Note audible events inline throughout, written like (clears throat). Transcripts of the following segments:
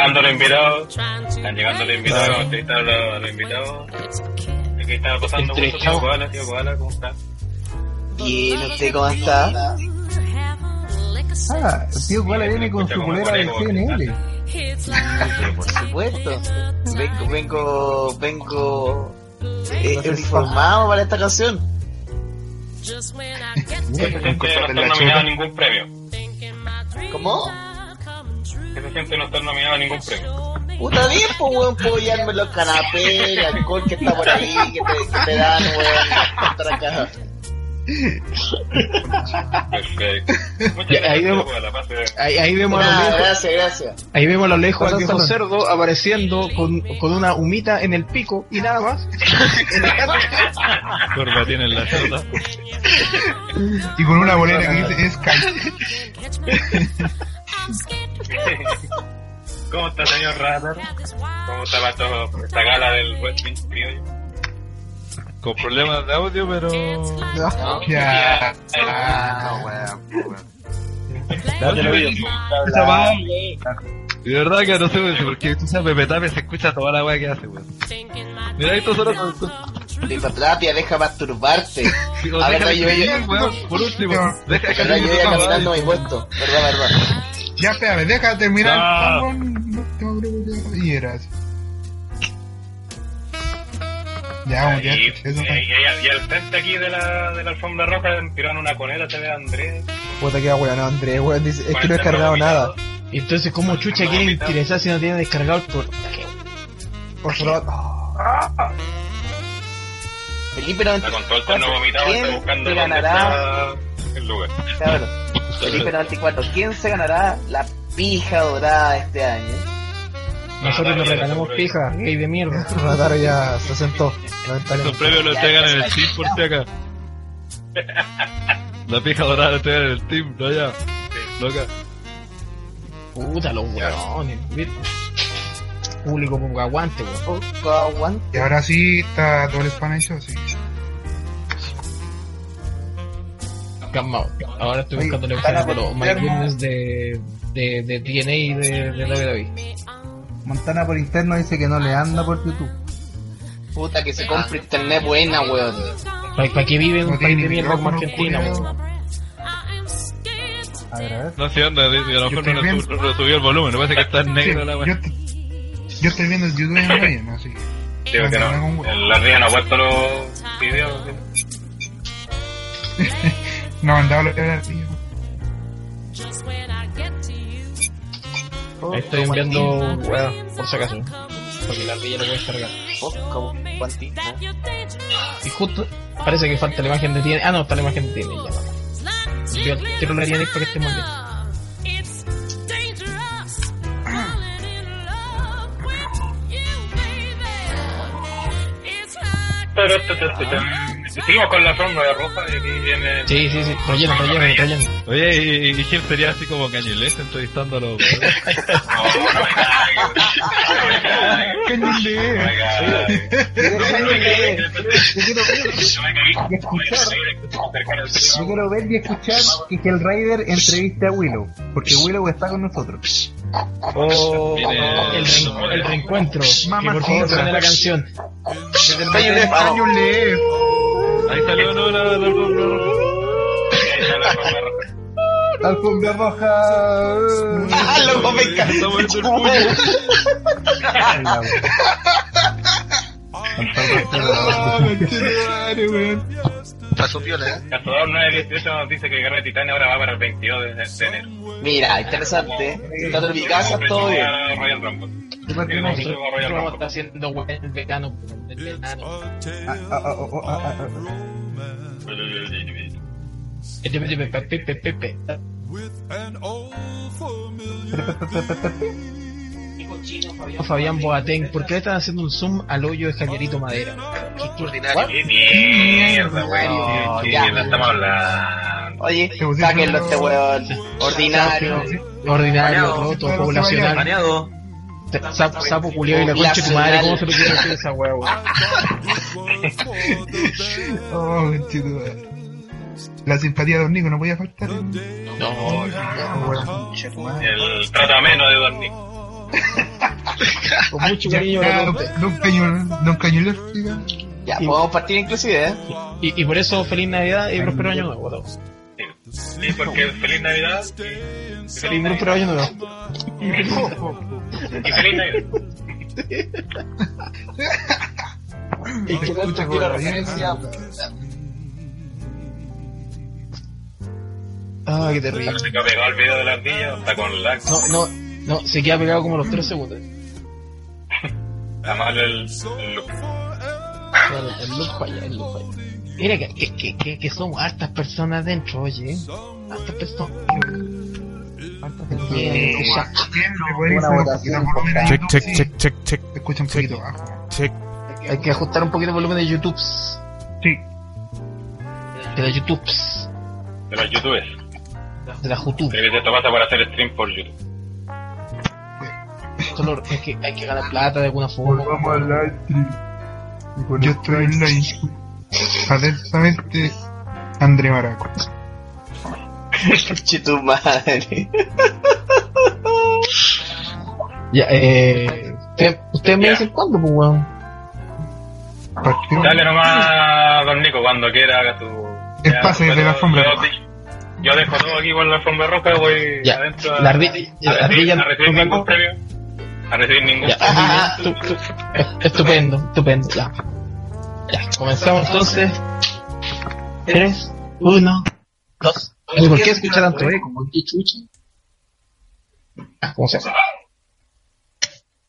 llegando los invitados. Están llegando los invitados. A los, los invitados. It's a kid. Aquí está pasando Entrevistado. tío Koala, tío Koala, ¿cómo está? Bien, ¿usted cómo está? Ah, el tío Koala viene con su polera del Conejo, CNL. Por supuesto. Vengo, vengo, vengo eh, informado para esta canción. just when I get to ¿Qué se siente no nominado a ningún premio? ¿Cómo? Are coming true. ¿Qué se siente no estar nominado a ningún premio? Puta bien, pues weón, puedo llevarme los canapés, el alcohol que está por ahí, que te, que te dan, weón, estar acá. Perfecto. Muchas ahí vemos-. Ahí, ahí vemos a lo lejos, gracias, gracias. ahí vemos a lo lejos al Pasa, viejo cerdo apareciendo con, con una humita en el pico y nada más. (laughs) Corbatín en la cerda. Y con una bolera que dice Sky. (laughs) Catch me. I'm scared to go. ¿Cómo está, señor Radar? ¿Cómo está para todo- esta gala del Westminster criollo? Con problemas de audio, pero. Ya. Ah, weón, weón. Esa va- De verdad que no sé, weón, porque tú sabes, Pepe Tapia se escucha toda la weá que hace, weón. Mira, esto solo Tapia, deja masturbarte. A déjame yo- llegue, weón, Por último, deja que Verdad, yo ya esa caminando weá. mi puesto. Verdad, verdad. Ya, espérame, deja terminar. No. No tengo que- Y era así. Ya, vamos, ya Y, y- al frente aquí de la, de la alfombra roja tiraron una conera, se ve a Andrés. Puta que weón, no, Andrés, weón, dice, es que no he cargado nada. Y entonces, ¿cómo chucha quiere interesar si no tiene descargado el portaje? Por favor. Felipe Está con todo el terno 94. vomitado, está ¿Quién buscando dónde ganará? está el lugar. Cabrón. Felipe 94. ¿Quién se ganará la pija dorada este año? Nosotros nos regalamos pija, gay de mierda. (laughs) Rataro ya se sentó. Lamentablemente. premios los entregan en el (laughs) team por si acá. La pija dorada la entregan en el team, no ya. Loca. Puta, los weones. mira. Público ponga aguante, weón. Poco aguante. Y ahora sí está todo el spam hecho, sí. Calmado. Ahora estoy Oye, buscando para ejemplo los My. Goodness de, de, de TNA y de, de WWE. Montana por interno dice que no le anda por YouTube. Puta que se compre internet buena, weón. ¿Para qué vive en un país de mierda como Argentina, weón? A ver, a ver. No sé dónde, a lo mejor no viendo- subió el volumen, me parece que está en Sí, negro la yo, t- yo estoy viendo el YouTube no bien, así que. Digo que no. La ría no ha puesto los videos. (laughs) No mandaba lo que era tío. Ahí estoy enviando, weón, por si acaso. Porque la ardilla lo puede cargar. Dangerous. Y justo parece que falta la imagen de TNA. Ah, no, está la imagen de TNA. Ya. Yo quiero la TNA para que estemos bien. Pero, te- Seguimos con la forma de ropa y aquí viene. Sí, sí, sí. Relleno, relleno, relleno. Oye, y, y quién sería así como Cañiles entrevistando a los. No, no me cagues. ¡Qué No me cagues. Yo quiero ver y escuchar que el Rider entreviste a Willow, porque Willow está con nosotros. Oh, el, reen- el reencuentro. Mamá, que por favor suene la canción. Desde el le Ahí salió no, la, la, la, la alfombra roja. ¡Ah, loco, me encanta! Pasó piola, ¿eh? Cazador 918 nos dice que Guerra de Titania ahora va para el 22 de, enero. Mira, interesante. Está en mi casa, todo bien. Estar haciendo el verano. El. Ah, ah, ah, oh, ah, ah, ah. Pepe, pepe, pepe. Fabián Boateng, ¿por qué le están haciendo un zoom al hoyo de Javierito Madera? Qué ordinario. ¡Qué mierda, ¿Qué ya. mierda estamos hablando? Oye, sáquenlo este weón. Ordinario. Ordinario, roto, poblacional. Sapo, sapo culiao y la concha de tu madre, ¿cómo se lo quiere decir esa wea, weón? Oh, conchetumare. La simpatía de Don Nico no podía faltar. No, no. El trato ameno de Don Nico. (laughs) Con mucho cariño Ya, lo Don conté. Don Eléctrica. Ya, podemos partir inclusive, ¿eh? Y, y por eso, feliz Navidad y próspero año nuevo. todos. Sí, porque feliz Navidad y Feliz próspero año nuevo. y feliz Navidad. Y que no escucha la referencia. Ah, qué terrible. Se pegado el video de la ardilla, está con lag. No, no, no, se queda pegado como los 3 segundos. Está mal el, el look. Claro, el look falla, el look falla. Mira que, que, que, que, que somos hartas personas dentro, oye. Hartas personas. Hartas personas. Check, YouTube, check, check, check, check, escucha un poquito bajo. check. Hay que ajustar un poquito el volumen de YouTube. Sí. De la YouTube. De los youtubers. De la YouTube. Creo que esto pasa para hacer stream por YouTube. Solo es que hay que ganar plata de alguna forma. Volvamos al live stream. Yo estoy en live. Atentamente, André Maraco. (laughs) Che tu madre. (laughs) Ya, eh. Ustedes usted me dicen cuándo, pues, weón. Dale nomás, Don Nico, cuando quiera haga tu... El ya, pase de la alfombra yo- roja. Yo dejo todo aquí con la alfombra roja, voy Ya, adentro a, la ardilla- a la a premio. A recibir ningún ah, estupendo, estupendo, ya. Ya, comenzamos entonces. 3, 1, 2. ¿Por qué escucha tanto eco? ¿Por qué chucha? Ah, ¿cómo se hace?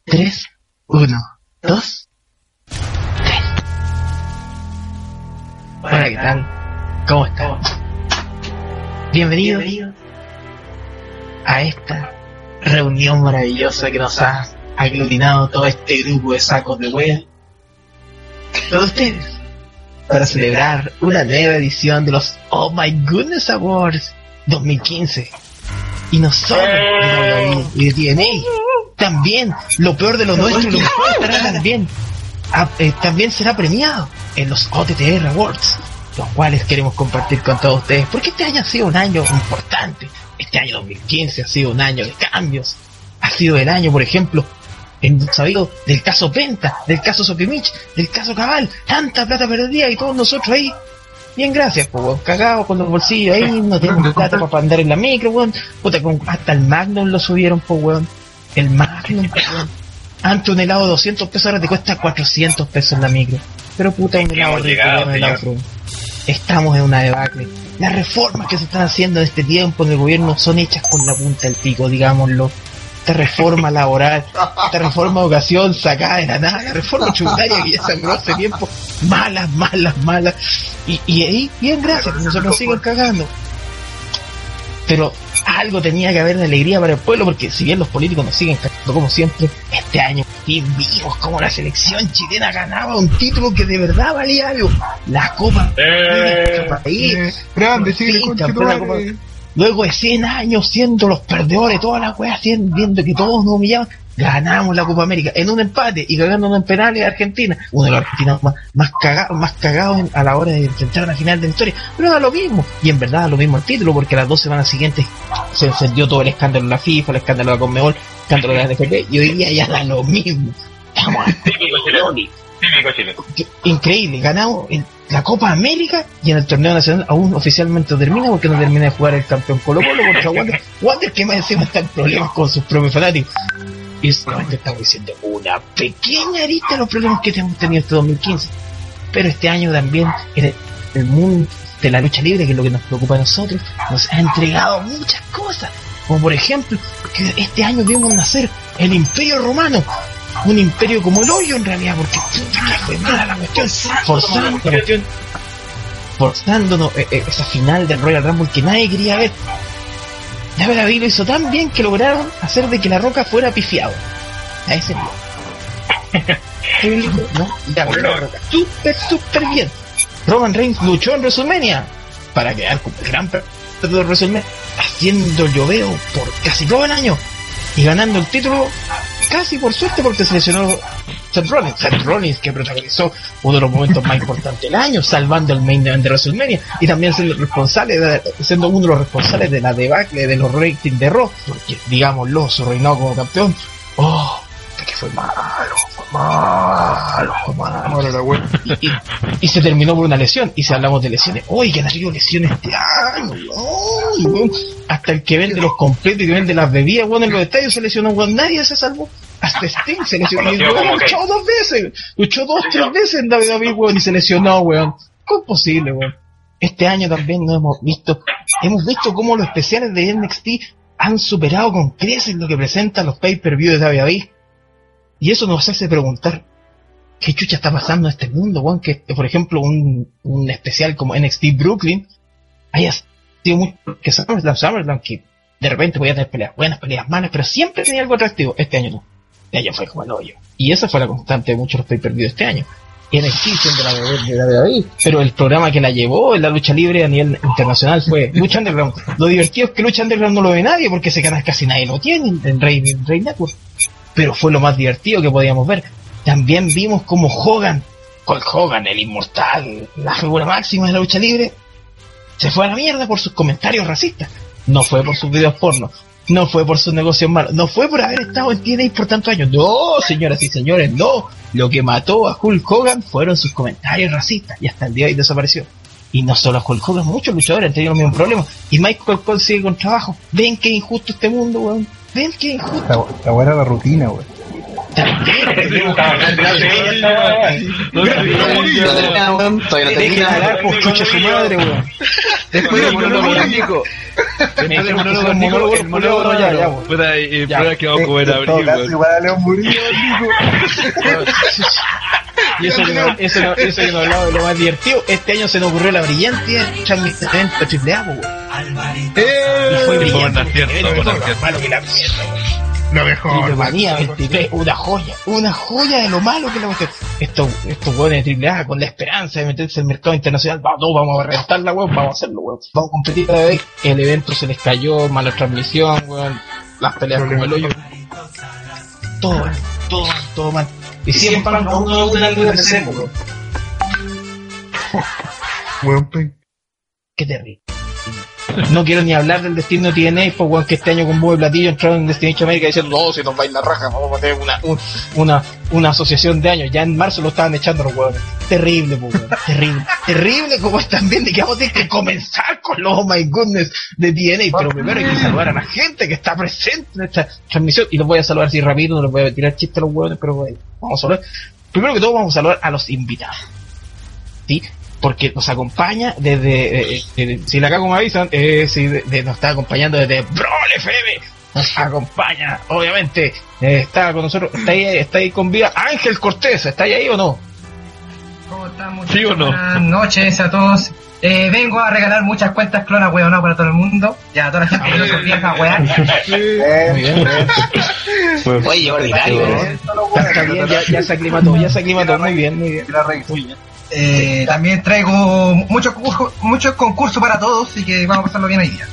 3, 1, 2, 3. Hola, ¿qué tal? ¿Cómo están? Bienvenidos a esta reunión maravillosa que nos ha aglutinado todo este grupo de sacos de wea. Todos ustedes, para celebrar una nueva edición de los Oh My Goodness Awards 2015. Y David y de TNA, también, lo peor de lo nuestro lo estará también, ah, eh, también será premiado en los OTTR Awards, los cuales queremos compartir con todos ustedes, porque este año ha sido un año importante. Este año 2015 ha sido un año de cambios. Ha sido el año, por ejemplo, en sabido del caso Penta, del caso Sokimich, del caso Cabal, tanta plata perdida y todos nosotros ahí. Bien, gracias, pues, cagados con los bolsillos ahí, no tenemos (laughs) plata para andar en la micro, weón. Puta, con, hasta el Magnum lo subieron, pues, weón. El Magnum, weón. Antes un helado de 200 pesos, ahora te cuesta 400 pesos en la micro. Pero puta, un helado rico, weón. Estamos en una debacle. Las reformas que se están haciendo en este tiempo en el gobierno son hechas con la punta del pico, digámoslo. Esta reforma (laughs) laboral, esta reforma de educación sacada de la nada, la reforma tributaria que ya aprobó hace tiempo, malas, malas, malas. Y, y ahí, bien, gracias, que nosotros nos sigan cagando. Pero algo tenía que haber de alegría para el pueblo, porque si bien los políticos nos siguen cagando como siempre, este año y vimos como la selección chilena ganaba un título que de verdad valía algo. La Copa Eh, país. Eh, grande, Sí. Luego de 100 años siendo los perdedores, todas las weas, viendo que todos nos humillaban, ganamos la Copa América en un empate y ganándonos en penales a Argentina. Uno de los argentinos más, más cagados, más cagados en- a la hora de enfrentar a la final de la historia. Pero da lo mismo. Y en verdad da lo mismo el título, porque las dos semanas siguientes se encendió todo el escándalo de la FIFA, el escándalo de la Conmebol, el escándalo de la NFP, y hoy día ya da lo mismo. Increíble, ganamos en la Copa América y en el torneo nacional aún oficialmente no termina porque no termina de jugar el campeón Colo Colo contra Wander. Wander que más encima está en problemas con sus propios fanáticos. Y solamente estamos diciendo una pequeña arista de los problemas que hemos tenido este 2015. Pero este año también en el, el mundo de la lucha libre, que es lo que nos preocupa a nosotros, nos ha entregado muchas cosas. Como por ejemplo, que este año vimos nacer el Imperio Romano, un imperio como el hoyo en realidad, porque puta que fue mala la cuestión, forzando la cuestión, forzándonos eh, eh, esa final del Royal Rumble que nadie quería ver. David lo hizo tan bien que lograron hacer de que la roca fuera pifiado. A ese nivel. (laughs) ¿no? La roca. Súper, súper bien. Roman Reigns luchó en WrestleMania para quedar como el gran perdedor de WrestleMania, haciendo lloveo por casi todo el año y ganando el título casi por suerte porque se lesionó Seth Rollins. Seth Rollins que protagonizó uno de los momentos más importantes del año, salvando el main event de WrestleMania y también siendo responsable de- siendo uno de los responsables de la debacle de los ratings de Raw, porque digámoslo, su reinado como campeón, oh, que fue malo, malo, malo la wea. y, y- y se terminó por una lesión. Y si hablamos de lesiones, ¡Uy, que han habido lesiones este año! ¡Ay, weón! Hasta el que vende los completos y que vende las bebidas, bueno, en los estadios se lesionó, weón. Nadie se salvó. Hasta Sting se lesionó. Y weón, luchó Kane. dos veces. Luchó dos, tres veces en WWE, weón, y se lesionó, weón. ¿Cómo es posible, weón? Este año también no hemos visto, hemos visto cómo los especiales de NXT han superado con creces lo que presentan los pay-per-view de WWE. Y eso nos hace preguntar, ¿qué chucha está pasando en este mundo, weón? Que, por ejemplo, un, un especial como NXT Brooklyn haya sido muy... que SummerSlam, SummerSlam, que de repente podía tener peleas buenas, peleas malas, pero siempre tenía algo atractivo. Este año no. Este año fue como el hoyo. Y esa fue la constante de muchos pay-per-view de este año. NXT siendo la de la de David, pero el programa que la llevó en la lucha libre a nivel internacional fue Lucha Underground. Lo divertido es que Lucha Underground no lo ve nadie porque ese canal casi nadie lo tiene en- en Rey, en Rey Network. Pero fue lo más divertido que podíamos ver. También vimos como Hogan, Hulk Hogan, el inmortal, la figura máxima de la lucha libre, se fue a la mierda por sus comentarios racistas. No fue por sus videos porno. No fue por sus negocios malos. No fue por haber estado en TNA por tantos años. No, señoras y señores, no. Lo que mató a Hulk Hogan fueron sus comentarios racistas. Y hasta el día de hoy desapareció. Y no solo Hulk Hogan, muchos luchadores han tenido los mismos problemas. Y Michael Cole sigue con trabajo. Ven qué injusto este mundo, weón. Ven qué injusto. Weá era la rutina, weón. No termina, weón. Todavía no Dejen hablar, pues chucha su madre, weón. Después monólogo monólogo Nico, el monólogo monólogo, ya, ya, weón. Puta, y Ya. prueba que vamos a comer En todo abril, caso, weón. igual a León Murillo, Nico. Y eso que no, eso no, eso que no hablaba de lo más divertido, este año se nos ocurrió la brillante idea de transmitir evento triple A, po, weón. Y fue brillante. Por acierto, porque por evento acierto. malo que la mierda, weón. Lo mejor. Triple 23, una joya, una joya de lo malo que la cuestión. Estos, estos weones de triple A con la esperanza de meterse en el mercado internacional, vamos, no, vamos a reventar la weón, vamos a hacerlo, weón. Vamos a competir cada vez. El evento se les cayó, mala transmisión, weón, las peleas como el hoyo. Todo todo todo mal. Y siempre a uno de algo de weón. (laughs) Qué terrible. (laughs) No quiero ni hablar del destino de TNA, pues weón, que este año con Bobo Platillo entraron en Destination América diciendo, no, si nos va a ir la raja, vamos a tener una, un- una, una asociación de años. Ya en marzo lo estaban echando los huevos. Terrible, pues weón, terrible. (laughs) Terrible como es también de que vamos a tener que comenzar con los oh my goodness de TNA, pero primero hay que saludar a la gente que está presente en esta transmisión. Y los voy a saludar así rápido, no les voy a tirar chistes a los huevos, pero vamos a saludar. Primero que todo vamos a saludar a los invitados. ¿sí? Porque nos acompaña desde, eh, eh, si la cago me avisan, eh, si de- de- nos está acompañando desde Brawl FM, nos acompaña, obviamente, eh, está con nosotros, está ahí, está ahí con vida Ángel Cortés, ¿está ahí, ahí o no? ¿Cómo están, ¿Sí o no? Buenas noches a todos. Eh, vengo a regalar muchas cuentas clona weón para todo el mundo. Ya, a toda la gente que no son viejas weón. Muy bien, Oye, ordinario, ya, ya se aclimató, ya se aclimató, muy bien, muy bien. Muy bien. Eh, también traigo muchos concursos, muchos concursos para todos, así que vamos a pasarlo bien hoy día.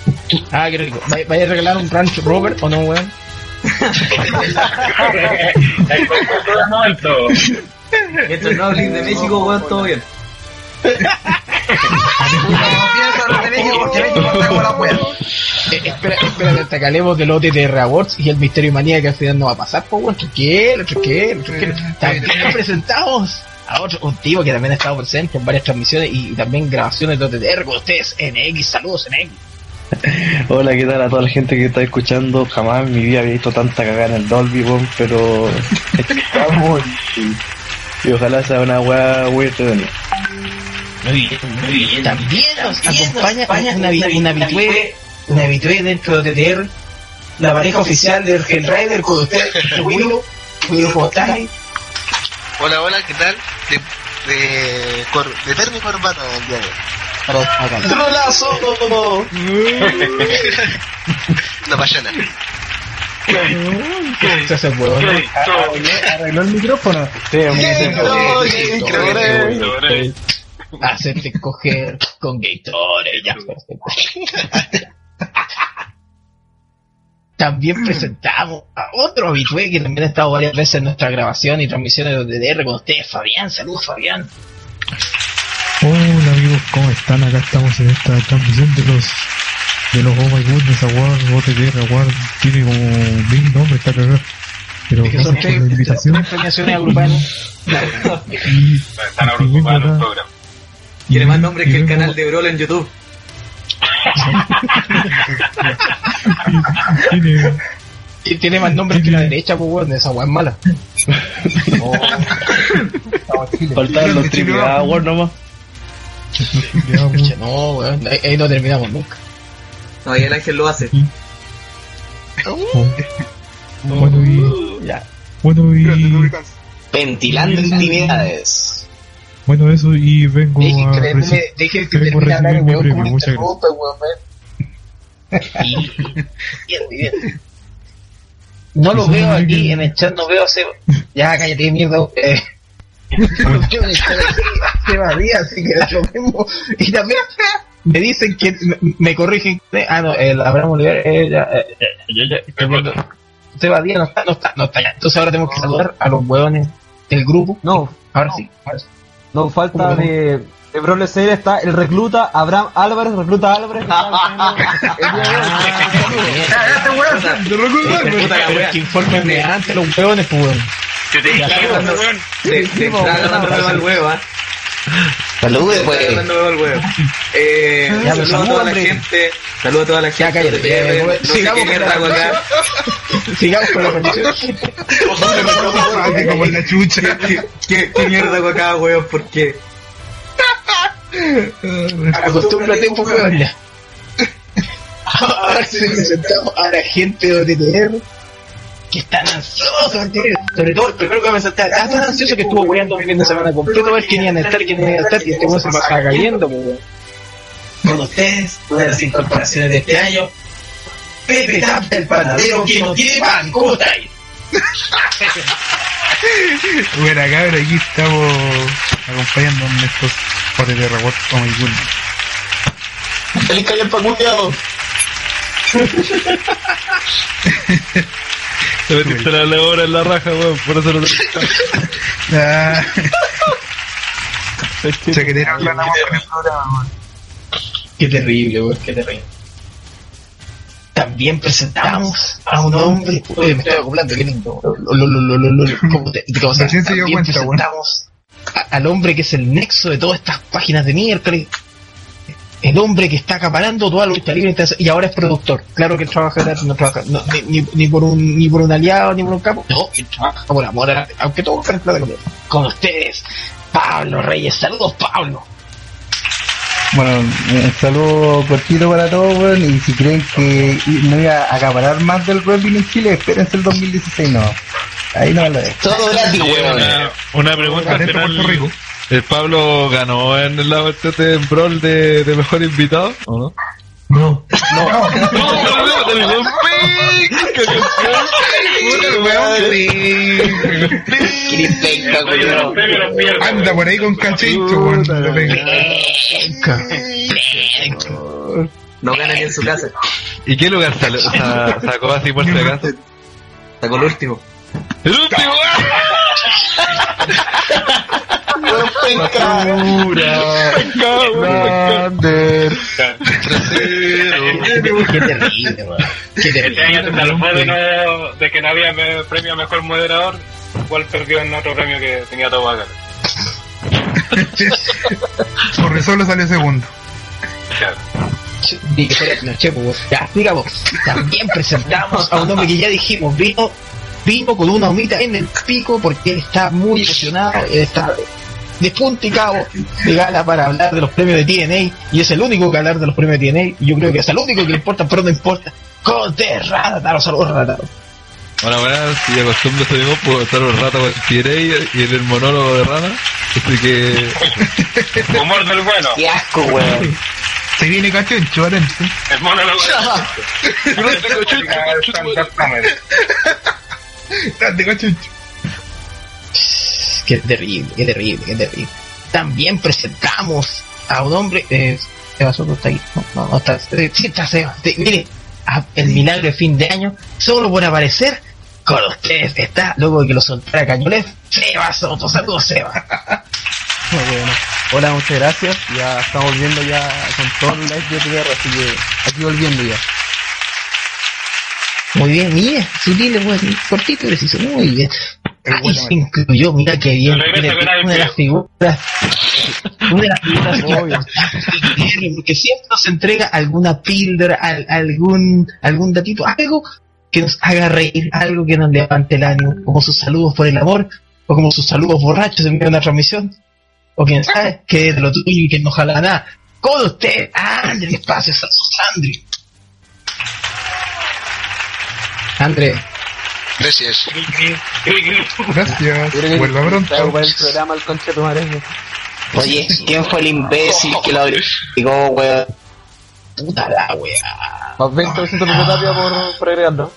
Ah, qué rico. ¿Vaya a regalar un rancho Robert o no, weón? El concurso de momento. Esto no de México, weón, todo bien. No weón. Eh, espera, espera, hablemos del OTTR Awards y el Misterio y Manía que al final no va a pasar, pues bueno, tranquilo, tranquilo, tranquilo. También presentamos a otro, un que también ha estado presente en varias transmisiones y también grabaciones de OTTR con ustedes, NX, saludos NX. (laughs) Hola, ¿qué tal a toda la gente que está escuchando? Jamás en mi vida había visto tanta cagada en el Dolby, weón, pero (laughs) estamos y, y ojalá sea una weá muy entretenida. Muy bien, muy bien. También nos acompaña una, habitué, una habitué dentro de OTTR, la pareja oficial del Hellrider con ustedes, Willow, Willow, ¿cómo estás? Hola, hola, ¿qué tal? De, de, cor, de perro y corbata el día de hoy. ¡Trolazo! La payana. Se hace huevo, ¿no? Arregló el micrófono. Sí. Hacerte coger con Gatorade, ya. (laughs) También (clears throat) presentamos a otro habitué que también ha estado varias veces en nuestra grabación y transmisiones de DDR con ustedes, Fabián. Saludos, Fabián. Hola amigos, ¿cómo están? Acá estamos en esta transmisión de los de los Oh My Goodness Awards, OTTR Awards, tiene como mil nombres esta cagada. Pero Es que son gracias por la tres, invitación. tres premiaciones agrupadas. (laughs) Y, Están agrupados en un acá- programa. Tiene más nombres que el canal de Brawl en YouTube. Tiene, Tiene más nombres que la derecha, pues weón, esa weá es mala. (laughs) Faltaban los triple A Award nomás. No, weón, ahí, ahí no terminamos nunca. No, y el ángel lo hace. bueno y Ya. bueno y Ventilando intimidades. Bueno eso y vengo Dejen a que, reci- dejen que vengo termine de hablar weón muchas gracias. Bien, bien. No lo veo aquí que- en el chat, no veo a Seba. Ya, cállate, mierda. Eh. No veo en el chat Seba Díaz, así que es lo mismo. Y también me dicen que me, me corrigen. Ah, no, el Abraham Oliver, eh, ya, eh, eh, ya. Seba Díaz no está, no está, no está ya. Entonces ahora tenemos que saludar a los hueones del grupo. No, Ahora sí. ahora sí. No falta de, de Brawl está el recluta Abraham Álvarez, recluta Álvarez. que que infórmenme antes los hueones, pues weón. Te te Saludos, pues. Eh, saludos a toda la gente. Saludos a toda la Ya, gente. cállate, de ya, No sigamos qué con mierda la hago acá. Sigamos con la condición. como la chucha. ¿Qué, qué, qué mierda hago acá, weón? ¿Por qué? Acostúmbrate un poco ya. Ahora sí presentamos a la gente de OTTR que están ansiosos, ¿entiendes? sobre todo el primero que me senté, ah, tan ansioso que estuvo weando un fin de semana completo a ver quién iban a estar, quién iban a estar, y este weón se pasaba cayendo, weón. Con ustedes, una de las incorporaciones de este año, Pepe Tap del panadero que no tiene pan, ¿cómo estáis? (laughs) Bueno, cabrón, aquí estamos acompañando en estos potes de reward Oh My Goodness. Feliz calle culiao. (laughs) Te metiste la leona en la raja, weón, por eso no te Ah. Chaquetero ganamos con el programa, weón. Qué terrible, weón, qué terrible. También presentamos a un hombre. Oye, me estoy acoplando, qué lindo. ¿cómo te- se- se dio También presentamos al hombre que es el nexo de todas estas páginas de miércoles. El hombre que está acaparando toda la lucha libre y ahora es productor. Claro que él trabaja gratis, no trabaja no, ni, ni, ni por un ni por un aliado ni por un capo. No, él trabaja por amor, arte, aunque todo fuera en plata con él. Con ustedes, Pablo Reyes. Saludos, Pablo. Bueno, un saludo cortito para todos, weón, y si creen que no iba a acaparar más del wrestling en Chile, espérense el 2016, no. Ahí no lo dejo. Todo gratis, weón. una, una pregunta al final. Puerto Rico. ¿El Pablo ganó en la de Brawl de, de mejor invitado? ¿O no? No. No, no, (laughs) no, penca, los weón. pierdo. Anda por ahí con cachincho, weón. No gana ni en su casa. ¿Y qué lugar sal- sa- sacó así por si acaso? Sacó el último. ¡El último! Qué terrible. Qué Este año se terrible. de, de que no había premio a mejor moderador. Igual perdió en otro premio que tenía todo bacán. Por solo salió segundo. Claro. Ni que fuera. Ya, también presentamos a un hombre que ya dijimos, vino, vino con una humita en el pico porque él está muy emocionado, él está de punta y cabo de gala para hablar de los premios de TNA y es el único que hablar de los premios de TNA y yo creo que es el único que le importa, pero no importa. Conte, Ratataro, saludos, Ratataro. Bueno, bueno, si acostumbro este mismo, puedo estar un rato con Tirey y en el monólogo de Rana. Así que. (laughs) Humor del bueno. Qué asco, weón. Se viene cachincho, atento. El monólogo (laughs) Cachincho. Qué terrible, qué terrible, qué terrible. También presentamos a un hombre. Eh, Seba Soto está ahí. No, no, no está. eh, sí, está Seba. Sí, mire, a- el milagro de fin de año, solo por aparecer con ustedes está, luego de que lo soltara Cañolet, Seba Soto, saludos Seba. Muy bueno. Hola, muchas gracias. Ya estamos viendo ya con todo el live de TDR, así que aquí volviendo ya. Muy bien, mira, sutil, bueno, cortito y preciso, muy bien. Ahí se incluyó, mira que bien, mira, una de las figuras, una de las figuras (laughs) Obvio. que- porque siempre nos entrega alguna píldora, al- algún, algún datito, algo que nos haga reír, algo que nos levante el ánimo, como sus saludos por el amor, o como sus saludos borrachos en medio de una transmisión, o quién sabe, que es de lo tuyo y que no jala nada. Con usted, André, espacio, saludos, André. Gracias. Gracias. Vuelva pronto. el programa el conche de tu. Oye, ¿quién fue el imbécil que lo agregó, weón? puta la wea. Más 20% de tapia por, por agregarlo.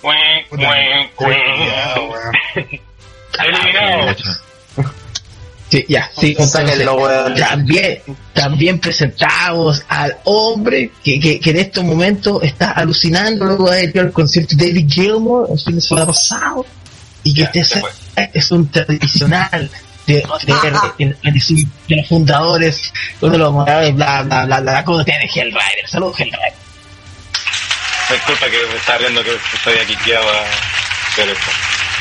Eliminado. Sí, ya, sí, entonces, weón. también, también presentamos al hombre que, que, que en estos momentos está alucinando luego de ido al concierto de David Gilmour el fin de semana pasado y que este es un tradicional de, de, de- de- de los fundadores, uno de los moderadores, bla, bla, bla, bla, con ustedes, Hellrider, saludos Hellrider. Disculpa que me estaba viendo que estoy aquí quedado a hacer esto.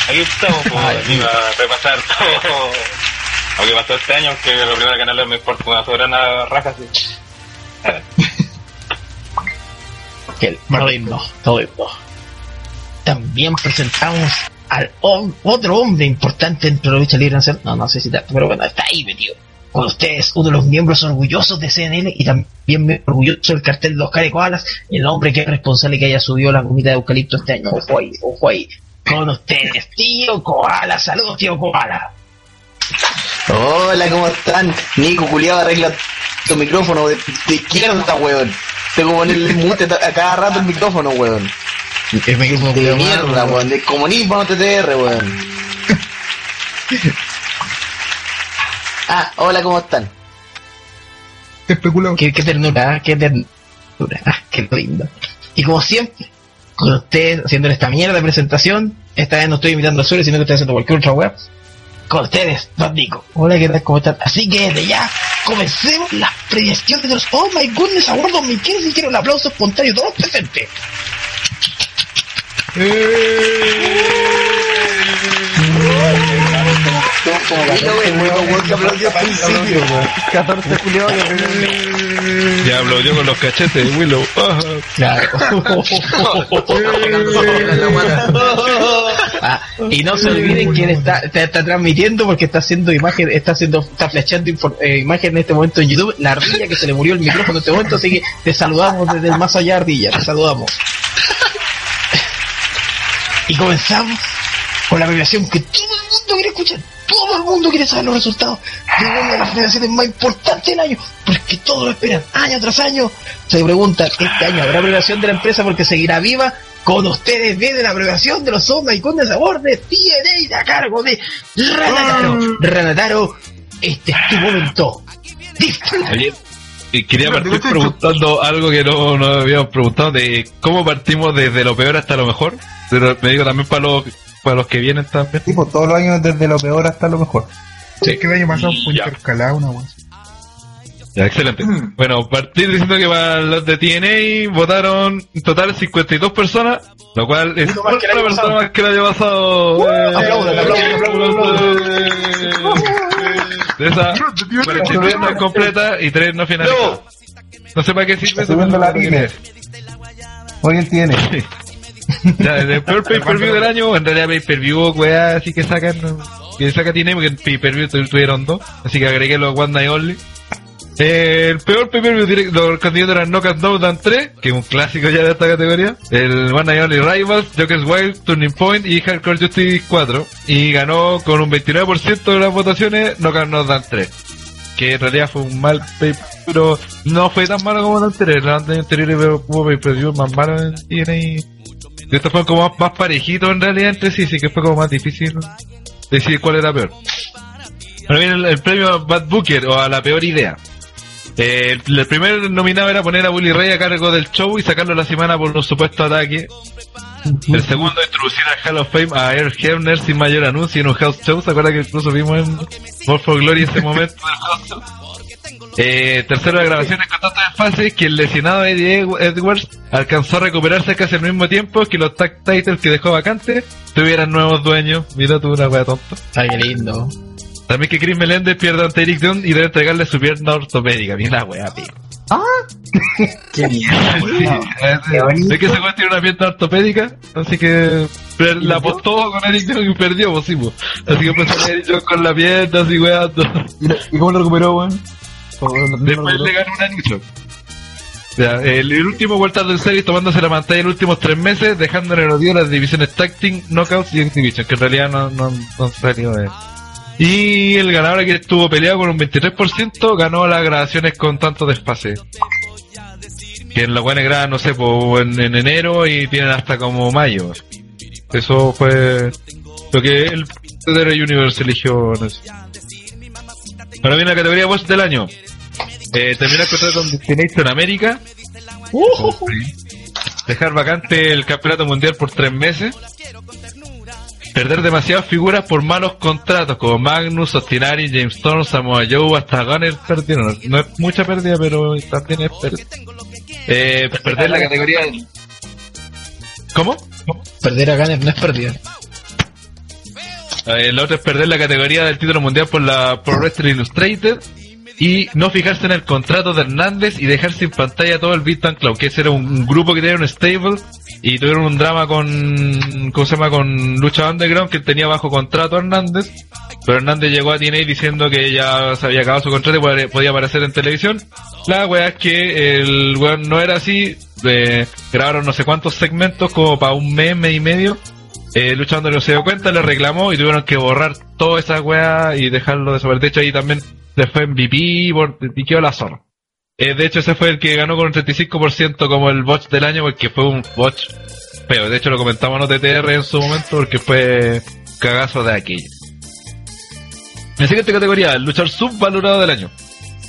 Aquí estamos, pues, iba a repasar todo lo que pasó este año, que lo primero que no me importa una soberana raja, sí. (laughs) todo lindo, todo lindo. También presentamos al hom- otro hombre importante dentro de la lucha libre nacional. No, no sé si tanto, pero bueno, está ahí metido. Con ustedes, uno de los miembros orgullosos de CNN y también orgulloso del cartel de los Carecoalas, el hombre que es responsable que haya subido la comida de eucalipto este año. Ojo ahí, ojo ahí. Con ustedes, tío Koala. Saludos, tío Koala. Hola, ¿cómo están? Nico, culiado, arregla tu micrófono de, de izquierda, weón. Tengo que ponerle mute a cada rato el micrófono, weón. El micrófono De mierda, weón. De comunismo no TTR, weón. Ah, hola, ¿cómo están? Especulado. Qué, qué ternura, ¿eh? qué ternura, ah, qué lindo. Y como siempre, con ustedes haciendo esta mierda de presentación, esta vez no estoy imitando a Suri, sino que estoy haciendo cualquier otra web. Con ustedes, Don Nico. Hola, ¿qué tal? ¿Cómo están? Así que desde ya, comencemos las predicciones de los Oh My Goodness Award 2015 y quiero un aplauso espontáneo todos presentes. Como gatito, weón, muy weón que aplaudió al principio, weón. 14 de julio, Ya aplaudió con los cachetes, Willow. Claro. (laughs) (laughs) Ah, y no se olviden quién está, (laughs) está, está transmitiendo porque está haciendo imagen, está haciendo, está flashando infor- eh, imagen en este momento en YouTube, la ardilla que se le murió el micrófono en este momento, así que te saludamos desde el más allá ardilla, te saludamos. Y comenzamos con la premiación que todo el mundo quiere escuchar, todo el mundo quiere saber los resultados de una de las premiaciones más importantes del año, porque todos lo esperan año tras año. Se preguntan, ¿este año habrá premiación de la empresa porque seguirá viva? Con ustedes viene la premiación de los Soma y Conde Sabor de TNA a cargo de Ranataro. Ranataro, este es tu momento. Disfruta. Oye, y quería partir preguntando algo que no, no habíamos preguntado de cómo partimos desde lo peor hasta lo mejor. Pero me digo también para los, para los que vienen también. Tipo, todos los años desde lo peor hasta lo mejor. Sí. Que el año pasado fue intercalado una wea. Ya, excelente. (clears throat) Bueno, partir diciendo que para los de TNA votaron en total 52 personas, lo cual es una persona pasado. más que el año pasado. Uh, Eh, aplaudan, aplaudan, aplaudan, De esas, 43 no es completa y 3 no finalizadas. No sé para qué sirve eso. Subiendo la. Hoy él tiene. (laughs) Ya, el peor pay-per-view del año, en realidad pay-per-view, weá, así que sacan, que saca TNA porque en pay-per-view tu- tuvieron dos, así que agregué los One Night Only. El peor pay-per-view direct- los candidatos eran Knockout Down 3, que es un clásico ya de esta categoría. El One Night Only Rivals, Joker's Wild, Turning Point y Hardcore Justice 4. Y ganó con un 29% de las votaciones Knockout Down 3. Que en realidad fue un mal pay pero no fue tan malo como el anterior. El anterior hubo pay-per-view más malo en TNA. Y estos fueron como más, más parejitos en realidad entre sí, sí que fue como más difícil decidir cuál era peor. Ahora viene el, el premio Bad Booker o a la peor idea. Eh, el, primer nominado era poner a Bully Ray a cargo del show y sacarlo la semana por un supuesto ataque. El segundo, introducir al Hall of Fame a Air Hebner sin mayor anuncio en un house show. ¿Se acuerda que incluso vimos en More for Glory ese momento del house show? Eh, tercero, las grabaciones con tantas fases que el lesionado Eddie Ed- Edwards alcanzó a recuperarse casi al mismo tiempo que los tag titles que dejó vacantes tuvieran nuevos dueños. Mira tú, una wea tonta. Ay, qué lindo. También que Chris Melendez pierda ante Eric Dunn y debe entregarle su pierna ortopédica. Mira la wea, tío. (laughs) Qué mierda. Es que ese weón tiene una pierna ortopédica, así que per- la apostó con Eric Dunn y perdió, pues sí, pues. Así que pues Eric Dunn con la pierna así weando. ¿Y cómo lo recuperó, weón? ¿Cómo lo- no lo Después le ganó un anillo. Ya, el, el último World del Series tomándose la pantalla en los últimos tres meses, dejando en el odio las divisiones Team, Knockouts y Exhibition, que en realidad no, no, no han salido de Y el ganador que estuvo peleado con un 23%, ganó las grabaciones con tanto desfase. Que en la buena graban, no sé, pues, en, en enero y tienen hasta como mayo. Eso fue lo que el TDR Universe eligió. no sé. Ahora viene la categoría Watch del año. Eh, termina el contrato con Destination América. Dejar vacante el campeonato mundial por tres meses. Perder demasiadas figuras por malos contratos, como Magnus, Ostinari, James Storm, Samoa Joe, hasta Gunner perdieron. No es mucha pérdida, pero también es pérdida. Eh, perder la categoría. ¿Cómo? Perder a Gunner no es pérdida. Eh, la otra es perder la categoría del título mundial por la Pro Wrestling Illustrated y no fijarse en el contrato de Hernández y dejar sin pantalla todo el Beat and Cloud, que ese era un, un grupo que tenía un stable y tuvieron un drama con, ¿cómo se llama? Con Lucha Underground que tenía bajo contrato a Hernández, pero Hernández llegó a TNA diciendo que ya se había acabado su contrato y podía- aparecer en televisión. La wea es que el weón no era así, eh, grabaron no sé cuántos segmentos como para un mes, mes y medio eh, Lucha Underground se dio cuenta, le reclamó y tuvieron que borrar toda esa weá y dejarlo desaparecer. De hecho, ahí también se fue MVP y quedó la zorra. Eh, de hecho, ese fue el que ganó con un 35% como el botch del año porque fue un botch feo. De hecho, lo comentamos en OTTR en su momento porque fue cagazo de aquello. En la siguiente categoría, el luchador subvalorado del año.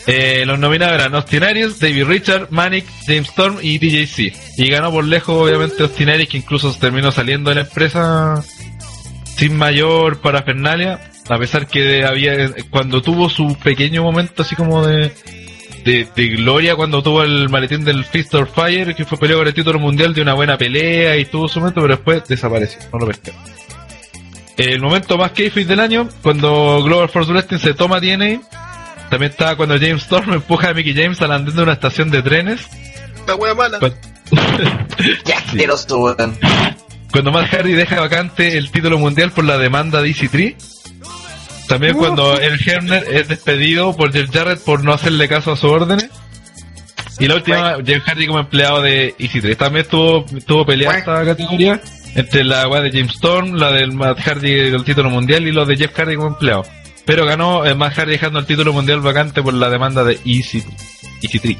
Eh, los nominados eran Austin Aries, David Richard, Manic, James Storm y DJC. Y ganó por lejos, obviamente, Austin Aries, que incluso terminó saliendo de la empresa sin mayor parafernalia. A pesar que había, cuando tuvo su pequeño momento así como de, de, de gloria, cuando tuvo el maletín del Fist of Fire, que fue peleó por el título mundial de una buena pelea y tuvo su momento, pero después desapareció, no lo pesqué. El momento más kayfabe del año, cuando Global Force Wrestling se toma TNA, también estaba cuando James Storm (laughs) empuja a Mickey James al andén de una estación de trenes. La wea mala. (laughs) Ya asqueroso, weón. Cuando Matt Hardy deja vacante el título mundial por la demanda de EC3. También cuando el Herner es despedido por Jeff Jarrett por no hacerle caso a sus órdenes. Y la última, Jeff Hardy como empleado de EC3. También tuvo, tuvo pelea esta categoría entre la weá de James Storm, la del Matt Hardy del título mundial y lo de Jeff Hardy como empleado. Pero ganó eh, Matt Hardy dejando el título mundial vacante por la demanda de EC3. EC3.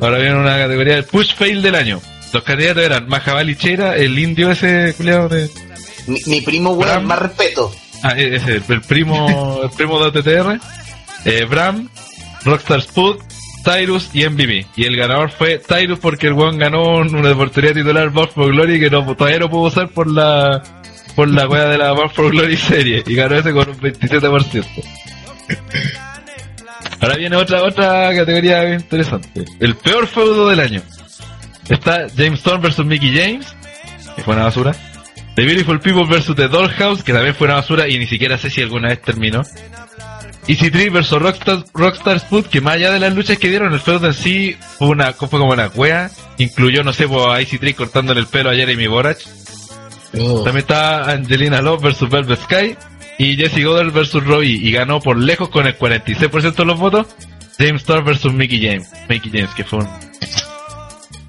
Ahora viene una categoría del push fail del año. Los candidatos eran Majabali Chera, el indio ese culiado de. Mi, mi primo, weón, más respeto. Ah, e- ese, el primo, el primo de OTTR, eh, Bram, Rockstar Spud, Tyrus y MVP. Y el ganador fue Tyrus porque el weón ganó un- una oportunidad titular Bar for Glory que todavía no pudo usar por la por la wea de la Bar for Glory serie y ganó ese con un 27%. Ahora viene otra otra categoría interesante. El peor feudo del año. Está James Storm versus Mickey James, que fue una basura. The Beautiful People versus The Dollhouse, que también fue una basura y ni siquiera sé si alguna vez terminó. Easy 3 versus Rockstar, Rockstar Spud, que más allá de las luchas que dieron, el feudo en sí fue, una, fue como una wea. Incluyó, no sé, pues, a Easy 3 cortándole el pelo a Jeremy Borach. También está Angelina Love versus Velvet Sky. Y Jesse Goddard versus Robbie. Y ganó por lejos con el 46% de los votos. James Storm versus Mickey James. Mickey James, que fue un-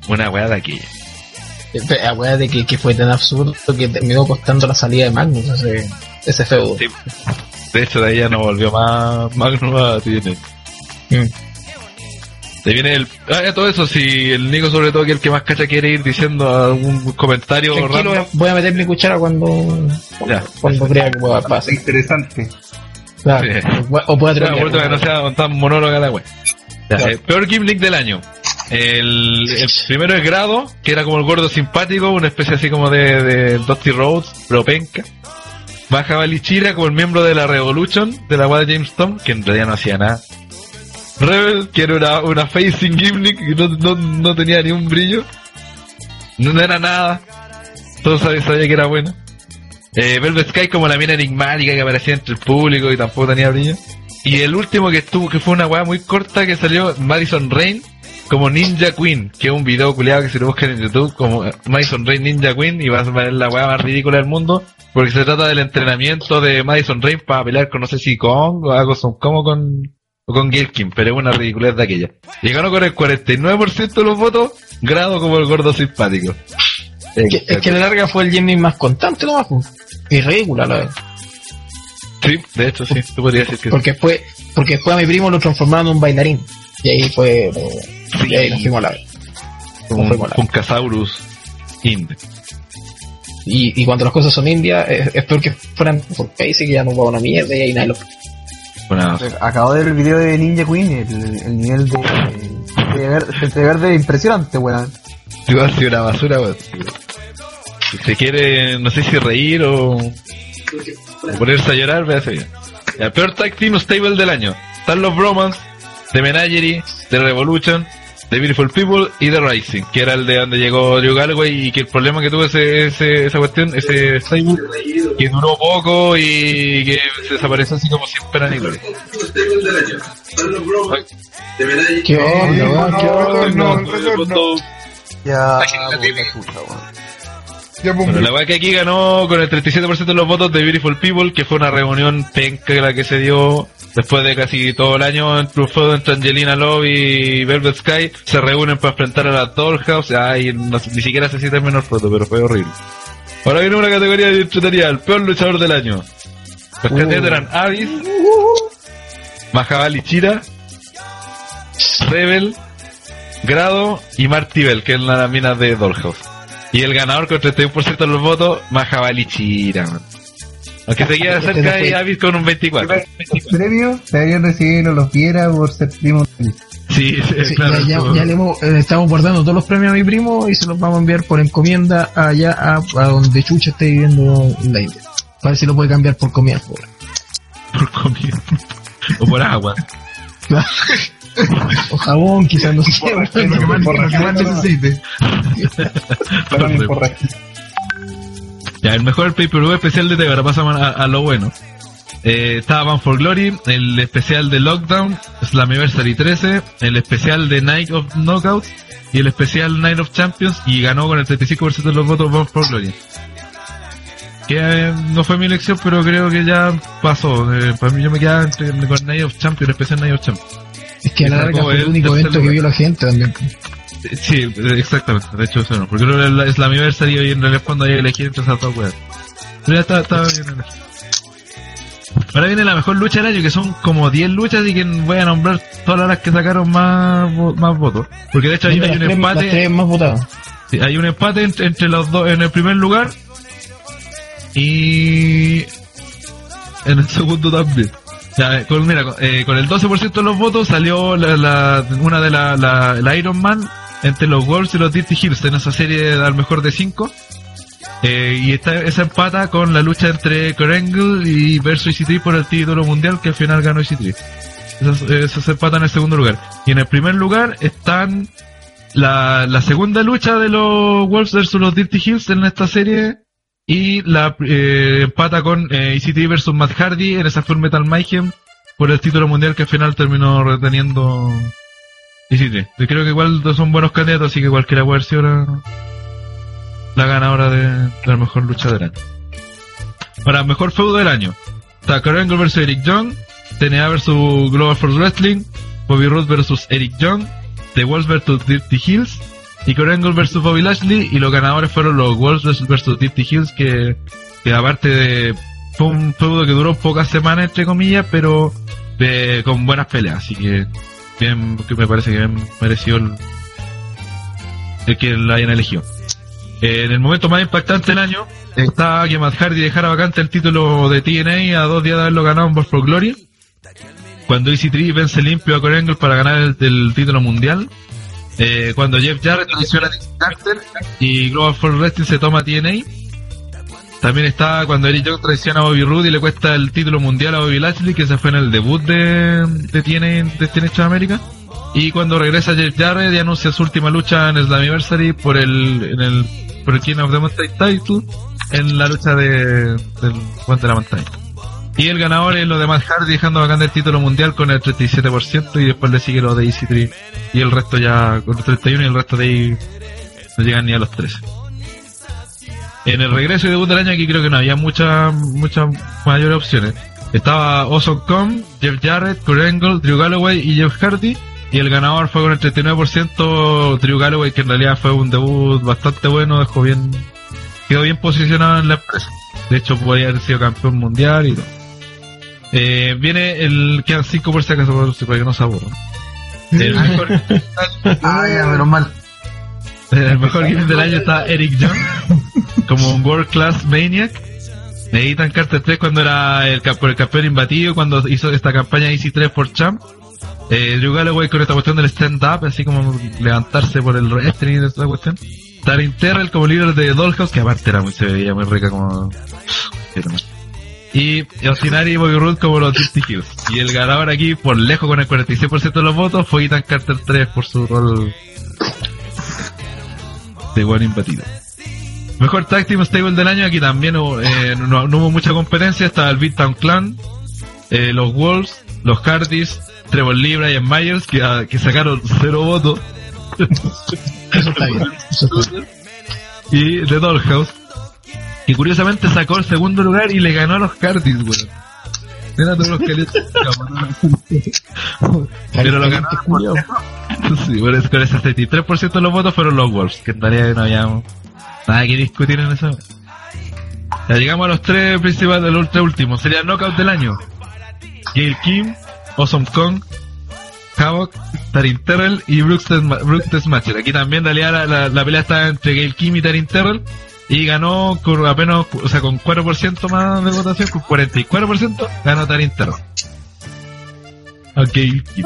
una wea de aquella. De que, que fue tan absurdo que terminó costando la salida de Magnus ese, ese feudo. De hecho, de ahí ya no volvió más Magnum a TNA. Mm. Te viene el. Ah, todo eso, si el Nico, sobre todo, que es el que más cacha quiere ir diciendo algún comentario Tranquilo, random. voy a meter mi cuchara cuando, Ya. cuando crea que pueda pasar. Interesante. Claro. Sí. O puede- O puede Claro, que no sea tan monóloga la. Ya, Claro. eh, peor gimmick del año. El, primero es Grado, que era como el gordo simpático, una especie así como de, de Dusty Rhodes, pero penca. Baja Balichira como el miembro de la Revolution, de la wea de James Tom, que en realidad no hacía nada. Rebel, que era una, facing gimmick, que no, no, no tenía ni un brillo. No, era nada. Todos sabía que era bueno. Eh, Velvet Sky como la mina enigmática que aparecía entre el público y tampoco tenía brillo. Y el último que estuvo, que fue una weá muy corta que salió Madison Rain como Ninja Queen, que es un video culiado que si lo buscan en YouTube como eh, Madison Rain Ninja Queen y vas a ver la weá más ridícula del mundo, porque se trata del entrenamiento de Madison Rain para pelear con no sé si Kong o algo son como con o con Gilkin, pero es una ridiculez de aquella. Y ganó con el 49% de los votos, grado como el gordo simpático. Es que, es que la larga fue el Jimmy más constante pues. Y ridícula la verdad. Sí, de hecho sí, tú podrías decir que sí. Porque después, porque después a mi primo lo transformaron en un bailarín. Y ahí fue. eh, y ahí nos fuimos a la vez. un, un Casaurus Ind. Y, y cuando las cosas son indias, es, es peor que fueran por Casey, que ya no va una mierda y ahí lo. Una, Acabo de ver el video de Ninja Queen, el, el nivel de, de, ver- de verde impresionante, weón. Sí, va a ser una basura, weón. Si se quiere, no sé si reír o, o ponerse a llorar, ve a hacer bien. El peor tag team stable del año. Están los Bromans, The Menagerie, The Revolution, The Beautiful People y The Rising, que era el de donde llegó Drew Galloway y que el problema que tuvo ese, ese- esa cuestión, ese que duró poco y que se desapareció así como sin pena ni gloria. ¿Qué onda, weón? ¿Qué onda? Ya, pues, Bueno, la weá que aquí ganó con el 37% de los votos de Beautiful People, que fue una reunión penca la que se dio después de casi todo el año entre un feudo entre Angelina Love y Velvet Sky, se reúnen para enfrentar a la Dollhouse, ay, no ni siquiera si terminó el foto, pero fue horrible. Ahora viene una categoría de entretenida, el peor luchador del año. Los candidatos eran Avis, Mahabali Chira, Rebel, Grado y Marty Bell, que es la mina de Dollhouse. Y el ganador con 31% de los votos, Mahabali Chira, man. Aunque se queda cerca de Avis con un 24. Los premios deberían recibirlo los Viera por ser primo. Sí, sí, Sí, claro. ya, ya- eso- ya le hemos, eh, estamos guardando todos los premios a mi primo y se los vamos a enviar por encomienda allá a, a donde Chucha esté viviendo en la India. Para ver si lo puede cambiar por comida. por- por comida. O por agua. (laughs) O jabón, quizás no sé. más, lo que más necesite. Ya, el mejor pay-per-view especial de ahora pasamos a, a lo bueno. Eh, estaba Bound for Glory, el especial de Lockdown, Slammiversary 13, el especial de Night of Knockouts y el especial Night of Champions y ganó con el 35% de los votos Bound for Glory. Que eh, no fue mi elección, pero creo que ya pasó. Eh, para mí yo me quedaba entre, con Night of Champions, el especial Night of Champions. Es que a la larga fue el único evento que vio la gente también. Sí, exactamente. De hecho, eso no. Porque la- es la aniversario y en realidad cuando hay que elegir entre esas dos weas. Pero ya está, está bien. Ahora viene la mejor lucha del año, que son como 10 luchas y que voy a nombrar todas las que sacaron más, más votos. Porque de hecho hay, hay un empate. tres más votadas. Sí, hay un empate entre, entre los dos en el primer lugar y en el segundo también. Ya, con, mira, con, eh, con el 12% de los votos salió la, la- una de la, la, la Iron Man entre los Wolves y los Dirty Hills en esa serie al mejor de 5. y esta, esa empata con la lucha entre Korengle y versus EC3 por el título mundial que al final ganó EC3. Esas, esas empatan en el segundo lugar. Y en el primer lugar están la, la segunda lucha de los Wolves versus los Dirty Hills en esta serie y la eh, empata con eh, EC3 versus Matt Hardy en esa Full Metal Mayhem por el título mundial que al final terminó reteniendo EC3. Yo creo que igual son buenos candidatos, así que cualquiera puede haber sido la, ganadora de, la mejor lucha del año. Ahora, mejor feudo del año. Está Kurt Angle versus Eric Young, TNA versus Global Force Wrestling, Bobby Roode versus Eric Young, The Wolves versus Dirty Hills y Kurt versus Bobby Lashley y los ganadores fueron los Wolves versus Dirty Hills que, que aparte de fue un feudo que duró pocas semanas entre comillas pero de- con buenas peleas así que bien que me parece que bien mereció el, el que la hayan elegido En el momento más impactante del año está que Matt Hardy dejara vacante el título de TNA a dos días de haberlo ganado en Born for Glory. Cuando EC3 vence limpio a Angle para ganar el, el título mundial. Eh, cuando Jeff Jarrett traiciona a Dixie Carter y Global for Wrestling se toma TNA. También está cuando Eric Young traiciona a Bobby Roode y le cuesta el título mundial a Bobby Lashley, que se fue en el debut de, de TNA de TNA América. Y cuando regresa Jeff Jarrett y anuncia su última lucha en Slammiversary por el, en el, por el King of the Mountain Title en la lucha de, del Guante de la Montaña. Y el ganador es lo de Matt Hardy dejando vacante el título mundial con el 37% y después le sigue lo de EC3 y el resto ya con el 31 y el resto de ahí no llegan ni a los 13. En el regreso y debut del año aquí creo que no había muchas muchas mayores opciones. Estaba Awesome Kong, Jeff Jarrett, Kurt Angle, Drew Galloway y Jeff Hardy. Y el ganador fue con el 39% Drew Galloway, que en realidad fue un debut bastante bueno, dejó bien, quedó bien posicionado en la empresa. De hecho, podría haber sido campeón mundial y todo. Eh, viene el, quedan 5 por si acaso, para que no se aburran. El mejor, (laughs) Ah, ya, menos mal. El mejor game del año está Eric Young, como un World Class Maniac. Ethan Carter 3 cuando era el, por el campeón imbatido, cuando hizo esta campaña Easy 3 por Champ. Eh, Drew con esta cuestión del stand-up, así como levantarse por el wrestling y esta cuestión. Taryn Terrell como líder de Dollhouse, que aparte era muy, se veía muy rica como... Y Yosinari y Bobby Roode como los Dirty Hills. Y el ganador aquí, por lejos con el 46% de los votos, fue Ethan Carter 3 por su rol de buen imbatido. Mejor Tag Team Stable del año, aquí también eh, no, no hubo mucha competencia, estaba el Big Town Clan, eh, los Wolves, los Hardys, Trevor Lee, Brian Myers, que, ah, que sacaron cero votos. (laughs) Eso está bien. Eso está bien. y The Dollhouse, que curiosamente sacó el segundo lugar y le ganó a los Hardys, weón. Mira todos los que le (laughs) Pero lo lejos. Sí, por eso, con ese 73% de los votos fueron los Wolves, que en realidad no había nada que discutir en eso. Ya llegamos a los tres principales, los tres últimos. Sería el Knockout del año. Gail Kim, Awesome Kong, Havoc, Tarin Terrell y Brooks, Desma- Brooks Desmatcher. Aquí también en realidad la, la, la pelea está entre Gail Kim y Tarin Terrell. Y ganó con apenas, o sea, con 4% más de votación, con 44% ganó Tarin Terrell. A Gail Kim.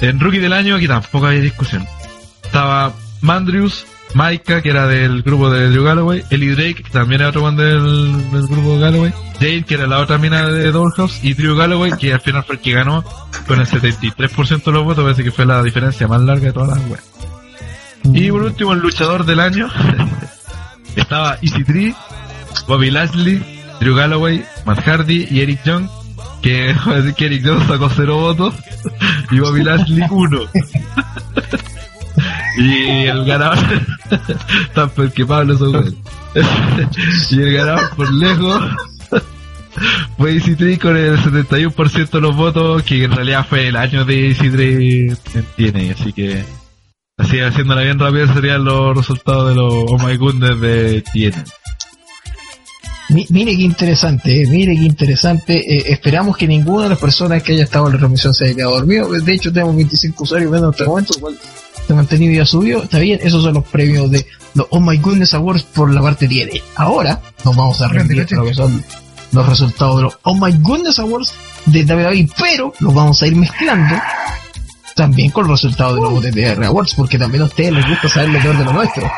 En Rookie del año aquí tampoco había discusión. Estaba Mandrius, Maika, que era del grupo de Drew Galloway, Ellie Drake, que también era otro man del, grupo de Galloway, Jade, que era la otra mina de Dollhouse, y Drew Galloway, que al final fue el que ganó con el 73% de los votos, parece que fue la diferencia más larga de todas las weas. Y por último, el luchador del año (laughs) estaba EC3, Bobby Lashley, Drew Galloway, Matt Hardy y Eric Young, que, (laughs) que Eric Young sacó 0 votos y Bobby Lashley 1. (laughs) y el ganador, (laughs) tan que Pablo weones. y el ganador por lejos fue EC3 con el 71% de los votos, que en realidad fue el año de EC3 en TNA, así que así haciéndola bien rápido serían los resultados de los Oh My Goodness de TNA. Mi- Mire qué interesante, eh, mire qué interesante. Eh, esperamos que ninguna de las personas que haya estado en la transmisión se haya quedado dormido. De hecho, tenemos 25 usuarios viendo en este momento, lo cual se ha mantenido y ha subido. Está bien, esos son los premios de los Oh My Goodness Awards por la parte 10. Ahora nos vamos a rendir a lo que son los resultados de los Oh My Goodness Awards de WWE, pero los vamos a ir mezclando también con los resultados de los OTTR Awards, porque también a ustedes les gusta saber lo peor de lo nuestro.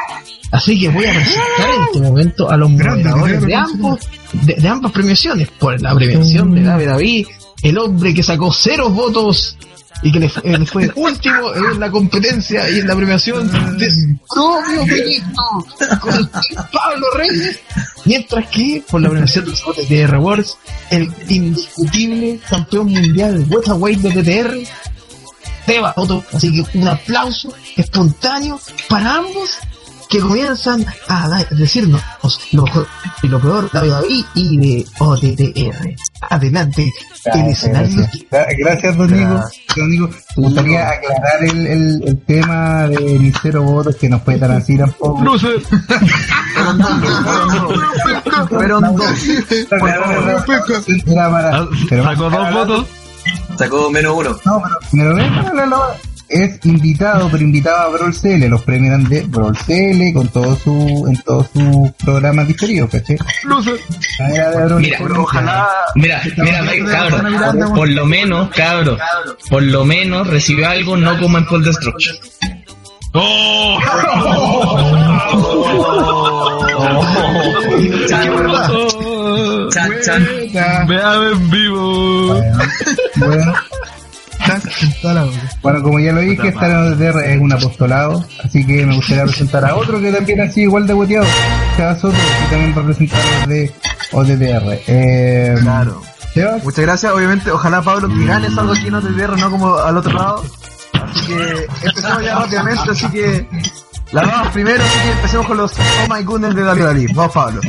Así que voy a presentar en este momento a los moderadores de ambos, de, de ambas premiaciones. Por la premiación de David David, el hombre que sacó cero votos y que le, fue- eh, le fue (laughs) último en la competencia y en la premiación de su propio proyecto con Pablo Reyes. Mientras que por la premiación de los OTTR Awards, el indiscutible campeón mundial Weight de TTR, Teba Otto. Así que un aplauso espontáneo para ambos que comienzan a decirnos lo mejor y lo peor de David y de OTTR. Adelante, el escenario. Gracias, Gracias, don Nico. Don Nico, me gustaría aclarar el, el, el tema de mis cero votos que no fue tan así tampoco. (laughs) Fueron dos. Era para- pero Sacó dos votos. Sacó menos uno. No, pero, pero ven, no, no, no. es invitado, pero invitado a Brawl CL. Los premios eran de Brawl CL con todo su, en todos sus programas diferidos, ¿caché? Mira, ojalá. Mira, mira, cabros, por lo menos, cabros, por lo menos recibió algo no como en Cold Destruction. ¡Oh! (laughs) Chan, chan. En vivo. Bueno, bueno, como ya lo dije, estar en OTTR es un apostolado, así que me gustaría presentar a otro que también ha sido igual de boteado, Sebas Soto, y también representar de OTTR. Eh, Claro. Sebas, Muchas gracias, obviamente, ojalá Pablo que ganes algo aquí en OTTR, no como al otro lado. Así que empecemos ya rápidamente, así que la vamos primero, así que empecemos con los Oh My Goodness de David Ali. Vamos Pablo.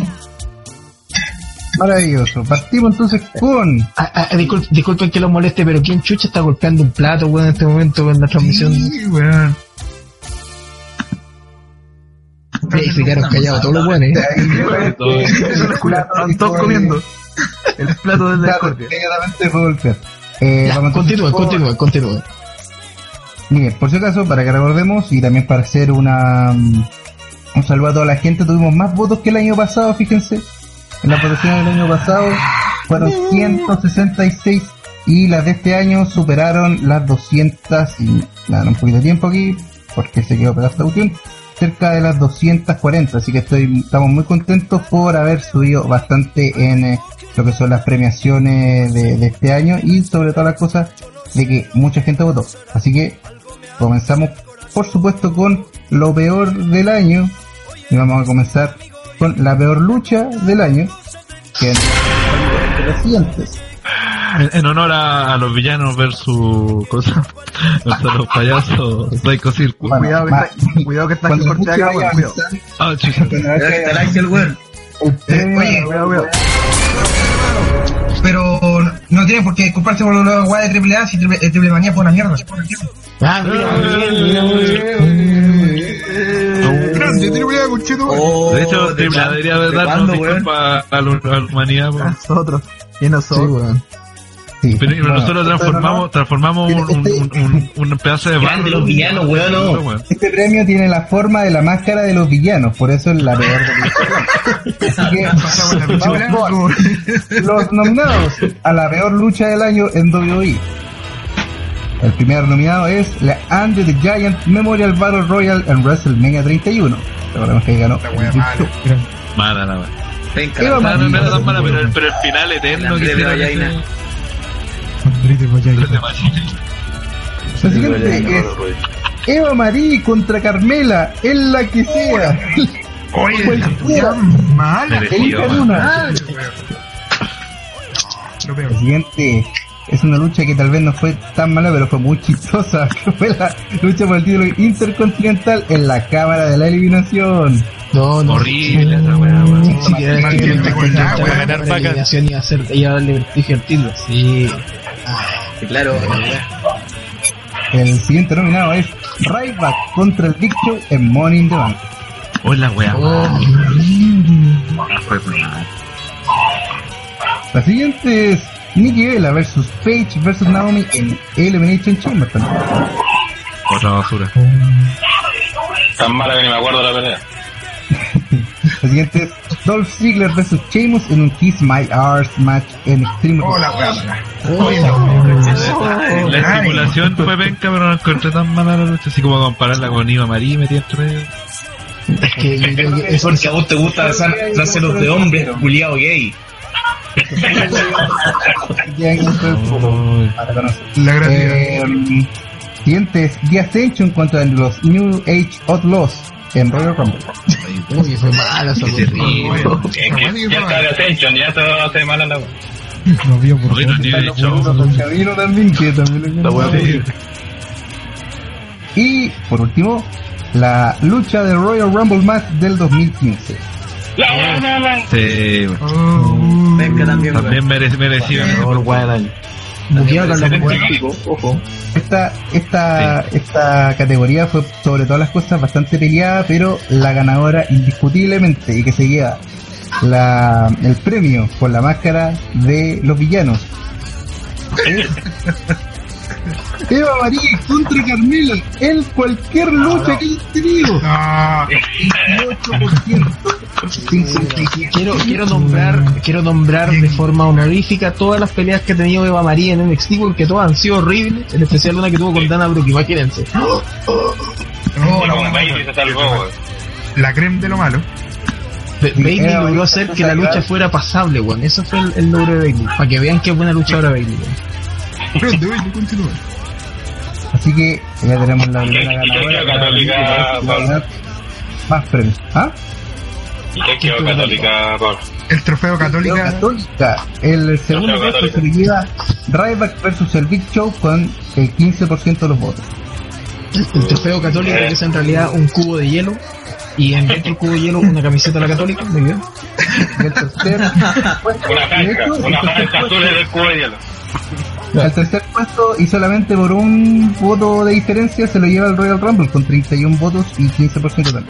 Maravilloso. Partimos entonces con... Ah, ah, discul- disculpen que los moleste, pero ¿quién chucha está golpeando un plato, weón, en este momento con la transmisión? weón. (laughs) Sí, se quedaron callados todos los weones, ¿eh? Están todos comiendo. El plato del golpear. Eh, Ya, vamos entonces continúe, con- continúe, continúe. Mire, por si acaso, para que recordemos y también para hacer una mm, un saludo a toda la gente, tuvimos más votos que el año pasado, fíjense. En las votaciones del año pasado fueron 166 y las de este año superaron las 200 y dan un poquito de tiempo aquí porque se quedó pegada esta cuestión cerca de las 240 así que estoy estamos muy contentos por haber subido bastante en eh, lo que son las premiaciones de, de este año y sobre todas las cosas de que mucha gente votó. Así que comenzamos por supuesto con lo peor del año y vamos a comenzar con la peor lucha del año que las siguientes En, en honor a, a los villanos versus cosa, (laughs) versus los payasos Psycho Circus. Bueno, Cuidado que ma- cuidado que está corte mucho acá, weón, cuidado. Ah, chica. cuando vaya Está el Axel, weón. el premio- oye, Cuidado, cuidado. Pero no tienen por qué disculparse por la weá de triple A si triple, eh, triple manía fue una mierda. Ah, mira, mira, Grande, triple A, concheto. Oh, De hecho, ¿de cuándo- debería de cuándo, weón? disculpas a, la- a la humanidad. Nosotros. Y Sí, nosotros. weón. Sí, Pero bueno, nosotros transformamos, transformamos un, un, un, un- un pedazo de Grande, los villanos, weón, no. Este premio tiene la forma de la máscara de los villanos, por eso es la peor de Así que (laughs) Pasamos la pichula, vamos los nominados a la peor lucha del año en WWE. El primer nominado es la Andre the Giant Memorial Battle Royal en WrestleMania 31. Recordemos que ganó. La wea mala. Mala la. Venga, Eva O sea, no, era tan mala, pero el, pero el final eterno que hicieron Vallaina. Andrés Vallaina. La siguiente es Eva Marie contra Carmela, en la que sea. Oye, wea mala. Peor. La siguiente es una lucha que tal vez no fue tan mala, pero fue muy chistosa. (laughs) que fue la lucha por el título intercontinental en la cámara de la eliminación. No, no. Horrible esa weá, weón. Ni siquiera es Más que ganar la eliminación iba a ser, iba a darle vertigio al título. Sí. Claro, El siguiente nominado es Ryback contra el Big Show en Money in the Bank. Hola, weá. Oh, Ah. La siguiente es Nikki Bella versus Paige versus Naomi en Elimination Chamber también. Otra basura. Tan mala que ni me acuerdo de la pelea. La siguiente es Dolph Ziggler versus Sheamus en un Kiss My Arse match en Extreme Oh, la simulación fue penca, pero no encontré tan mala la lucha, así como compararla con Iva Marí metida entre medio. es que yo creo que es porque a vos te gusta trárselos de hombre, culiado gay. La gratuidad. Eh, siguiente es The Ascension contra los New Age Outlaws en Royal Rumble. Uy, fue mala esa ya está de Ascension, ya se a hacer mala la. No vio por de también. Y por último, la lucha del Royal Rumble match del 2015. La wea mala. Sí. Oh. Venga también, También mere- merecido. Científico, ojo. Esta, esta, esta categoría fue sobre todas las cosas bastante peleada, pero la ganadora indiscutiblemente y que se lleva la, el premio por la máscara de los villanos (laughs) Eva María contra Carmela en cualquier lucha que hayas tenido. 28%. Quiero, quiero nombrar, quiero nombrar de forma honorífica todas las peleas que ha tenido Eva María en NXT porque todas han sido horribles, en especial una que tuvo con Dana Brooke, imagínense. La creme de lo malo. Ba- Bailey logró hacer que la lucha fuera pasable, weón. Eso fue el, el logro de Bailey. Para que vean qué buena luchadora Bailey, weón. Prende, oye, continúa. Así que ya tenemos la primera ¿Y qué- y qué ganadora. Católica, La-? Más premios. ¿Ah? ¿Y qué quedó católica, Pablo? El trofeo católica. Católica. El segundo puesto se Católica. le lleva Ryback versus el Big Show con el 15% de los votos. El trofeo católico que es en realidad un cubo de hielo. Y en dentro del cubo de hielo una camiseta de la católica, muy bien. Y el tercer (laughs) puesto, Una el una franja azul en el cubo de hielo. El tercer puesto y solamente por un voto de diferencia se lo lleva el Royal Rumble con 31 votos y 15% también.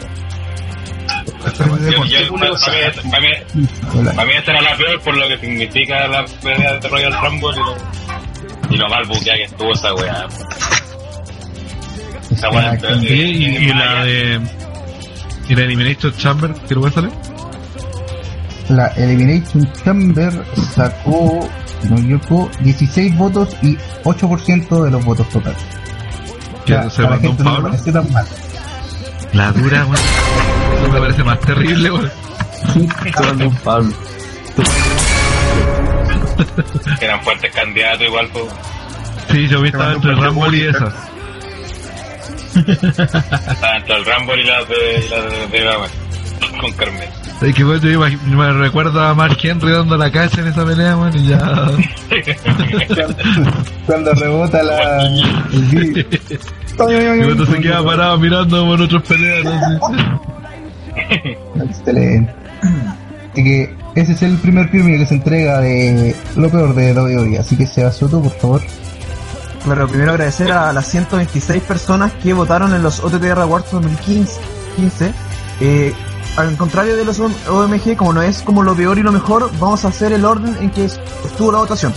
Para mí, esta era la peor por lo que significa la pelea de Royal Rumble y lo, y lo mal buqueada que estuvo esa weá. Esa weá. Exacto. Y, y- y la de. Y la Elimination Chamber, ¿qué lugar sale? La Elimination Chamber sacó, si no me equivoco, 16 votos y 8% de los votos totales. Que Ya, se mandó un no tan mal. La dura, weón. Eso me parece más terrible, weón. Un Pablo. (laughs) Eran fuertes candidatos igual, pues. Sí, yo vi estaba entre Rumble y esa. Estaban entre el Rumble y la de, la de, de. Con Carmen. Es que weón, yo imag- me recuerdo a Mark Henry dando la cacha en esa pelea, weón, y ya. (laughs) Cuando rebota la, el. (laughs) Y cuando se queda parado mirando por otros peleas, ¿no? Excelente. Así que ese es el primer premio que se entrega de lo peor de WWE. Así que Seba Soto, por favor. Claro, primero agradecer a las 126 personas que votaron en los OTTR Awards 2015. 15. Eh, al contrario de los OMG, como no es como lo peor y lo mejor, vamos a hacer el orden en que estuvo la votación.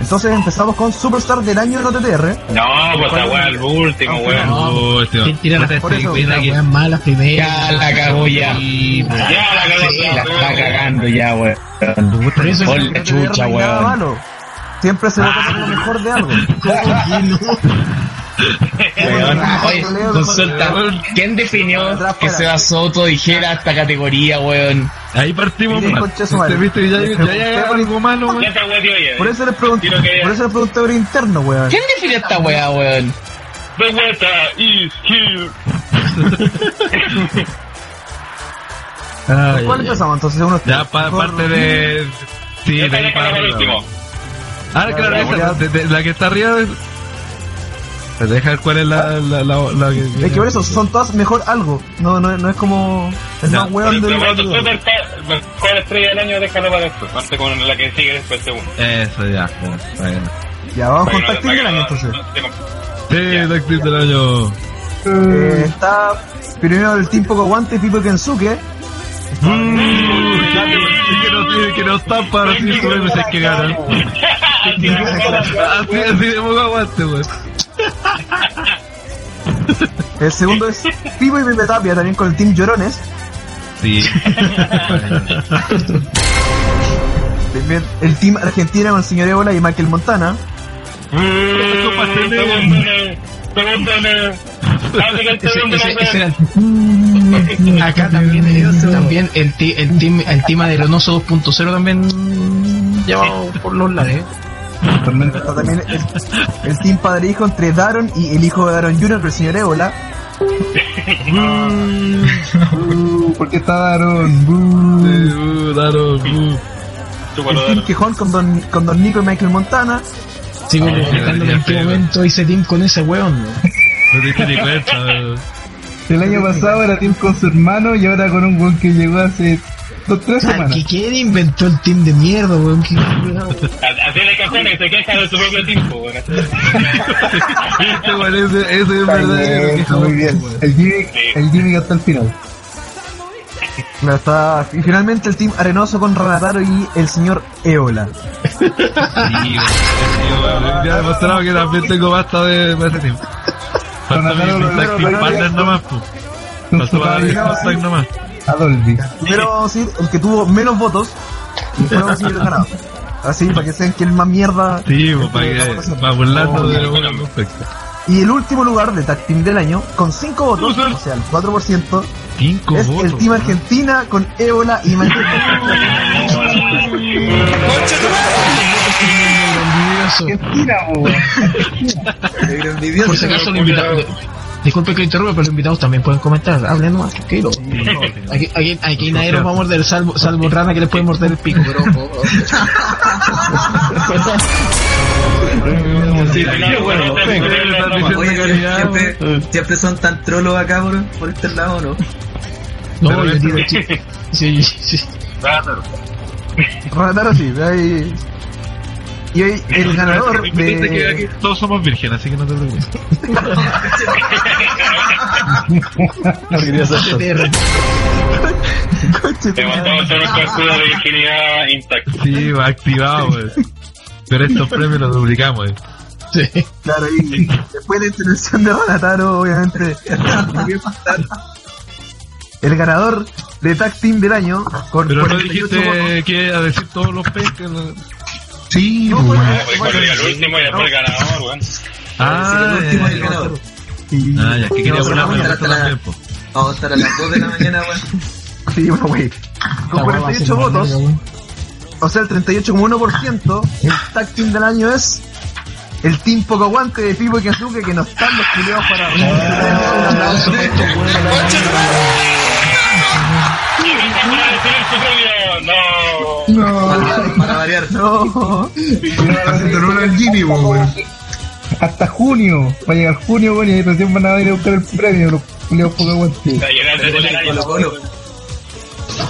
Entonces empezamos con Superstar del año en OTTR. No, pues esa weá, el último, weón. Oh, este ¿Quién tira las weas malas primero? Ya la cagó ya. Ya la cagó, Sí, la weón. está cagando ya, weón. Por la chucha, no weón. Siempre se vota lo mejor de algo. (laughs) Weón, consulta. ¿Quién definió que Seba Soto dijera esta categoría, weón? Ahí partimos mal. ¿Te viste que ya, ya, ya algo malo, weón? ¿Quién te weón, tío, Por eso les pregunté, por eso les pregunté por interno, weón. ¿Quién definió esta weá, weón? The weather is here. ¿Cuál empezamos entonces? Uno Ya, pa- parte de. Sí, de ahí es para último. Ah, claro, esa, ya. de- de- la que está arriba. De- Te deja ver cuál es la, la, la, la que. Es que por eso son todas mejor algo. No, no, no es como el Ya. más super el mejor estrella del año, déjalo para después. Parte con la que sigue después segundo. Eso, ya. Bueno. Ya, vamos con no- del año entonces. no- no Sí, la actriz del año. Eh, está primero el Team Poco Guante, Pipo Kensuke. Mm, que no que no están para memes es que ganan. (laughs) Así, así de poco aguante, weón. El segundo es Pipo y Pepe Tapia, también con el Team Llorones. Sí. También el Team Argentina con el señor Ébola y Michael Montana. Acá también, también el, ti- el, team, el team aderonoso 2.0 también llevado por los lares. Tormenta. Está también el, el Team Padre Hijo entre Daron y el hijo de Daron Jr., el señor Ébola. (laughs) Uh, ¿Por qué está Daron? Uh, Daron, uh. Chúpalo, El Team. Quejón con Don, con Don Nico y Michael Montana. Sigo preguntándome en qué feo. momento hice team con ese weón. ¿no? Te diste ni cuenta. El año pasado era Team con su hermano y ahora con un weón que llegó hace dos, tres semanas. ¿que ¿Quién inventó el team de mierda, weón? ¿Qué- Así de cajones, se queja de su propio tiempo, weón. (laughs) Este weón, ese, ese es verdadero. muy bien. weón. El gimmick, el gimmick hasta el final. Claro, está- Y finalmente el team Arenoso con Ranataro y el señor Eola. (laughs) Sí, ya he demostrado que también tengo basta de, de ese tiempo. Falta mi, mi tag team partner nomás, pues. Falta para mi tag nomás. A Dolby. Primero vamos a decir el que tuvo menos votos y después vamos a decir el ganador. Así, para que sean que el más mierda. Sí, pues, para que, para burlarnos de lo bueno perfecto. Y el último lugar de Tag Team del año, con 5 votos, o sea, el 4%, Cinco es votos. el Team Argentina con Ébola y Argentina, (laughs) Por si acaso, los invitados. Disculpe que lo interrumpa, pero los invitados también pueden comentar. Hablen nomás, tranquilo. Aquí, aquí, aquí nadie nos va a morder, salvo, salvo Rana que les puede morder el pico, pero (laughs) siempre, son tan trolos acá por, por este lado, ¿no? No, yo tiro chiste. (laughs) Sí, sí. Ranataro sí, de ahí. Y hoy el ganador Viste que aquí de... todos somos vírgenes, así que no te preocupes. (laughs) No quería hacer. Te mandamos con escudo de virginidad intacto. Sí, va activado, weón. Pero estos premios los duplicamos, eh. Sí. Claro, y después de la intervención de Ranataro, obviamente, el ganador de Tag Team del año con Pero no 48 votos. dijiste que a decir todos los pescas. Sí, No, pues, pues. Pues cuando diga el último y después el ganador, weón. Ah, el último ya, es el ganador. Y- Ah, ya, que quería No, burlarme vamos a de estar esto hasta la- también, po. Vamos a estar a las 2 de la mañana, weón. Sí, bueno, güey. Con 48 votos, o sea, el 38,1%, el tag team del año es el team poco aguante de Pipo y Kazuke que no están los culiados para... No. No, Para variar. no. Haciendo honor al Jimmy, weón. Hasta junio. Va a llegar junio, bueno, y ahí recién van a ir a buscar el premio. Los culiados poco aguante. El.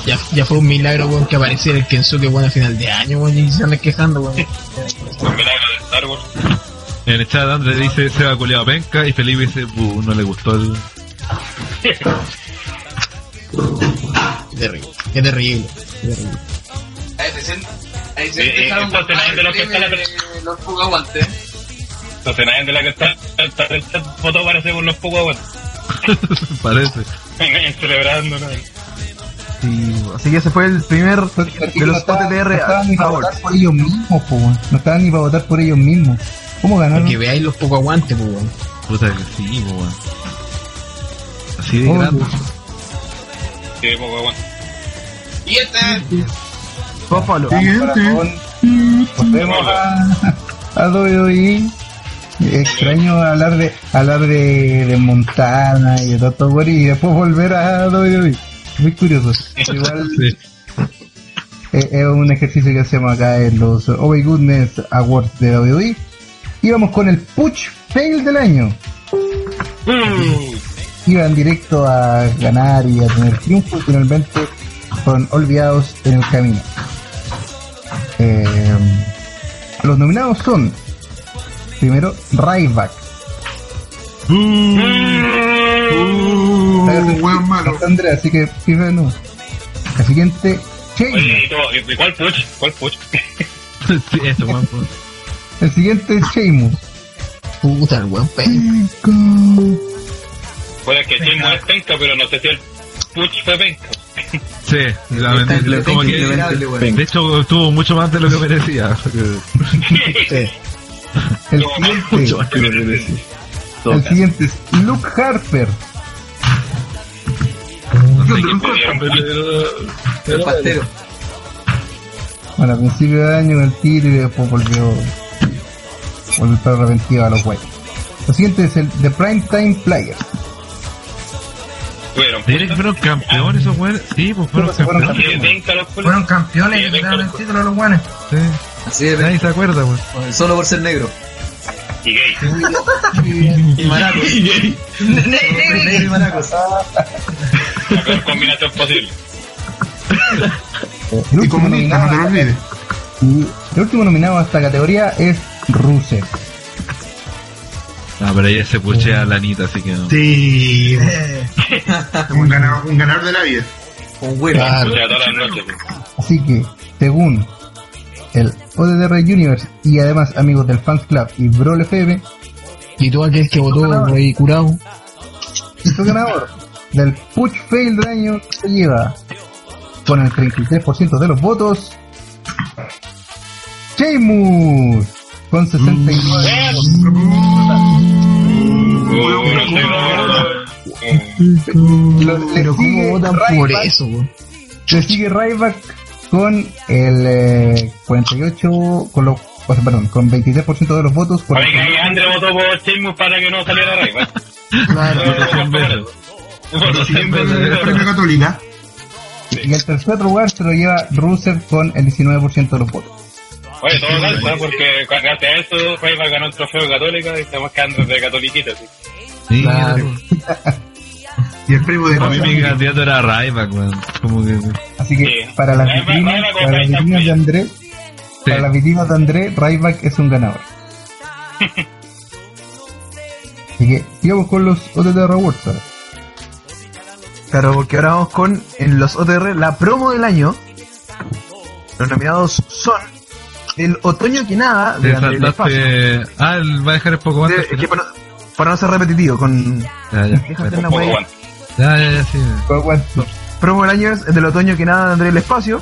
Ya, ya fue un milagro, weón, que apareciera el Kensuke, weón, a final de año, weón, y se andan quejando, weón. Un milagro de Star Wars. En el chat Andrés dice se va culiado penca y Felipe dice "Bu, no le gustó el. (laughs) Qué terrible, qué terrible. qué terrible. Ahí se ahí Eh, se eh, dejaron entonces nadie de los que está en la de los Fuga Aguante. Entonces nadie de la que está, está en el chat votó para según los pocos aguantes. (laughs) Parece. Celebrando, ¿no? Sí, así que ese fue el primer de los no OTTR estaban ni para votar por ellos mismos, po. No estaban ni para votar por ellos mismos. ¿Cómo ganaron? Para que veáis los poco aguantes, pues, weón. Puta que sí, po. Así de Oh, grande. Sí, poco aguante. Y este, Vamos, Pablo. Corazón. Volvemos a, a WWE. Extraño hablar de hablar de, de Montana y de Gori y después volver a WWE. Muy curioso. Igual (laughs) Sí. eh, es un ejercicio que hacemos acá en los Oh My Goodness Awards de WWE. Y vamos con el Push Fail del año. Iban directo a ganar y a tener triunfo y finalmente fueron olvidados en el camino. Eh, los nominados son primero Ryback. Uh, weón malo. Andrea, así que primero no. La siguiente. Oye, ¿y, todo? ¿Y cuál push? ¿Cuál push? (laughs) sí, eso, weón. po. El siguiente es Sheamus. Puta, el penca. Puede que Chimo es penca, pero no sé si el push fue penca. Sí, la mentira, como que, de hecho tuvo mucho más de lo que merecía. Sí. El siguiente, el siguiente es Luke Harper. No sé quién pudieron, pero- El pastero. Bueno, a principio de año el tiro y después volvió. Volvió a estar arrepentido a los güeyes. El siguiente es el The Primetime Player. Tuvieron Direct fueron campeones esos weones. Sí, pues fueron fueron campeones. Fueron campeones y le quitaron el título los guanes. Sí. Así de Nadie se acuerda, weón. Solo por ser negro. Y gay. Y maraco. Negro y maraco. La peor combinación posible. El Y último, comunista, no te lo nominado, olvides. y el último nominado a esta categoría es Rusev. No, pero ella se puchea a la Anita, así que no. Sí. (laughs) un, ganador, un ganador de la vida. Con huevo. Claro. Así que, según el ODR Universe y además amigos del Fans Club y Brawl FM, Y tú aquel que votó por ahí curado. su ganador del Push Fail del año se lleva con el 33% de los votos Sheamus con 69%. Lo- le Pero ¿cómo sigue votan por Ryback- eso? Le sigue Ryback con el eh, 48, con los, o sea, perdón, con 23% de los votos. Por Andre votó por Sheamus para que no saliera Rayman. (laughs) Claro. Católica. Y el tercer lugar se lo lleva Rusev con el 19% de los votos. Oye, todo calza, porque gracias a eso Rayman ganó el trofeo católica y estamos quedando de catoliquita. así. Sí, Claro. Y el primo de A mí mi candidato era weón. Como que. Así que para las vitrinas, para las compensa vitrinas de André, para las vitrinas de André, Ryback es un ganador. (laughs) Así que sigamos con los OTT Rewards ahora. Claro, porque ahora vamos con en los OTR la promo del año. Los nominados son el otoño que nada de Te saltaste. Ah, el- va a dejar el poco que para, no, para no ser repetitivo, con Ya, ya. Poco. Ya, ya, ya, sí. promo del año es el del otoño que nada de André el Espacio.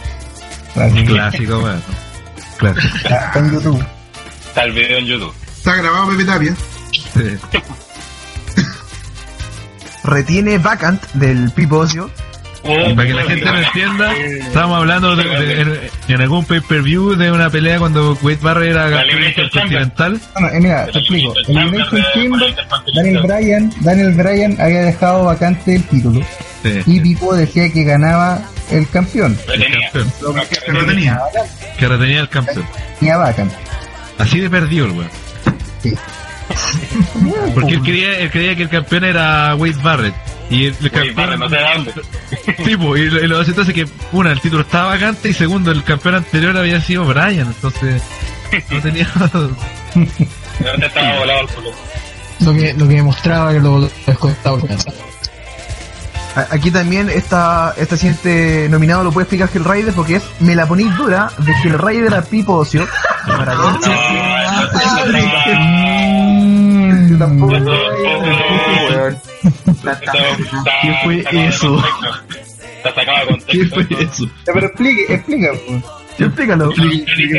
Clásico, weón. Clásico. Está en YouTube. Está el video en YouTube. Está grabado Pepe Tapia. Sí. Retiene Vacant del Pipo Ocio. Para que la gente lo entienda, estábamos hablando de, de- en, en algún pay-per-view de una pelea cuando Wade Barrett era campeón intercontinental. Bueno, eh, mira, te explico. En Elimination Chamber, Daniel Bryan, Daniel Bryan había dejado vacante el título. Sí. Y Pipo decía que ganaba el campeón. El campeón. Que lo tenía. Que retenía el campeón. Tenía vacante. Así de perdido el weón. Sí. Porque él creía, él creía que el campeón era Wade Barrett. Y el, el campeón. no sé dónde. tipo, y lo, y lo hace entonces que, una, el título estaba vacante y segundo, el campeón anterior había sido Bryan. Entonces, no tenía. ¿Dónde estaba volado el culo? Lo que, lo que demostraba que lo descontaba Aquí también esta, este siguiente nominado lo puede explicar Gil Raider porque es Me la ponéis dura de Gil Raider a Pipo Ocio. Maravilloso. Yo tampoco ¿Qué fue eso? Está sacado de contexto. ¿Qué fue eso? Pero explique, explica. pues. Explícalo.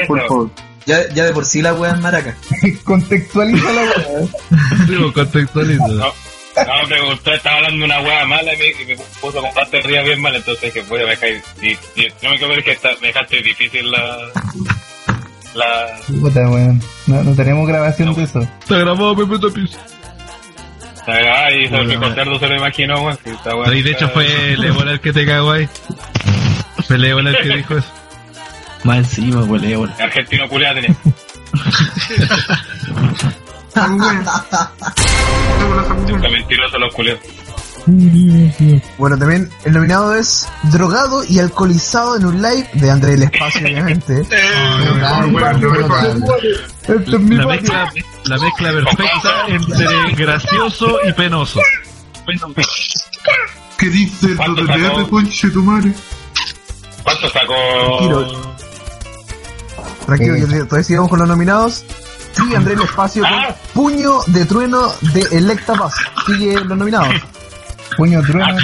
por favor. Ya, ya de por sí la wea es maraca. (laughs) Contextualiza la weá. Digo, contextualizo. No, no, me preguntó, estaba hablando una hueá mala y me, y me puso con parte ría bien mal, entonces dije, bueno, me dejáis, y, y no me quiero que está, me dejaste difícil la, la, Puta, weón. No, no tenemos grabación de eso. Se grabó Pepe Tapis. la verdad, y sobre mi concerto se lo imaginó, weón, está y de hecho fue el Ébola el que te cagó ahí. Fue el Ébola el que dijo eso. Más encima, huele, huele. Argentino culiado tenía. (laughs) Está mentiroso los culiados. Bueno, también el nominado es Drogado y Alcoholizado en un live de André el Espacio, obviamente. (laughs) La mezcla, la mezcla perfecta entre gracioso y penoso. ¿Qué dice el ¿Cuánto WTF, sacó? conche tu madre? ¿Cuánto sacó? Tranquilo. Tranquilo, que todavía sigamos con los nominados. Sigue André el Espacio con Puño de Trueno de Electa Paz. Sigue los nominados. Puño trueno. Ah,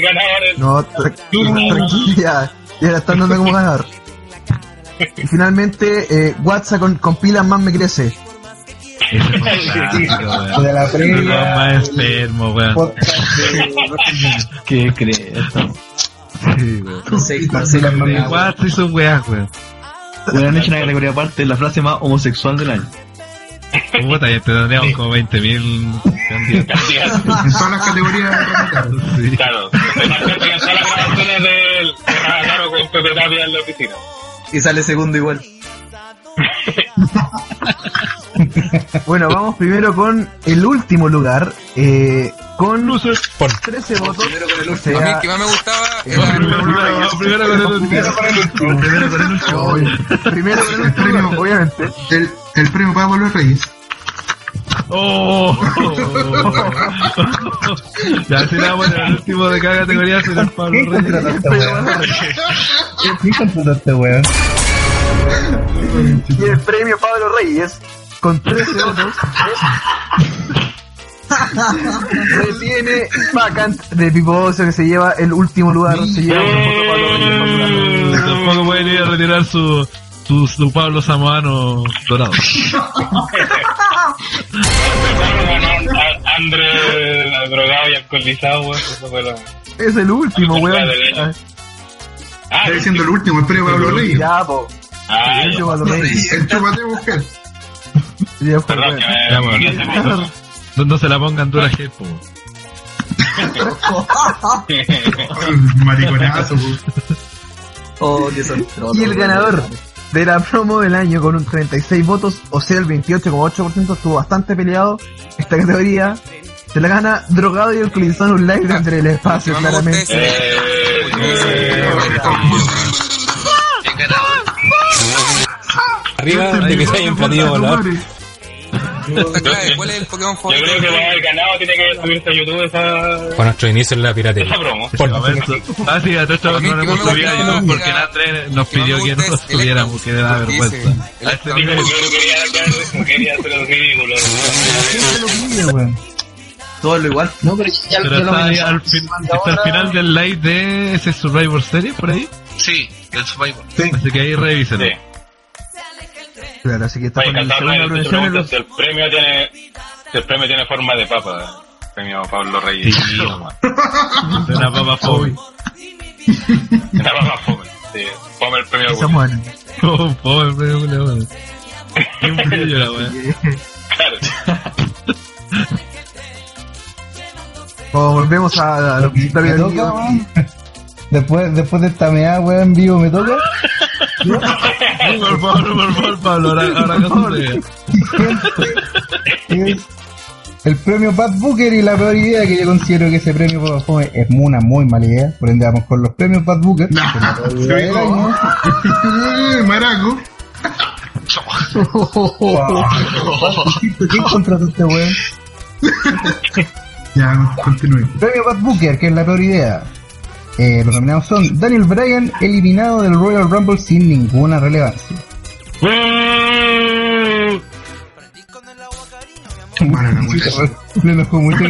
ganador. No, tra- tranquilo, ya, la están dando como ganador. Y finalmente, eh, WhatsApp con, con pilas más me crece. De la previa. más enfermo, weón. ¿Qué crees? Sí, weón. Seis parcelas más. De WhatsApp y sus weas, weón. Hecho una categoría aparte, la frase más homosexual del año. Puta, ya te tendríamos como 20.000 candidatos. En todas las categorías. Sí. Claro, se marcan todas las grabaciones del Claro con Pepe Tapia en la oficina. Y sale segundo igual. Bueno, vamos primero con el último lugar. Eh, con 13 votos. O A sea, mí el que más me gustaba era Primero con el primero con el último. Primero con el último, obviamente. El, el premio para volver Reyes. ¡Oh! (laughs) ya, si le vamos a el último de cada categoría será el Pablo ¿Quién Reyes. este weón? ¿Quién este weón? Y el premio Pablo Reyes, con 13 votos, (laughs) retiene vacant de Pipo Ocio que se lleva el último lugar. Se lleva Pablo Reyes. Tampoco pueden ir a retirar su, su, su Pablo Samoano dorado. André drogado y alcoholizado, weón. Eso fue lo. Es el último, weón. Ah, Está diciendo el último, el premio Pablo Reyes. Ya, po. Ah, El Pablo Reyes. El chupate mujer. (laughs) Ya fue, Perdón, que me- No, no se la pongan dura G, po. (laughs) Mariconazo, pues. Oh, qué son. (laughs) Y el ganador de la promo del año con un 36 votos, o sea, el 28,8% estuvo bastante peleado. Esta categoría se la gana drogado y alcoholizado en un live entre el espacio, claramente. Eh, Arriba de que se haya un platillo volador. ¿Cuál es el Pokémon Yo favorito? creo que para haber ganado tiene que subirse a YouTube esa, Con nuestro inicio en la piratería. esa promo. Momento. (laughs) Ah, sí, a todo esto A mí no lo hemos no subido a YouTube porque la André nos que no pidió que no es subiéramos, que le da vergüenza. A este Dijo que yo quería, quería hacer el ridículo. ¿Quién se lo? Todo lo igual. No, pero ya, Pero ya lo está amenazamos. al, fin- está al final del live de ese Survivor Series por ahí. Sí, el Survivor. Así que ahí revísenlo. Sí. Claro, así que está Oye, con el segundo los... si el premio tiene, si el premio tiene forma de papa. El premio Pablo Reyes. Sí, (laughs) De una papa fome. La (laughs) papa fome. Sí, fome el premio. Esa mujer. (laughs) Oh, pobre premio, culiao, weón. Qué brillo la weá. Claro. Como volvemos a, a lo que está ¿Me bien? Después, después de esta meada, weón, en vivo, ¿me toca? (laughs) Por favor, por favor, Pablo, ahora, ahora el premio Bad Booker y la peor idea que yo considero que ese premio Fome es una muy mala idea. Por ende, vamos con los premios Bad Booker. Maraco. ¿Quién este weón? Ya, continúe. Premio Bad Booker, que es la peor idea. Eh, los nominados son Daniel Bryan, eliminado del Royal Rumble sin ninguna relevancia. Weá. Me (laughs) enojó mucho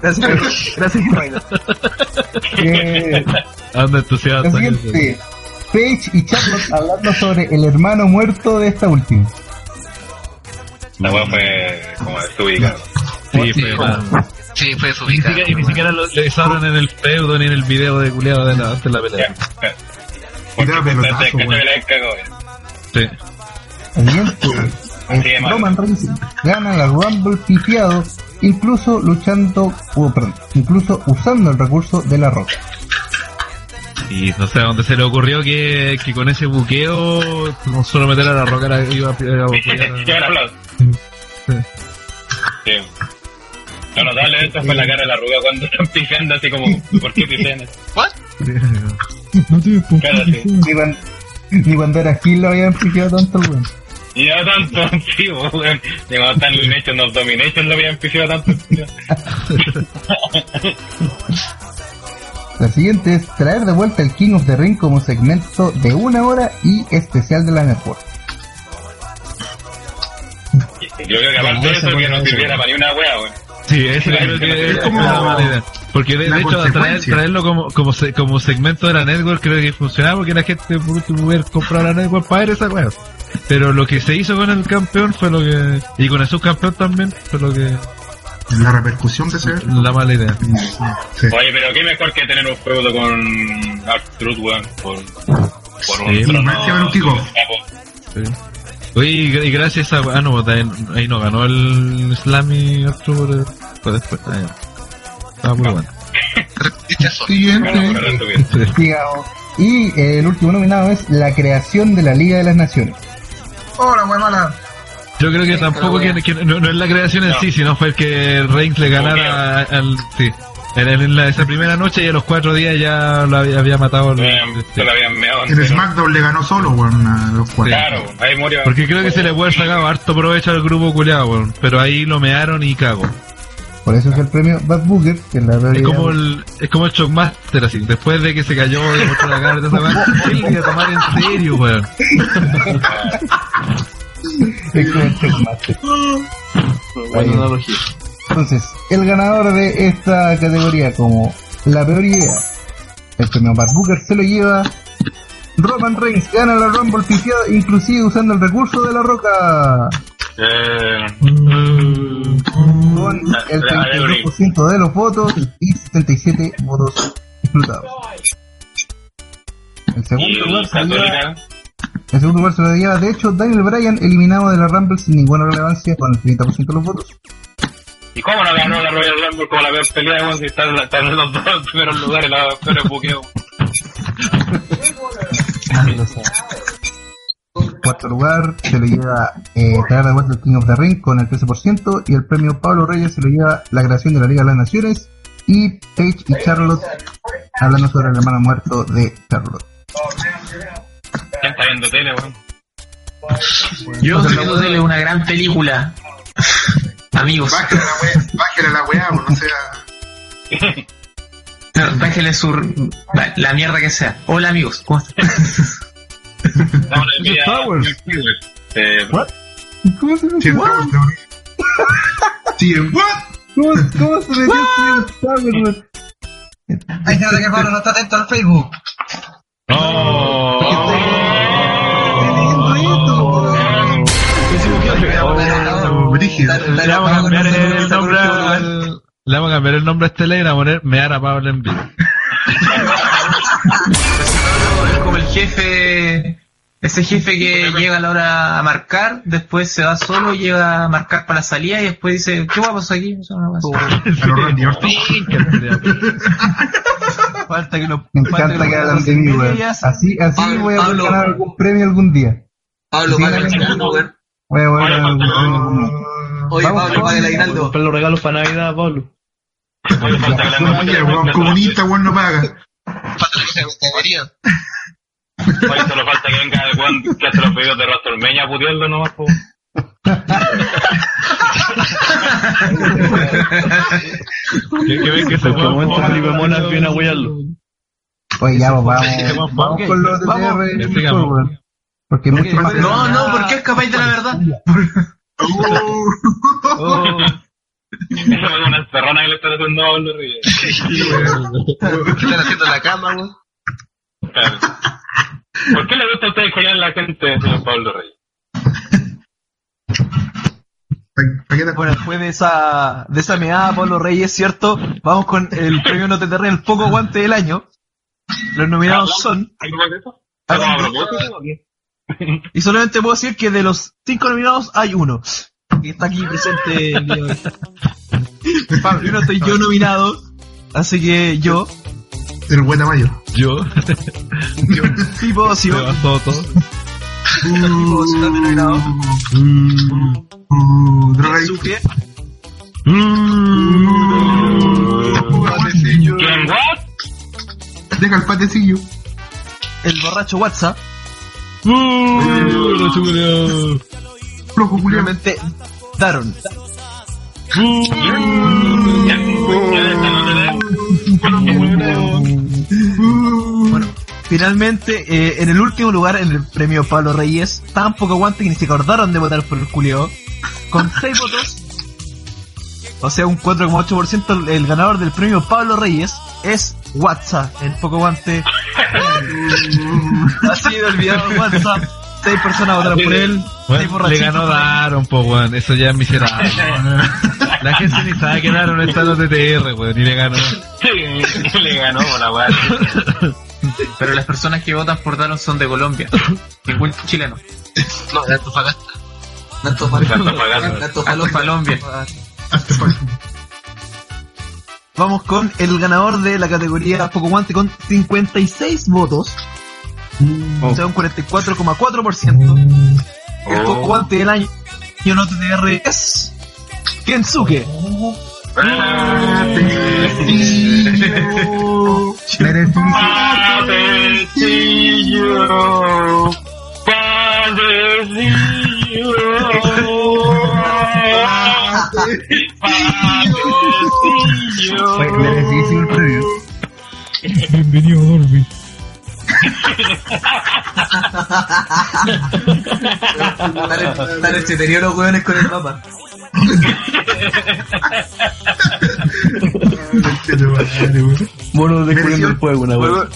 Gracias, gracias, Jaime. Eh, Anda entusiasta. Siguiente, Paige y Charlotte hablando sobre el hermano muerto de esta última. La weá fue como desubicada. Sí, fue mal. Sí, fue desubicado. y ni siquiera lo, usaron en el feudo ni en el video de culiado de la, antes de la pelea. Porque pelotazo. Sí. (laughs) Roman Reigns gana la Rumble pifiado, incluso luchando, oh, perdón, incluso usando el recurso de la roca. Y no sé a dónde se le ocurrió que, que con ese buqueo, no solo meter a la roca, iba a, iba a apoyar a- Llevan hablado. Sí. (laughs) Lo notable de esto fue la cara de la arruga cuando están pijando así como, ¿por qué pijan? ¿What? No tiene por qué. Claro, sí. Ni cuando, ni cuando era Gil lo habían pifiado tanto el weón. Y no tanto, (laughs) sí, weón. Y cuando están en Nation of Domination lo habían pisado tanto. La siguiente es traer de vuelta el King of the Ring como segmento de una hora y especial de la Network. Yo creo que aparte de eso, que no sirviera para ni una wea, weón. Sí, eso creo que es como una mala idea. Porque de, hecho, traer, traerlo como, como, se- como segmento de la network creo que funcionaba porque la gente por último hubiera comprado la network para ver esa wea. Pero lo que se hizo con el campeón fue lo que. Y con el subcampeón también fue lo que. La repercusión de ser. La mala idea. Sí. Oye, pero qué mejor que tener un feudo con Artruth, weón. Por, por un Sí, trono. un kickoff. Sí. Oye, y, gra- y gracias a. Ah, no, ahí, ahí no ganó el Slammy October. Fue después. Ah, ya. Estaba muy bueno. Siguiente. Y eh, el último nominado es la creación de la Liga de las Naciones. Hola, wea mala. Yo creo que tampoco que, que no, no es la creación en No. sí, sino fue el que Reigns le ganara al. Sí. En, el- en la- esa primera noche y a los cuatro días ya lo había, había matado. el- este. Se lo habían meado En. SmackDown le ganó solo, weón, a los cuatro. Claro, ahí murió. Porque creo que se le puede haber sacado harto provecho al grupo culeado, weón. Pero ahí lo mearon y cago. Por eso es el premio Bad Booger, que es la Es realidad. como el, es como el Shockmaster, así. Después de que se cayó de otra la cara de esa weá, él a tomar en serio, weón. Es como el Checkmaster. Buena analogía. Entonces, el ganador de esta categoría como la peor idea, el premio Bad Booker se lo lleva Roman Reigns, gana la Rumble pifiada, inclusive usando el recurso de la roca, Eh, con el 32% de los votos y 77 votos explotados. El segundo lugar se lo lleva. El segundo lugar se lo lleva, de hecho, Daniel Bryan, eliminado de la Rumble sin ninguna relevancia, con el 30% de los votos. ¿Y cómo no ganó la Royal Rumble como la peor pelea, weón? Si están, están en los dos primeros lugares, los peores buqueos. Cuarto lugar se lo lleva eh, traer de el King of the Ring con el 13% y el premio Pablo Reyes se lo lleva la creación de la Liga de las Naciones y Paige y Charlotte hablando sobre el hermano muerto de Charlotte. ¿Quién está viendo tele, weón? Yo estoy viendo tele, una gran película. Amigos. Bájale la weá, bájale la weá, no sea. No, Bájale su. La mierda que sea. Hola amigos, ¿cómo están? Estamos en el día. Eh, ¿Cómo se. Sí, what? ¿Cómo, cómo se Wars, weón? Hay gente que Pablo no está atento al Facebook. Brígido. Le vamos a cambiar el nombre al- le vamos a cambiar el nombre a este ley y le vamos a poner Mear a Pablo en vivo. Es como el jefe. Ese jefe que llega a la hora a marcar, después se va solo, llega a marcar para la salida y después dice, ¿qué guapo aquí? Eso no pasa. A los Randy Orton. Falta que lo. Me encanta que hablan de mí, weón. y Así, así Pablo, voy a Pablo. ganar algún premio algún día. Pablo, Sí, paga el weón. Voy a ganar algún premio algún día. Oye, Vamos, Pablo, paga el vamos. aguinaldo. Comprar los regalos para Navidad, Pablo. Oye, falta que weón, comunista, weón, no paga. Oye, solo falta que venga el weón que hace los videos de Rastormeña a putearlo nomás, po. Que, que ven que se qué momento Felipe Mona viene a huearlo. Oye, ya, pues, vamos, vamos con los de. Porque mucho más. No, no, porque es capaz de la verdad. Fue una encerrona que le están haciendo a Pablo Reyes. ¿Qué están haciendo en la cama, weón? Claro. ¿Por qué le gusta a ustedes collar a la gente, señor Pablo Reyes? ¿Para qué te- Bueno, después de esa, de esa meada, Pablo Reyes, ¿cierto? Vamos con el premio No Te Terre, el poco guante del año. Los nominados son, ¿Algo más de eso? Y solamente puedo decir que de los cinco nominados hay uno. Que está aquí presente el día de hoy. (laughs) Pablo, yo no estoy yo nominado, así que yo, El Guatamayo. Yo, tipo se Ocio, basó todo. también nominado. Y-. Deja el patecillo. el borracho WhatsApp, ¡Uh! Flojo, Daron. Bueno, finalmente, eh, en el último lugar, en el premio Pablo Reyes, tan poco aguante que ni se acordaron de votar por el Julio, con (laughs) 6 votos, o sea, un 4,8%, el, el ganador del premio Pablo Reyes es WhatsApp, el poco aguante. (laughs) ha sido olvidado WhatsApp, 6 personas votaron por él, 6 Bueno, le ganó Daron, po, weón. Eso ya es miserable. (laughs) La gente ni sabe que Daron está en los TTR, weón. Y le ganó. Sí, le ganó la weá. (laughs) Pero las personas que votan por Daron son de Colombia. Ningún chileno. No, de Antofagasta. Antofagasta. Alto Colombia. Vamos con el ganador de la categoría Poco Guante con 56 votos. Oh. O sea, un 44,4%. Oh. El Poco Guante del año yo no TDR es Kensuke. Merecido. Merecido. Merecido. Bienvenido, Dolby. Están tan entretenidos los hueones con el mapa. Mono descubriendo el juego, una wea.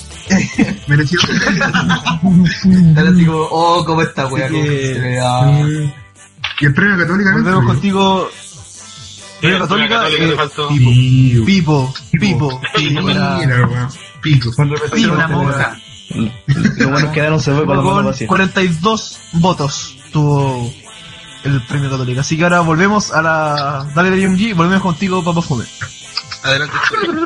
Merecido. Están así como, oh, cómo está wea. Y el premio católica Volvemos contigo. Premio Católica eh, le faltó. Pipo. Pipo, Pipo, Pipo. Pipo, una monja. Lo bueno es que no se fue con la mano Con vacía. 42 votos tuvo el premio católico. Así que ahora volvemos a la. Dale de UMG, volvemos contigo, Papa Fome. Adelante.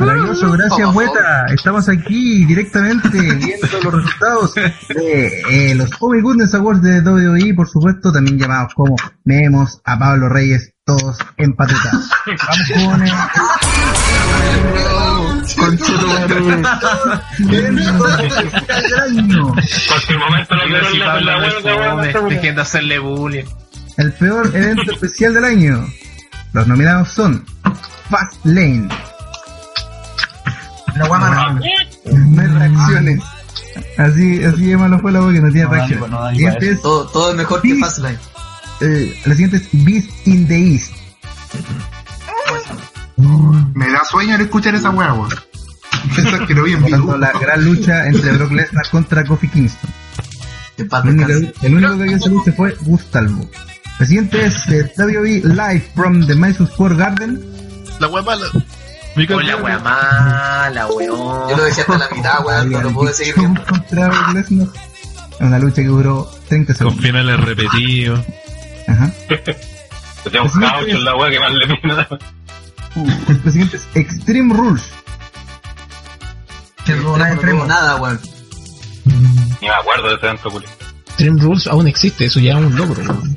Maravilloso, gracias Hueta. Estamos aquí directamente viendo los resultados de eh, los My Goodness Awards de WWE, por supuesto, también llamados como Vemos a Pablo Reyes, todos empatetados. Vamos con momento lo la huelga. Dejen hacerle bullying. El peor evento especial del año. Los nominados son Fast Lane. La guama No hay reacciones. Así, así de malo fue la voz que no tiene No reacciones. no es, Todo, todo es mejor que Fastlane. eh, la siguiente es Beast in the East. Me da sueño al escuchar esa weá, weón. Pensar que lo vi en vivo. tanto, la gran lucha entre Brock Lesnar contra Kofi Kingston. El único, descanse. el único que vio esa lucha fue Gustavo. La siguiente es eh, WWE Live from the Madison Square Garden. La wea mala. Hola, wea mala, weón. Yo lo dejé hasta la mitad, weón, no lo pude seguir viendo. contra Lesnar. Una lucha que duró 30 Con segundos. finales repetidos. Ajá. (laughs) Tenía un caucho en la weá que más le pina. La siguiente es Extreme Rules. Que no, extremo. nada, weón. Ni me acuerdo de ese evento, culo. Dream Rules aún existe, eso ya es un logro. weón.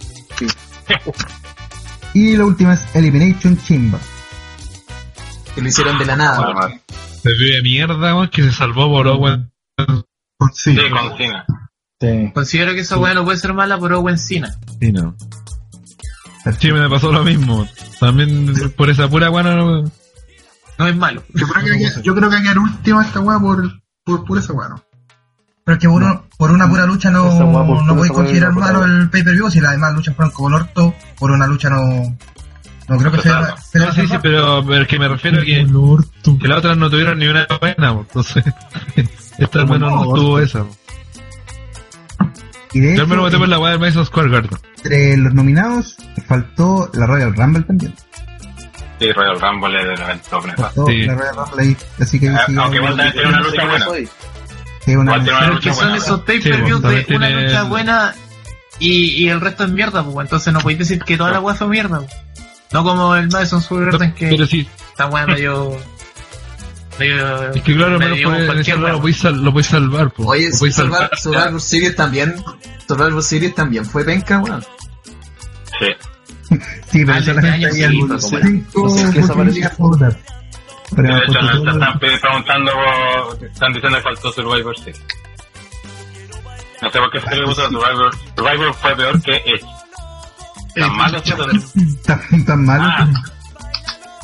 Y la última es Elimination Chamber. Que lo hicieron de la nada. Se ve de mierda, weón, que se salvó por Owen. Sí, con Cena. Sí. Considero que esa wea no puede ser mala por Owen Cena. Sí, no. Sí, me pasó lo mismo. También por esa pura guana no. No es malo. Yo creo que hay que- yo creo que última esta weá por, por, por esa weá, ¿no? Pero es que por, por una pura lucha no, no pura voy a esa considerar malo el pay-per-view si las demás luchas fueron como el orto. Por una lucha no, no creo que sea. No, sí, sí, pero, es que me refiero a que, que las otras no tuvieron ni una buena, entonces. (laughs) Esta al menos no tuvo esa. Y de Yo por la weá del Madison Square Garden. entre los nominados faltó la Royal Rumble también. Sí, Royal Rumble es del evento nefasto. Faltó la Royal Rumble ahí, así que Ah, sí, Aunque igual también tiene una lucha buena. que una- lucha que son buena. esos Sí, pay-per-views pues, de una lucha buena y, y el resto es mierda, pues. Entonces no podéis decir que toda la wea fue mierda, pues. No como el Madison Square Garden que Pero sí, wea medio. medio. es que claro, lado wea. lo podéis sal- lo podéis salvar, po. Oye, Lo salvar. Survivor Series también. Survivor Series también fue penca, weón. Sí. (laughs) Sí, pero Ah, solamente este año había no sé qué. Pero de hecho, porque no todo- están preguntando, están diciendo que faltó Survivor, sí. No sé por qué se le gusta Survivor. Survivor fue peor que Edge. Tan malo fue tan- tan, tan malo. Ah,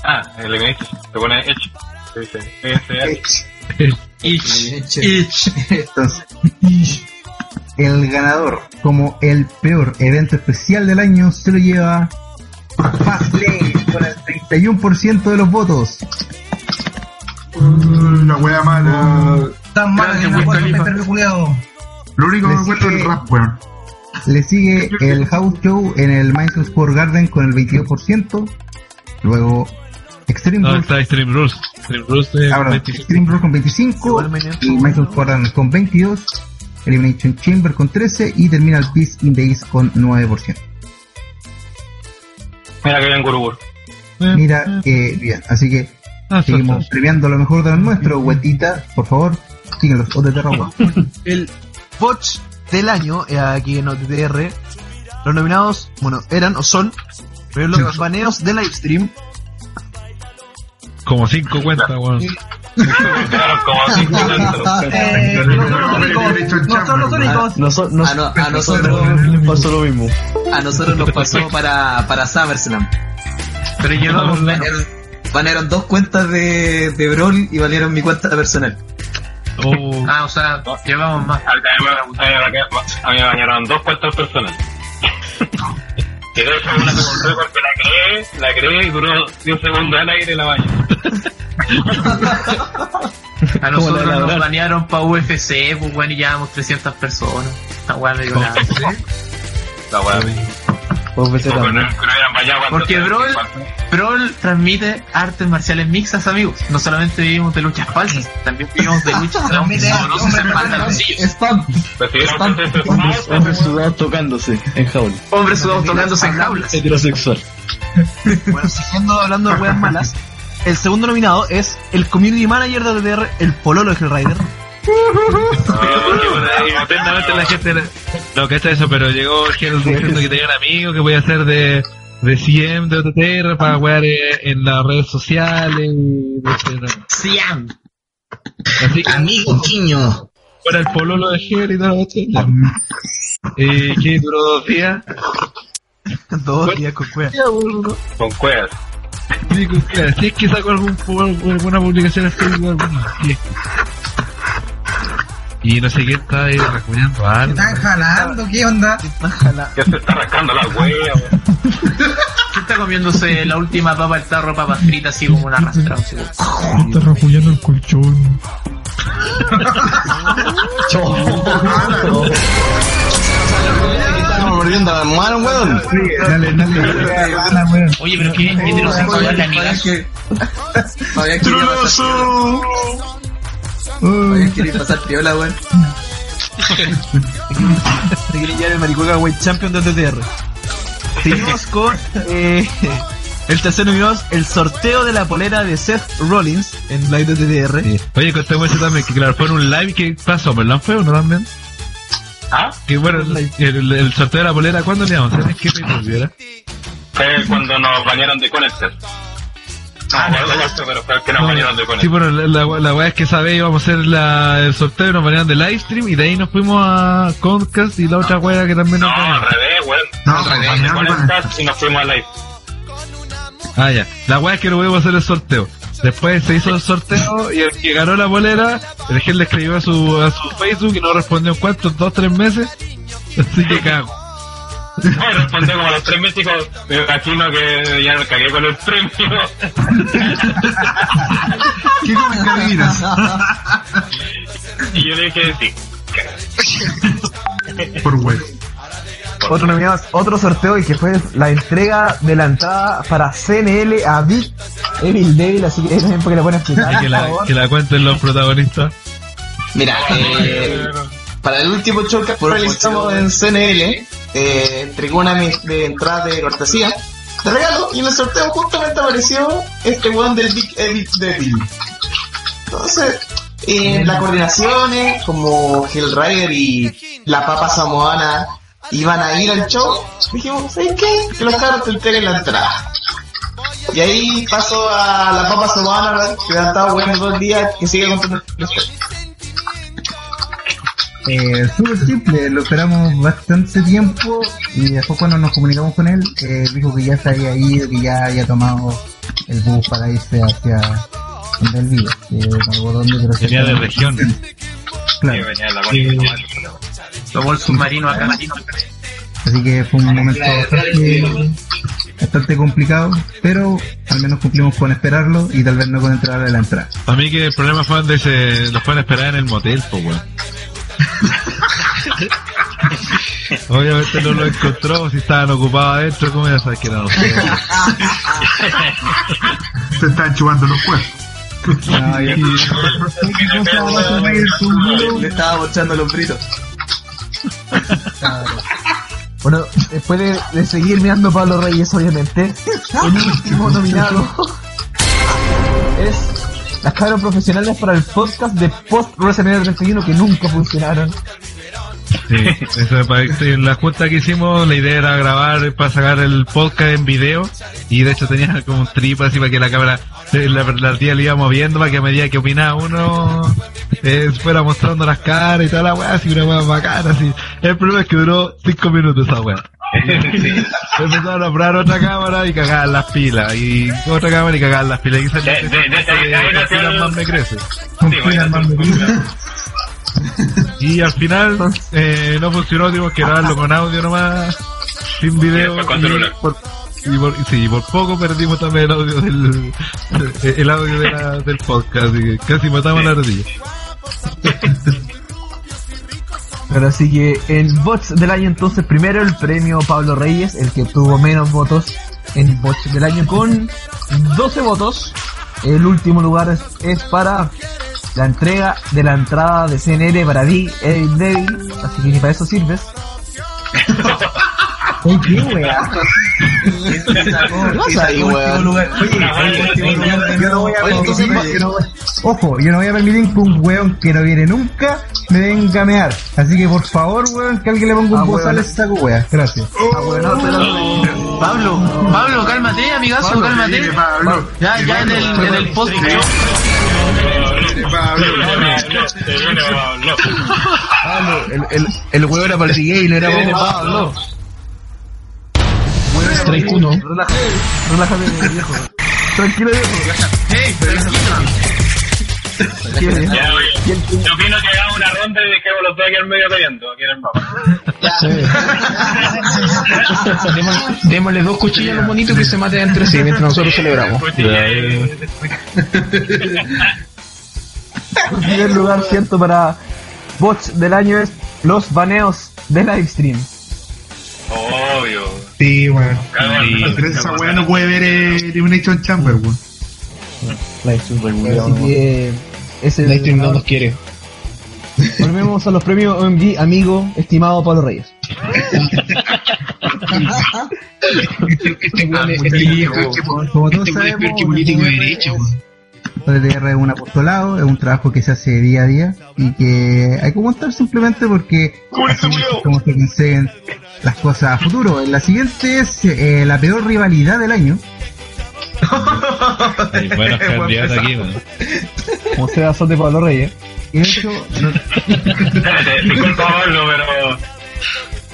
ah, el Elimination. Se pone Edge. Se dice, ich. Entonces, el ganador como el peor evento especial del año se lo lleva Fastlane con el 31% de los votos. Uh, la weá mala. Tan mala que no puedo culiado. Lo único que encuentro es el rap, weón. Le sigue el House Show en el Madison Square Garden con el 22%. Luego Extreme No, Rules, está Extreme Rules. Extreme Rules de perdón, 25. Extreme Rules con 25 y Madison Square Garden con 22. Elimination Chamber con 13 y termina el Beast in the East con 9%. Mira que bien Gurubur. Mira que bien, así que Ah, seguimos premiando lo mejor de lo nuestro. Huetita, por favor, síguenos, o de Terra (laughs) El Botch del año, eh, aquí en OTTR, los nominados, bueno, eran o son, pero los baneos de livestream, Como 5 cuentas, weón. Cinco. Eh, no son los únicos. A, no- a nosotros, pasó lo mismo. a nosotros nos pasó para, para SummerSlam. Pero yo no, banearon, banearon dos cuentas de, de Brawl y banearon mi cuenta personal. Oh. Ah, o sea, llevamos más. A mí me- bañaron dos cuentas personales. (laughs) Que de hecho una me compré porque la creé, la creé y duró 10 segundos al aire y la baño. A (laughs) ¿Cómo nosotros la nos banearon para UFC, pues bueno, y llevamos 300 personas. Esta weá me dio nada. La weá. Porque también. Porque Brawl, Brawl transmite artes marciales mixtas, amigos. No solamente vivimos de luchas falsas, también vivimos de luchas Hombres, hombres sudados tocándose en jaula. Hombres sudados tocándose en jaulas. Heterosexual. (laughs) Bueno, siguiendo hablando de weas malas, el segundo nominado es el Community Manager de DDR, el Pololo de Hellrider. Y atentamente la gente no cacha eso, pero llegó Gel diciendo que tenía un amigo que voy a hacer de, de CM de OTTR para jugar eh, en las redes sociales. y. Así que, Amigo Quiño. Para el pololo de Gel y todo eso. Eh, que duró dos días. Dos días con cuevas. Con cuevas. Sí, con cuevas. Si es que saco algún, alguna publicación en Facebook, alguna. Y no sé qué está ahí recuñando algo. ¿Están jalando? ¿Qué onda? Ya se está rascando la wea, weón. ¿Quién está comiéndose la última papa del tarro, papas fritas, así como una arrastrada? así como- Está rajullando el colchón. Estamos mordiendo la mano, weón. Dale, dale. Oye, pero qué heterosexual la amiga. Todavía pasar Todavía quería pasar piola, weón. Se (laughs) quiere llevar el maricoca White Champion de DTR. Seguimos con eh, el tercer nominado, el sorteo de la polera de Seth Rollins en live de DTR. Oye, contemos eso también, que claro, fue en un live que pasó, ¿verdad? ¿Fue uno también? ¿Ah? Que bueno, el, el- el sorteo de la polera, ¿cuándo le vamos a qué era? Fue cuando nos bañaron de Connector. Ah, no, no, no, pero fue el que nos bañaron de Sí, bueno, la, la, la weá es que esa vez íbamos a hacer la, el sorteo y nos banearon de live stream y de ahí nos fuimos a Concast y la otra weá que también nos No, al revés, weón. No, Al revés, de Connector y nos fuimos a live. Ah, ya. La weá es que no pudimos hacer el sorteo. Después se hizo el sorteo y el que ganó la bolera, el que le escribió a su, a su Facebook y no respondió en cuántos, dos, tres meses. Así que cago. Me respondió como a los tres meses y dijo, me imagino que ya me cagué con el premio. (laughs) ¿Qué comentario y yo le dije, sí. Por web. Otro nominado es otro sorteo y que fue la entrega de la entrada para CNL a Big Evil Devil, así que ahí también porque le pueden explicar. Y que la, que la cuenten los protagonistas. Mira, eh, (laughs) para el último show que realizamos en CNL, eh, entregó una de mis de de cortesía de regalo y en el sorteo justamente apareció este weón del Big Edit Devil. Entonces, eh, las coordinaciones, como Hellrider y la papa samoana iban a ir al show, dijimos, ¿sabes qué? Que los cabros te entreguen la entrada. Y ahí paso a la papa samoana, que han estado bueno dos días, que sigue contando. Eh, (laughs) súper simple, lo esperamos bastante tiempo y después cuando nos comunicamos con él, eh, dijo que ya se había ido, que ya había tomado el bus para irse hacia donde él vive, que no dónde, pero Venía de región. Claro. venía de la Eh, Tomó el submarino acá. Así que fue un momento bastante, bastante complicado, pero al menos cumplimos con esperarlo y tal vez no con entrar a la entrada. A mí que el problema fue donde se los pueden esperar en el motel, pues weón. (laughs) Obviamente no lo encontró, si estaban ocupados adentro, ¿cómo ya sabes que ustedes? (laughs) Se están chupando los cuerpos. (laughs) Le estaba bochando los fritos. Bueno, después de, de seguir mirando a Pablo Reyes, obviamente, el último nominado es las cabras profesionales para el podcast de Post WrestleMania 31 que nunca funcionaron. Sí, eso para sí, en la junta que hicimos, la idea era grabar para sacar el podcast en video y de hecho tenía como un trip así para que la cámara, la, la tía le iba moviendo para que a medida que opinaba uno eh, fuera mostrando las caras y toda la weá, así una weá bacana, así. El problema es que duró 5 minutos esa weá. Empezaron a probar otra cámara y cagaban las pilas. Y otra cámara y cagaban las pilas. Y salió De- de- de- de- más me crece. Y al final eh, no funcionó, tuvimos que grabarlo con audio nomás, sin video. por, y por, y sí, por poco perdimos también el audio del, el audio de la- del podcast, y casi matamos a la ardilla. (laughs) Pero así que el bots del año entonces primero el premio Pablo Reyes, el que obtuvo menos votos en bots del año con 12 votos. El último lugar es, para la entrega de la entrada de CNL para ti, Eric Devil, así que ni para eso sirves. (laughs) Oye, qué (laughs) weá. ¿Qué pasa ahí, weón? Yo no voy a Oye, Ojo, yo no voy a permitir que un weón que no viene nunca me venga a mear. Así que por favor, weón, que alguien le ponga un Ah, bozal a ese saco, weá. Gracias. Ah, weón, no, pero- Pablo, Pablo, cálmate, amigazo, Pablo, cálmate. Ya, ya en el, en el post. Pablo, el, el, el weón era para el gay, no era para Pablo. Strike uno. Relájate, relájate, viejo. Tranquilo, viejo. Hey, tranquilo. ¿Quién es? Ya, oye, Yo opino que hagamos una ronda y dejemos los dos aquí al medio peleando, aquí en el mapa. Démosle- Démosle dos cuchillas a los bonitos que se maten entre sí mientras nosotros celebramos. En primer lugar, cierto, para bots del año es los baneos de livestream. Obvio. Sí, weón. Pero esa weá no puede ver eh, Elimination Chamber, weón. Así que ese Lightning no nos quiere. Volvemos a los premios OMG, amigo, estimado Pablo Reyes. (laughs) Este weón es este viejo. Como todos Este sabemos, político de derecha, weón. PDR es un apostolado, es un trabajo que se hace día a día y que hay que aguantar simplemente porque así es como se consiguen las cosas a futuro. La siguiente es eh, la peor rivalidad del año. (laughs) Hay buenos (laughs) candidatos aquí, weón. Como sea, son de Pablo Reyes. Y de hecho, no- (laughs) Disculpa Pablo, pero...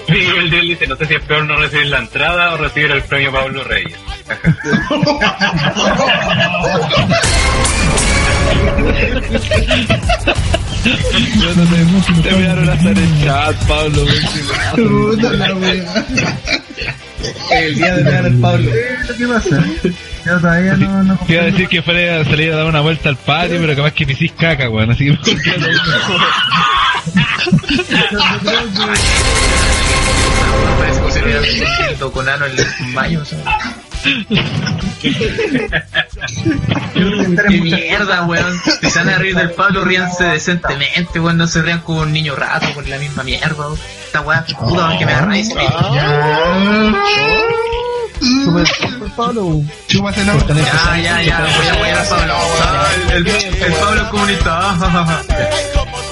Miguel Del dice, no sé si es peor no recibir la entrada o recibir el premio Pablo Reyes. Yo no te, te miraron hasta en el chat, Pablo. Puta la. El día de dar al Pablo. ¿qué pasa? Yo todavía no, no Te iba a decir que fuera a salir a dar una vuelta al patio, pero capaz que me hicís caca, weón. Así que (laughs) Parece que se hubiera visto con ano en mayo. Qué mierda, weón. Si se van a reír del Pablo, ríanse decentemente, weón. No se rían como un niño rato por la misma mierda, weón. Esta weá, puta, que me agarra y me Pablo. Chúpatelo. Ya, ya, ya, voy a apoyar a Pablo. Ah, el, el, Pablo comunista. ah.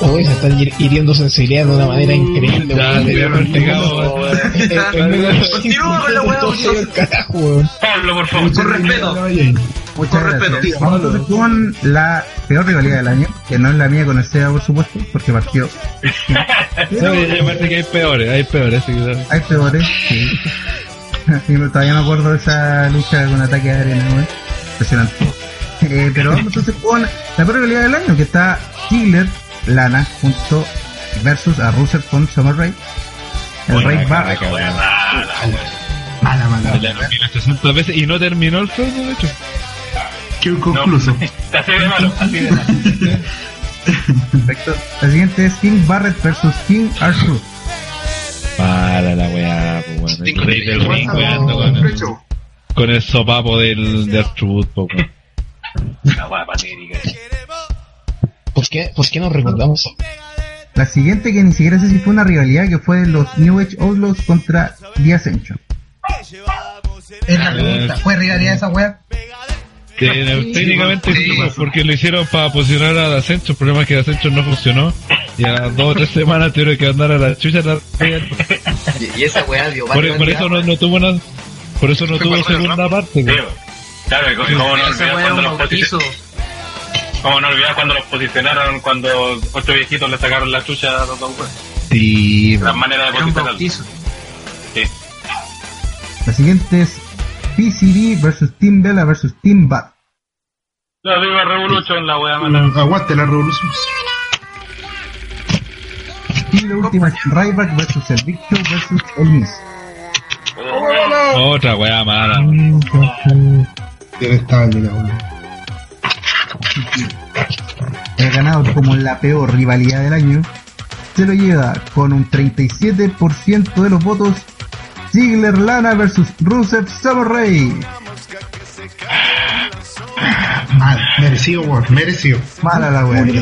Uy, se están hir- hiriendo sensibilidad de una manera increíble, Continúa con la weá. Pablo, por favor. Con respeto. Muchas Con gracias. respeto. Vamos con la peor rivalidad del año, que no es la mía con el SEA, por supuesto, porque partió. Oye, yo parece que hay peores, hay peores. Hay peores, sí. (laughs) Sí, todavía me acuerdo de esa lucha con ataque de arena, weón. Impresionante. Eh, pero vamos entonces con la peor rivalidad del año, que está Ziggler, Lana, junto versus a Russell con Summer Rae. El Rey va. Mala, mala. La nominó 800 veces y no terminó el feudo, de hecho. Qué inconcluso. Así (laughs) de malo, así de malo. Perfecto. La siguiente es King Barrett versus King Arthur. Para la weá, pues, weón. El rey del ring, weando con el, con el sopapo del, de Archubut, po, weón. Una weá patética. ¿Por qué, ¿Por qué nos recordamos? La siguiente que ni siquiera sé si fue una rivalidad que fue los New Age Outlaws contra The Ascension. Es la pregunta. ¿Fue rivalidad esa weá? Que, eh, técnicamente sí, porque lo hicieron para posicionar a Ascension. El problema es que Ascension no funcionó. Y a las dos o tres semanas tuvieron que andar a la chucha. La... Y, y esa weá dio Por, por eso no, no tuvo una, por eso no tuvo segunda parte. Claro, y cómo no olvidar cuando los posicionaron. (laughs) Cómo no olvidar cuando los posicionaron cuando ocho viejitos le sacaron la chucha a los dos weones. Sí, Las maneras de posicionar. Sí. La siguiente es PCB versus Team Bella versus Team Bat. La viva Revolution, la wea mala. Aguante la revolución. Y la última es Ryback versus el Big Show versus el Miz. Otra weá mala. La boludo. El ganador como la peor rivalidad del año se lo lleva con un 37% de los votos Ziggler Lana versus Rusev Rae. Mal, merecido, weón, merecido. Mala la wea. Sí,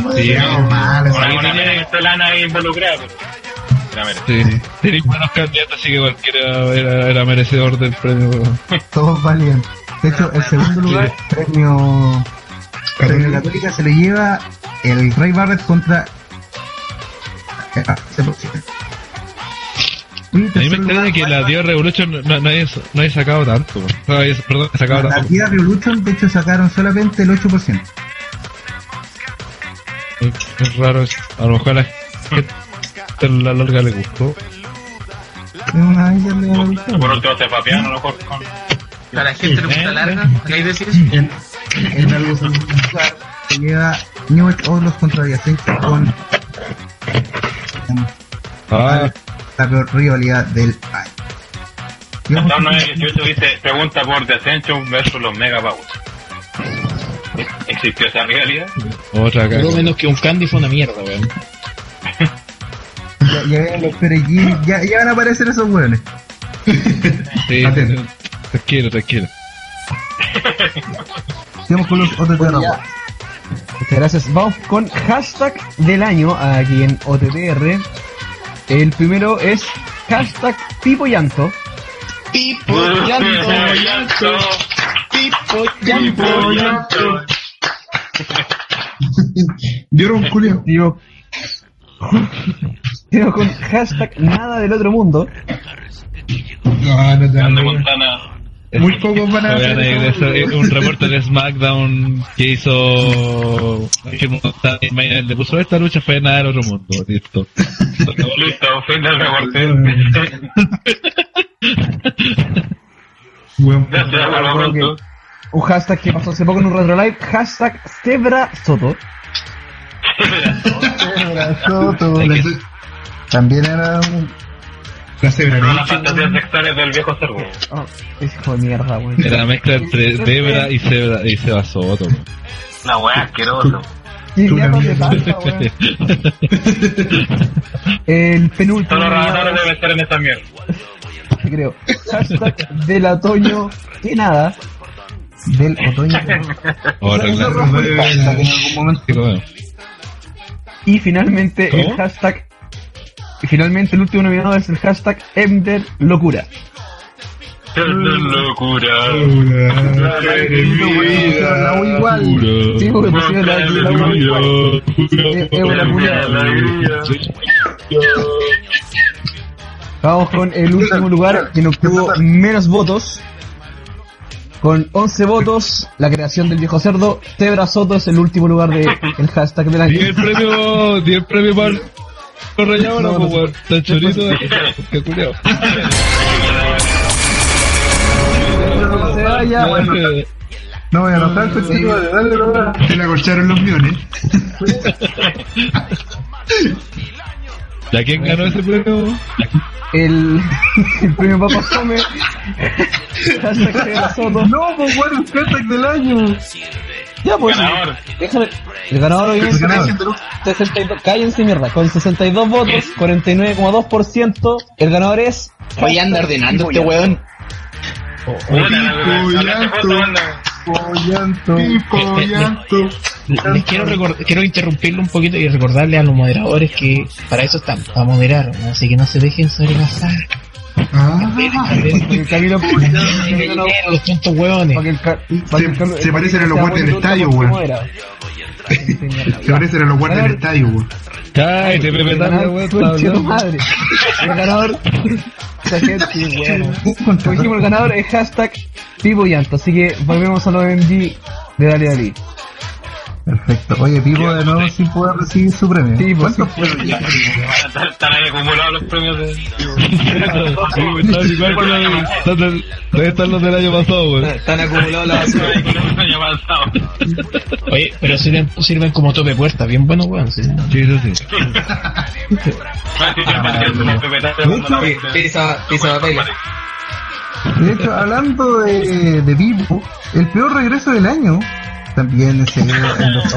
Mal, esa Alguna wea. tiene lana ahí involucrada, merecido. Sí. Tenéis buenos candidatos, así que cualquiera era, era merecedor del premio. weón. Todos valían. De hecho, el segundo lugar, premio, premio Católica, se lo lleva el Ray Barrett contra. Ah, se A mí me extraña lugar, que la Dios Revolution no, no, haya, no haya sacado tanto. weón. No, haya- perdón, sacado La tanto. Tía Revolution, de hecho, sacaron solamente el 8%. Es, es raro eso. A lo mejor a la gente en la larga le gustó. Le. Por último se papearon a lo mejor con. A la gente le gusta larga, ¿qué hay que decir? En, en algo se lleva New Age Outlaws contra con Ah, la peor rivalidad del año. Y vamos No, a- 918 dice, pregunta por The Ascension versus los Mega Powers. ¿Existió esa realidad? otra Por lo menos que un candy fue una mierda, weón. Ya, ya los perejil, ya, ya van a aparecer esos hueones. Sí, (laughs) Atento. tranquilo, tranquilo. Sigamos con los otros. Muchas gracias. Vamos con hashtag del año aquí en OTTR. El primero es hashtag Pipo Llanto. Pipo, llanto, llanto. Pipo, llanto, llanto. (laughs) ¿Vieron, Julio? Digo, digo con hashtag nada del otro mundo. No, no te Ando Montana. Muy pocos van a hacer de eso, un reporte de SmackDown que hizo que le puso esta lucha fue nada del otro mundo listo (laughs) Listo, fin del reporte. Gracias. Un hashtag que pasó hace poco en un retro live. Hashtag Zebra Soto. Soto, la- También era un... La cebra, Pero las fantasías sexuales del viejo cerdo. Oh, es hijo de mierda, weón. era la mezcla entre Debra y Seba y Seba Soto weón. Una weá asqueroso. (laughs) El penúltimo. Todos los lugar ramadores deben estar en esta mierda. creo. Hashtag del otoño que nada. del otoño. Claro. algún momento. Sí, bueno. Y finalmente el hashtag. Y finalmente el último nominado es el hashtag Emder Locura. Vamos con el último lugar que nos obtuvo menos votos. Con 11 votos, la creación del viejo cerdo, Tebra Soto es el último lugar del el hashtag del Y año. el premio, di el premio para el rayado, no, No, pues, no. culiao. Vaya, bueno. No voy a anotar, pues, sí, dale, dale, dale. Se la corcharon los miones. ¿Ya quién ganó ese premio? El, el premio Papa Come. (laughs) hashtag Soto. No, pues bueno, el hashtag del año. Ya, pues. Ganador. Déjame. El ganador obviamente El ganador. es 62. Cállense mierda. Con 62 votos, 49,2%. El ganador es. Voy a andar ordenando este weón. Pollanto. Pipo, llanto. Les quiero, recor- quiero interrumpirlo un poquito y recordarle a los moderadores que para eso están, para moderar, ¿no? así que no se dejen sobrepasar. Ah, Camilo (laughs) Los tontos hueones. Se parecen a los guardias del estadio, weón. Se parecen a los guardias del estadio, weón. Cállate, Pepe weón. madre. El ganador. (laughs) Como dijimos, el ganador es hashtag Pipo Llanto. Así que volvemos a los MG de Dale Dale. Perfecto. Oye, vivo de nuevo sin poder recibir su premio. Sí, pues, ¿Cuántos? Pues, Están acumulados los premios de... Los del año pasado. Están acumulados las año pasado. Oye, pero sirven, sirven como tope puerta. Bien bueno, weón. Sí, sí, sí. Pisa, pisa papel. De hecho, hablando de, de Vivo, el peor regreso del año también se dio (laughs) en los.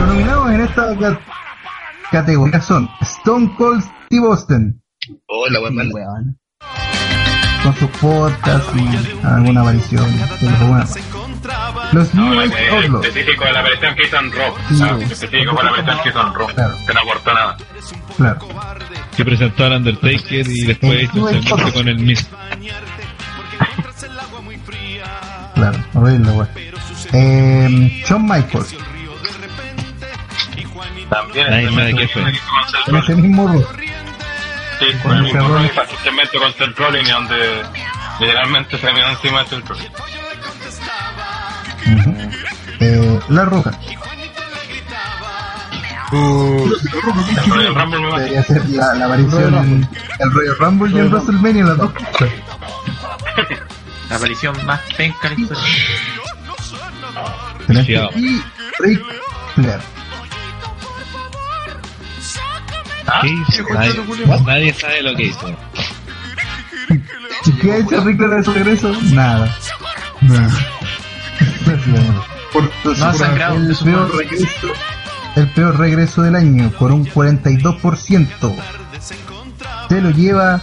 Los nominados en esta ca- categoría son Stone Cold Steve Austin, Hola, weón. Weón. con sus podcasts y alguna aparición. de los New No, Age es Outlaws, específico de la versión que hizo en Rock. Sí, Ah, sí. específico con la versión que hizo en Rock. Claro. Que no aportó nada. claro. Que presentó al Undertaker y después hizo un segmento con el Miz. Claro, horrible, güey. Eh, Shawn Michaels, También. Nadie sabe qué fue. en ese mismo rol. Sí, con el mismo rol y pacientemente con Seth Rollins, y donde literalmente se vio encima de Seth Rollins. Ujú. Eh, La Roca, El Royal Rumble me debería ser la, la aparición el Royal Rumble y en WrestleMania, las dos cosas. (laughs) La aparición más penca de la historia. Y Rick Flair. ¿Qué hizo? Nadie, nadie sabe lo que hizo. ¿Y qué ha hecho Rick Flair de su regreso? Nada. Nada. (laughs) Entonces, No ha sangrado, el peor regreso, el peor regreso del año por un 42% se lo lleva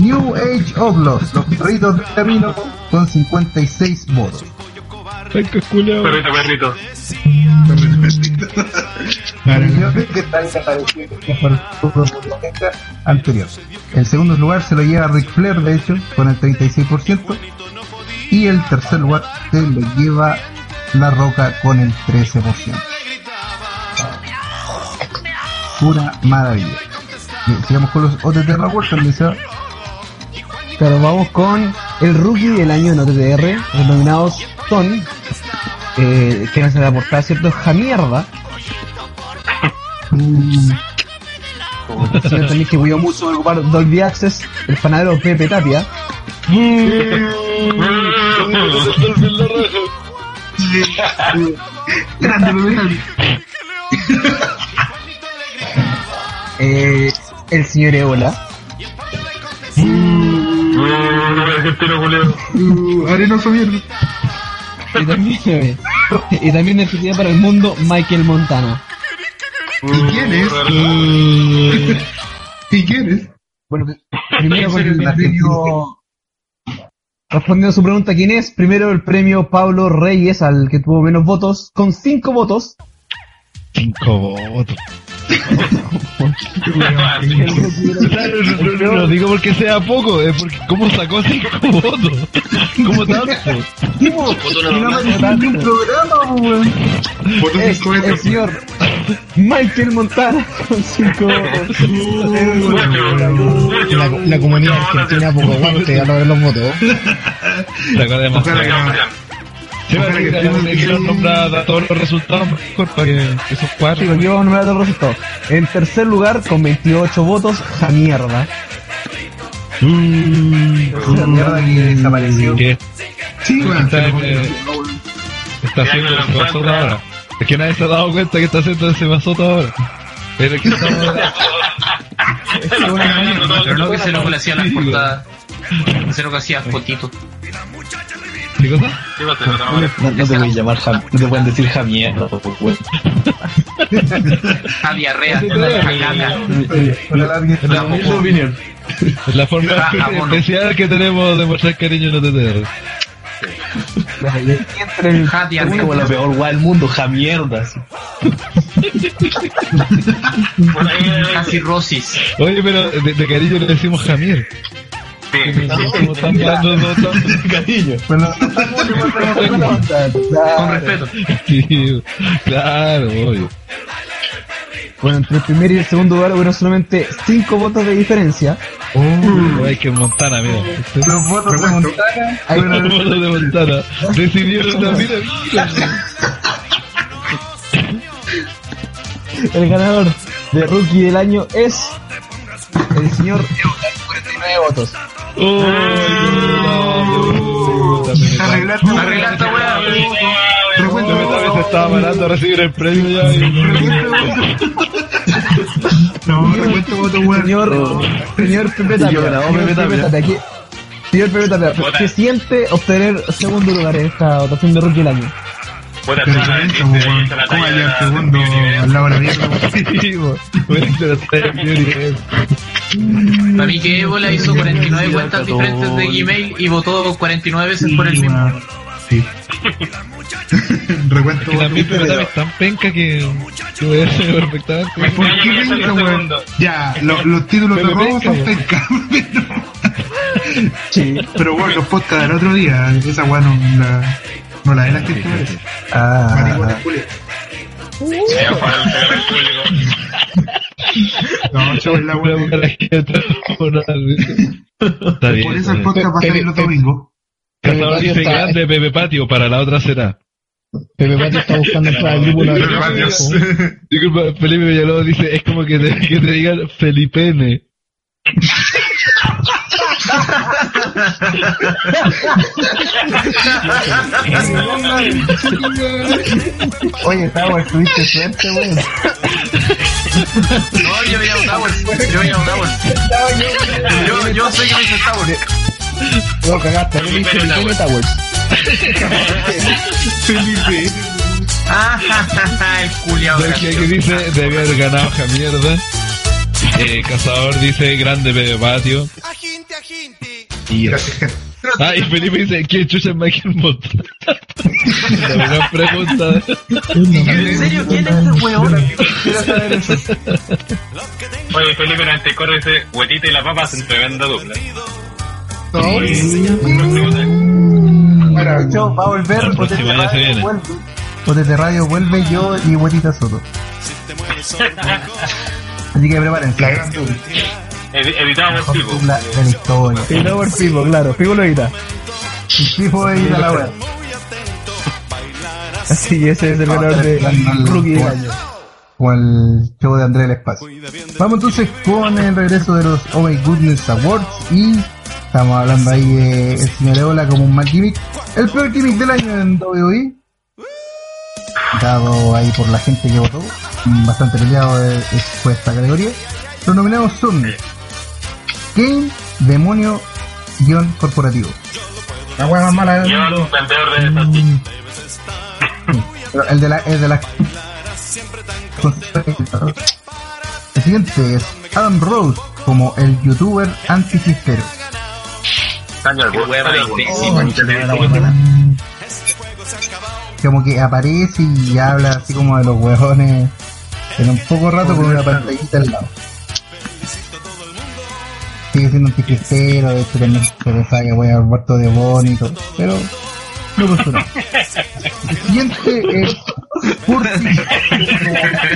New Age Outlaws, los perritos del camino con 56 votos. Perrito, perrito. Anteriormente está desaparecido por su protagonista anterior. El segundo lugar se lo lleva Ric Flair, de hecho, con el 36%. Y el tercer lugar se lo lleva La Roca con el 13%. Pura maravilla. Bien, sigamos con los OTT Rewards, también se va. Claro, vamos con el rookie del año en OTTR, los nominados son, eh, que no se le aportar cierto jamierda. Mm. Señor también que cuidó mucho de ocupar Dolby Access, el panadero Pepe Tapia. Eh, el señor Eola. Arenoso mierda. Y también, y también necesidad para el mundo Michael Montana. ¿Y quién es? ¿Y quién es? Bueno, primero con el premio. Respondiendo a su pregunta, ¿quién es? Primero el premio Pablo Reyes, al que tuvo menos votos, con 5 votos. Cinco votos. No lo digo porque sea poco, es porque cómo sacó cinco votos. ¿Cómo tanto? Un programa, weón. Es el señor Michael Montana con 5 votos. (laughs) La, comunidad argentina poco aguante a lograr los votos. Demasiado. Sí, para que que tenga la elección nombra a todos los resultados mejor para que esos Sí, cuatro. aquí vamos a nombrar todos los resultados. En tercer lugar, con 28 votos, Jamierda. Esa mierda que desapareció. ¿Qué? Sí, weón. Está, eh, está haciendo ese basota ahora. Es que nadie se ha dado cuenta que está haciendo ese basota ahora. Pero es que (laughs) estamos... Pero no que se lo hacía las portadas. Se lo hacía fotitos no, no, no, no, te pueden llamar Javier, no te pueden decir Javier, ¿eh? no, pues. Javier la misma opinión. La forma especial que tenemos de mostrar cariño en OTTR. Es como la peor guay del mundo, ja mierdas. Casi Rosis. Oye, pero de, cariño le decimos Jamir. Sí, (laughs) Cariño. Con respeto. Sí, claro, obvio. Bueno, entre el primer y el segundo lugar hubieron solamente 5 votos de diferencia. Hay que Montana, mira. Los votos de Montana. Los votos de Montana. Decidieron la vida. El ganador de rookie del año es el señor Euler, 49 votos. Arreglaste, arreglaste, weá. Estaba parando a recibir el premio ya. No, recuento voto. Señor, señor Pepe Tapia, señor Pepe Pepe Tapia. Tapia, ¿qué- Señor Pepe Tapia, ¿qué siente obtener segundo lugar en esta votación de rookie del año? Puta, Pero talento, weón. sí, la ¿Cómo talla hay de el la- segundo al lado de la mierda? Sí. Para mí que Ébola hizo 49 cuentas diferentes de Gmail y votó 49 veces por el mismo. Sí. (laughs) Recuento Que también Tapia es tan penca que, que voy a hacer perfectamente. ¿Por qué penca, weón? Ya, lo- los títulos de Pero robo penca, son weón. penca. (laughs) Sí. Pero bueno, los podcasts del otro día, esa weá no la, no la de la gente merece. Ah, Eh, para el público. No, la por nada, ¿viste? Está bien. Por eso el podcast va a salir los domingos. Dice está- grande Pepe Patio, para la otra será. Pepe Patio está buscando entrar al grupo. Pepe Felipe Villalobos dice, es como que te, que te digan Felipene. Oye, Tower, tuviste suerte, weón. No, yo me llamo Towers. Yo me llamo Towers. Yo, yo soy que me dice Towers. No, cagaste, mí me Pepe Towers. Felipe. Ah, el culiao. ¿Sabes qué que dice? Debe haber ganado ja mierda. (laughs) Eh, Cazador dice grande Pepe Patio. Y, Gracias, gente. ah, y Felipe dice, ¿quién chucha es Michael Montana? La gran pregunta. ¿En serio quién es ese weón? Quiero saber eso. Oye, Felipe 94 dice, Huetita y la papa hacen tremenda dupla. Bueno, el show va a volver. La próxima Potete se viene. vuelve. Potete Radio vuelve yo y Huetita Soto. (laughs) Así que prepárense. La gran. Ed- Editado por. Sí, no por Pipo, claro, Pipo lo edita. Sí, fue ir a la web. (laughs) Así que ese es el ganador de rookie del año. O el show de André del Espacio. Vamos entonces con el regreso de los Oh My Goodness Awards y estamos hablando ahí de el señor Eola como un mal gimmick. El peor gimmick del año en WWE. Dado ahí por la gente que votó. Bastante peleado eh, es- fue esta categoría. Los nominados son Game, Demonio, Guión Corporativo. La hueá más mala del mundo. el de la, el de la... El siguiente es Adam Rose como el youtuber anti-chistero. Como que aparece y habla así como de los huevones en un poco rato con una pantallita al lado. Sigue siendo anticristero, de hecho también se le saca voy a muerto de bonito, pero no pasó nada. El siguiente es Curtis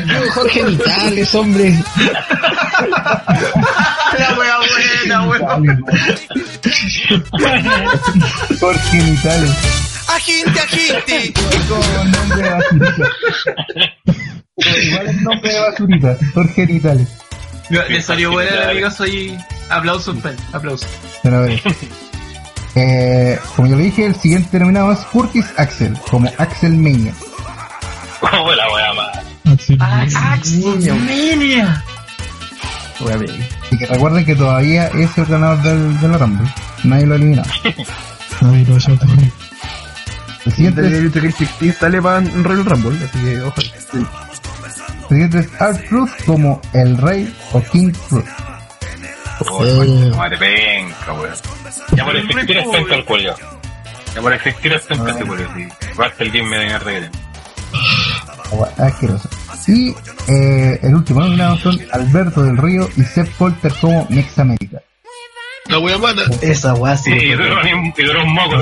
Mejor genitales, hombre. La wea buena, weón. por genitales. Aginte, aginte. Como (laughs) nombre de basurita. Igual el nombre de basurita, por genitales. Me salió buena, amigo. Soy. Aplausos, Pel. Aplausos. Pero a ver. Eh, como yo le dije, el siguiente nominado es Curtis Axel, como Axel Mania. Como la wea más. Axmania. Así que recuerden que todavía es el ganador del, de la Rumble. Nadie lo ha eliminado. Ay, no, ya te El siguiente es, el 316 sale para en Royal Rumble, así que ojo. el siguiente es Art Truth como el Rey o King Truth. Oye, madre penca, weón. Ya por existir es penca el cuello. Ya por existir es penca ese cuello, sí. Basta el game de mierda Asqueroso. Y eh, el último nominado son Alberto del Río y Seth Polter como Mex América. La wea mata. Esa weá sí. Sí, y duró ni- y duró un moco.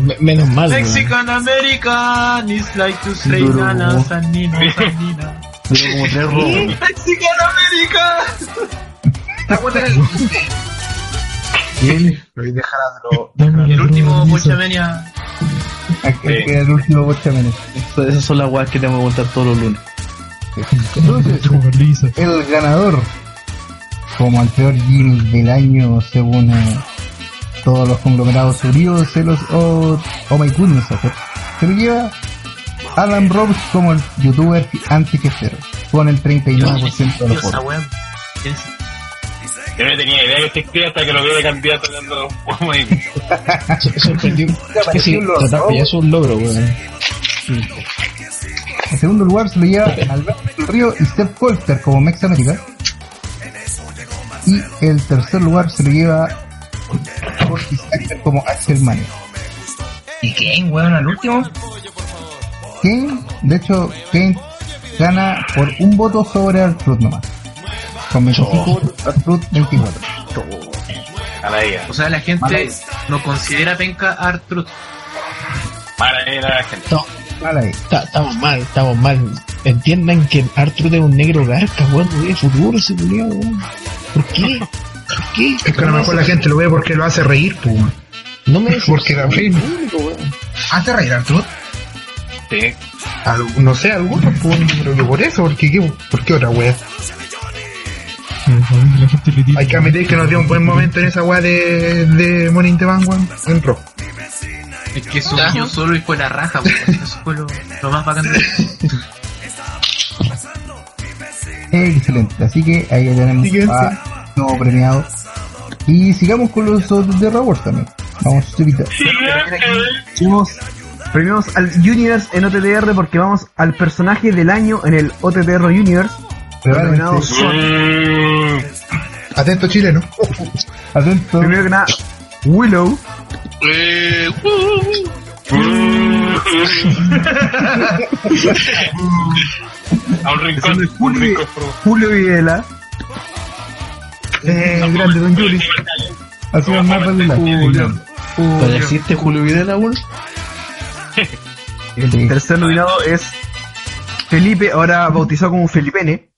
Me- Menos mal. Mexican American is like to say Duro. nana, sanino, sanina. Tengo como tres robos. ¡Mexican América! Lo voy a dejar a lo- El último queda el último Bochamene. Eso- Esas son las weas que tengo que contar todos los lunes. Entonces, el ganador, como el peor Jimmy del año, según eh, todos los conglomerados unidos, se los, oh, oh my goodness, se lo lleva Alan Roberts como el youtuber anti-quejero, con el 39% de los votos. Yo no tenía idea que existía hasta que lo vi de candidato ahí. (laughs) Se- Sorprendió. Es que sí, ya es un logro, weón. En segundo lugar se lo lleva Alberto Río y Steph Colter como Mex América. Y el tercer lugar se lo lleva Como Axel. ¿Y Kane, weón, al último? Kane, de hecho, Kane gana por un voto sobre Artrud nomás. Con 25 votos, Artrud 24. A la idea. O sea, la gente no considera penca a Artrud. Mala idea la gente. No, Mala estamos mal, estamos mal. Entiendan que Arthur es un negro garca, weón, tiene futuro ese culiao, weón. ¿Por qué? (laughs) ¿Por qué? Es que a lo mejor la gente lo ve porque lo hace reír, pues. weón. No me Porque da pena. ¿Hace reír Arturo? Sí. Al- No sé, algunos, pues, pero que por eso, porque qué, ¿por qué otra wea? Hay que admitir que nos dio un buen momento en esa wea de, de Money in the Bank, weón, en rojo. Es que subió solo y fue la raja, weón. Eso fue lo, lo más bacán de (laughs) Excelente. Así que ahí ya tenemos a nuevo premiado. Y sigamos con los otros de Rewards también. Vamos, chupita. Seguimos, premiamos al Universe en OTTR porque vamos al personaje del año en el OTTR Universe. Nominados son, Atento chileno. (laughs) Atento. primero que nada, Willow, (laughs) A un rincón. Un Julio, rincón. por- Julio Videla, Eh, grande Don Juli. Ha sido más regular. ¿Todavía existe Julio Vidal aún? el tercer nominado es Felipe, ahora bautizado como Felipene.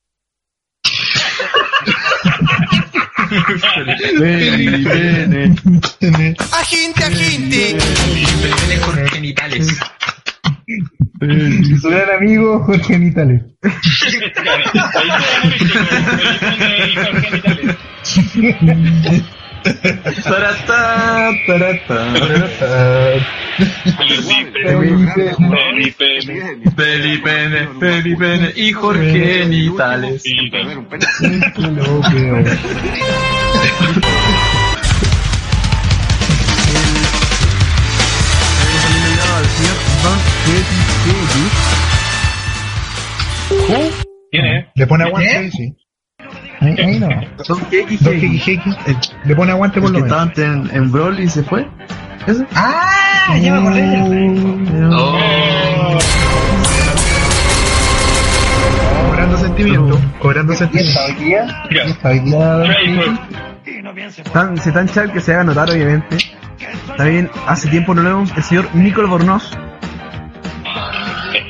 Aginte, aginte. Jorge genitales. Su gran amigo Jorge Nitales. Taratá, taratá, taratá. Felipene, Felipene y Jorge Keki ¿Quién es? Le pone aguante, sí. Ahí, ahí no. Keki Heki Heki. Le pone aguante por lo que menos. estaba antes en, en Brawl y se fue. ¿Ese? ¡Ah! Ya me acordé. Oh, Cobrando sentimiento. Cobrando ¿Quién sentimiento. está hoy se tan chat que se haga notar, obviamente. También hace tiempo no lo vemos el señor Nicol Bornoz.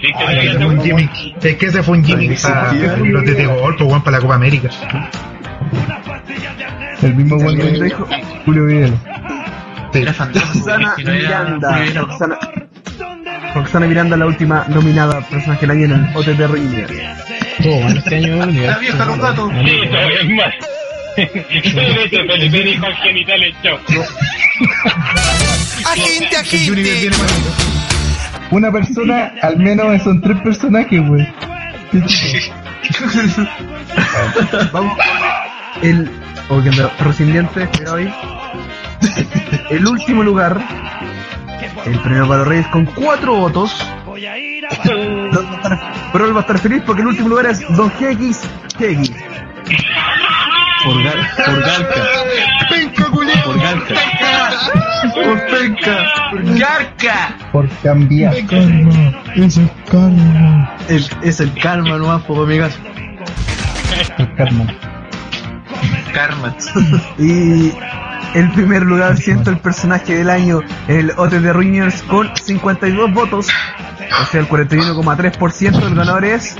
Existe Ay, ese fue un Jimmy. Es que ese fue un Jimmy para los de The Golpe, weón, para la Copa América. El mismo También que dijo Julio Vidal. Roxana Miranda. Roxana, Roxana Miranda, la última nominada personaje del año en el OTT Universe. Todo mal este año. La vieja un gato. Sí, está bien mal. Vete, Felipe dijo genitales, chao. Aginte, El Una persona, al menos son tres personajes, güey. (laughs) Vamos el. Oh, que anda rescindiente, pero hoy. El último lugar. El premio para los Reyes con cuatro votos. Pero él va a estar feliz porque el último lugar es Don GX GX. Por, gar, por Garca. Por Garca. Cambiar. Karma, ese es karma. El, es el karma nomás, por amigas. Por Carmen. Karma. (laughs) Y el primer lugar siento el personaje del año el OTT Runners con 52 votos. O sea, el 41,3% del ganador es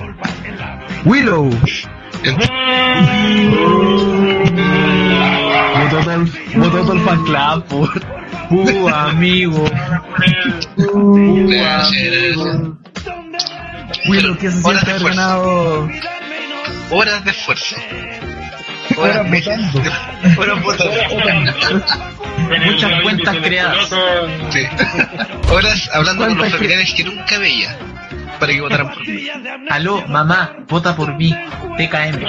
Willow. Votó todo el, votó todo el fan club, por. Uh, amigo. Uh, amigo. Willow, ¿qué se Horas siente de haber ganado? Horas de esfuerzo. Ahora votando. (laughs) Horas votando. Muchas cuentas creadas. Sí. Horas hablando con los familiares que nunca veía. Para que votaran por mí. Aló, mamá, vota por mí. TKM.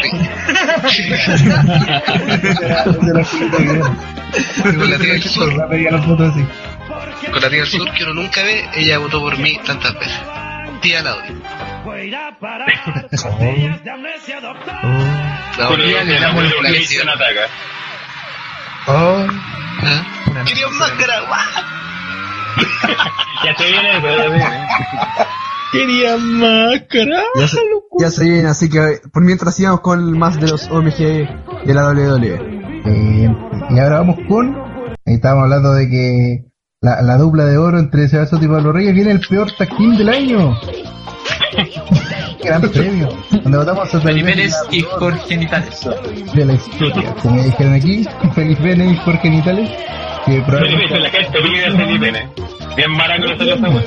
Con la tía del sur, con la tía del sur que uno nunca ve, ella votó por mí tantas veces. Tía Laudi. La le la abuela la ataca. ¿Ah? Quería un máscara. Ya te viene eso, ya viene. Quería máscara. Ya se, ya se viene, así que por mientras sigamos con más de los OMG de la WWE. Eh, y ahora vamos con. Estábamos hablando de que la, la dupla de oro entre Sebastián y Pablo Reyes viene el peor tag team del año. Gran premio. Donde votamos a Felipe y Jorge Genitales. de la historia. Como dijeron aquí, Felipe Vélez y Jorge Nitales. Que Felipe, la gente Felipe, ¿eh? Bien maraco lo salió esa wea.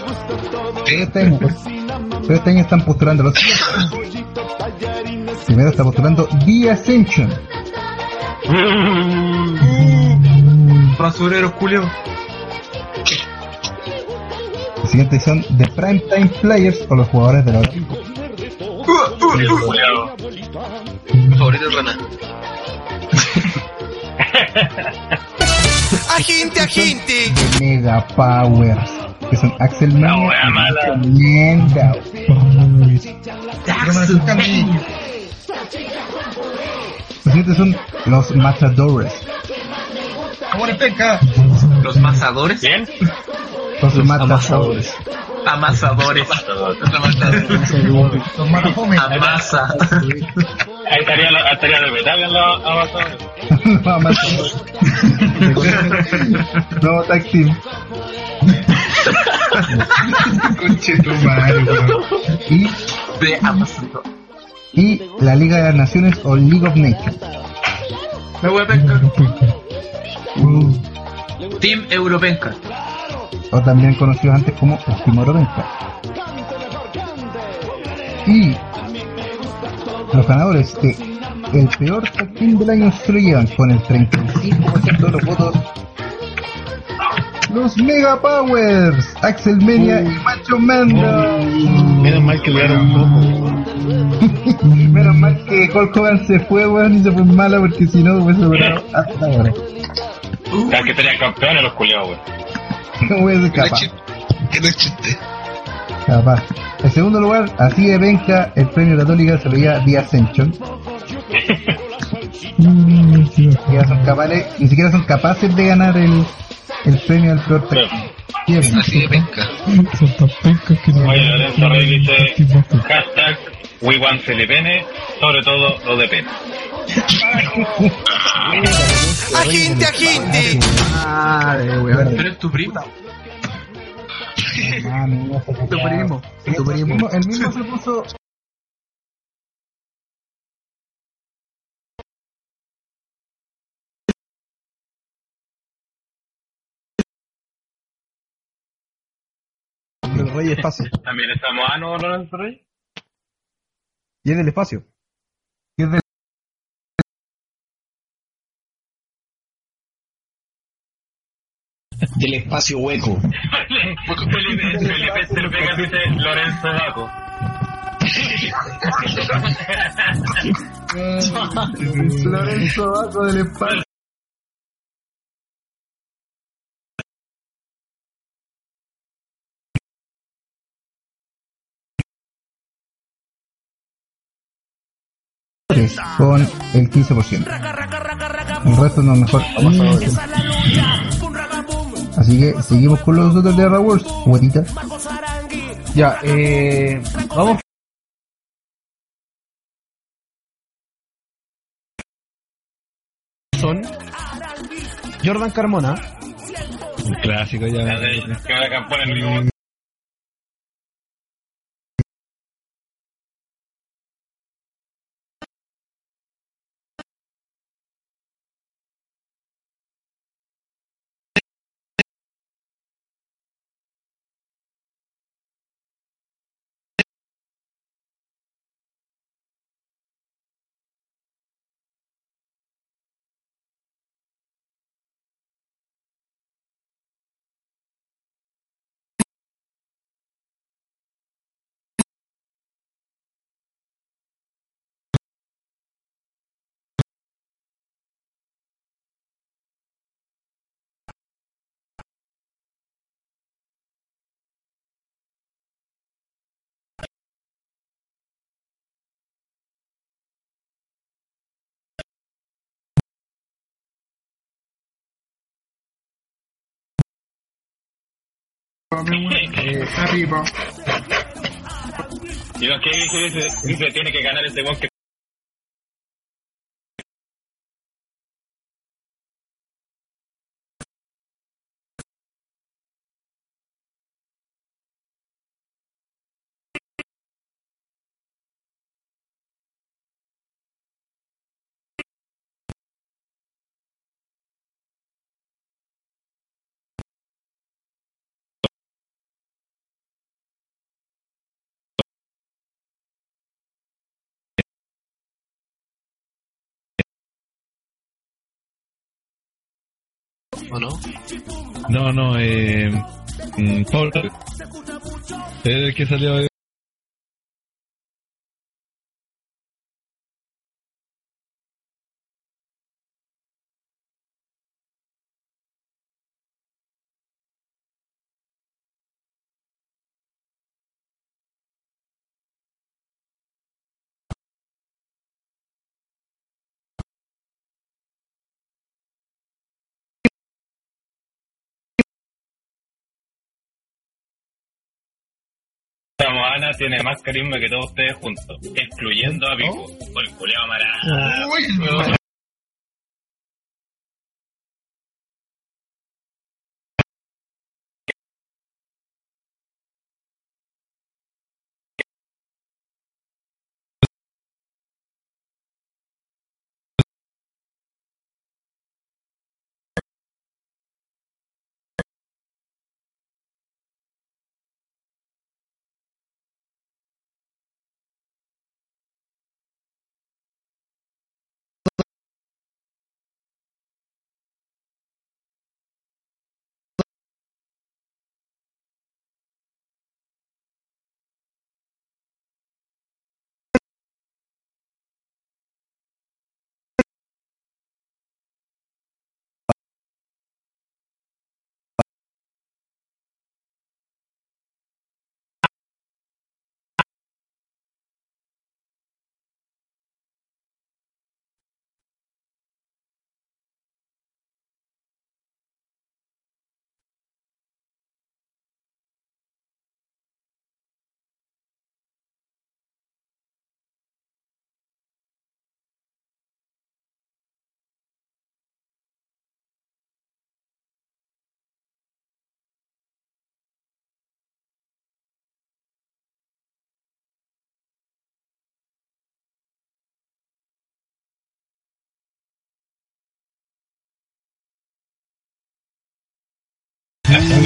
Pero este año, pues, pero este año están postulando los Primero está postulando The Ascension. (laughs) Basureros culio. Los siguientes son The Primetime Players o los jugadores de la hora. Favorito de Rana. (laughs) (laughs) Agente, agente. Mega Powers. Que son Axel Mania y Menda. Los siguientes son los Matadores. Los masadores. ¿Bien? Los Matadores. Amasadores. Amasa. Ahí estaría, la- estaría de metal en la avanzadora. No, Matadores. No, Tag Team. Conche tu madre, weón. Y, De Amasador. y la Liga de las Naciones o League of Nations. Me voy a pescar. Team Europenca. O también conocidos antes como Orovenca. Y los ganadores de el peor tag del año se lo llevan con el 35% de los votos. Los Mega Powers, Axel Menia y Macho Manda. Menos mal que duraron un poco. (laughs) Menos mal que Hulk Hogan se fue, weón, y se fue mala porque si no hubiese durado hasta ahora. Que serían campeones los culiados, weón. (laughs) Es capaz. Que no es chiste. Capaz. En segundo lugar, así de penca, el premio católica se lo lleva The Ascension. (laughs) Ni siquiera son capaces, ni siquiera son capaces de ganar el, el premio al peor. Quieren. Así de penca. Son tan pencas que no. Oye, Lorenzo Rey dice, hashtag We want Filipene, sobre todo lo de pena. Agente, agente. Madre, weón. Pero es tu primo. Ah, no, Tu primo. Tu primo. El mismo se puso El rey espacio. También estamos a no, Lorenzo Rey. Y es del espacio. que es de Del espacio hueco. Felipe, Felipe Cervega dice Lorenzo Baco. Lorenzo Baco del espacio. con el 15%. El resto no mejor. Así que seguimos con los otros de Wars. Guatita. Ya, eh, vamos. Son Jordan Carmona, Un clásico ya. Ahora campeón en arriba. ¿Y lo que dice? Dice, tiene que ganar ese bosque. ¿O no? No, no, eh. mm, Pablo. Es el que salió tiene más carisma que todos ustedes juntos, excluyendo a Vico. Por el culeado marado.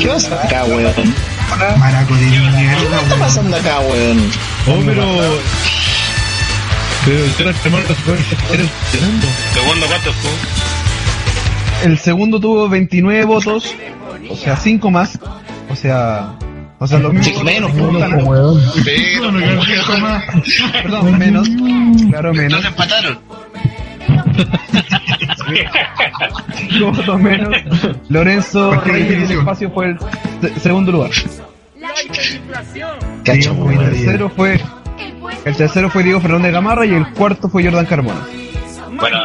¿Qué pasa acá, weón? Maraco de mierda, ¿Qué está pasando acá, weón? Oh, pero. Pero el segundo. Segundo, ¿cuántos tú? El segundo tuvo 29 votos, o sea, 5 más. O sea, o sea, los mismos. menos, Pero, Perdón, menos. Claro, menos. Entonces empataron. (laughs) (laughs) 5 votos menos. Lorenzo Reyes del. Espacio fue el se- segundo lugar. Cacho, El tercero fue. El tercero fue Diego Fernández Gamarra y el cuarto fue Jordan Carmona. Bueno,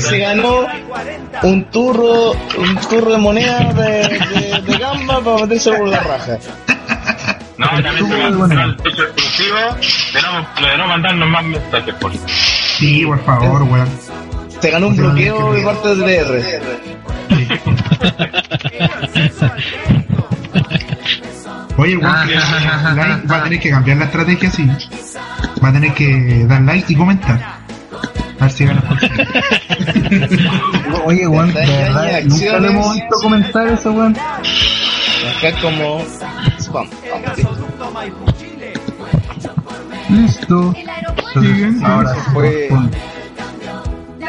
se ganó un turro, un turro de moneda de, de, de gamba para meterse por la raja. No, también se ganó el techo exclusivo de no, de no mandarnos más mensajes, por favor. Sí, por favor, weón. Se ganó un bloqueo de parte de DR. Oye, el weón que le da like va a tener que cambiar la estrategia así. Va a tener que dar like y comentar. A ver si gana por Oye, weón, de verdad, nunca lo hemos visto comentar eso, weón. Acá es como spam. Listo. Entonces, ahora Fue- con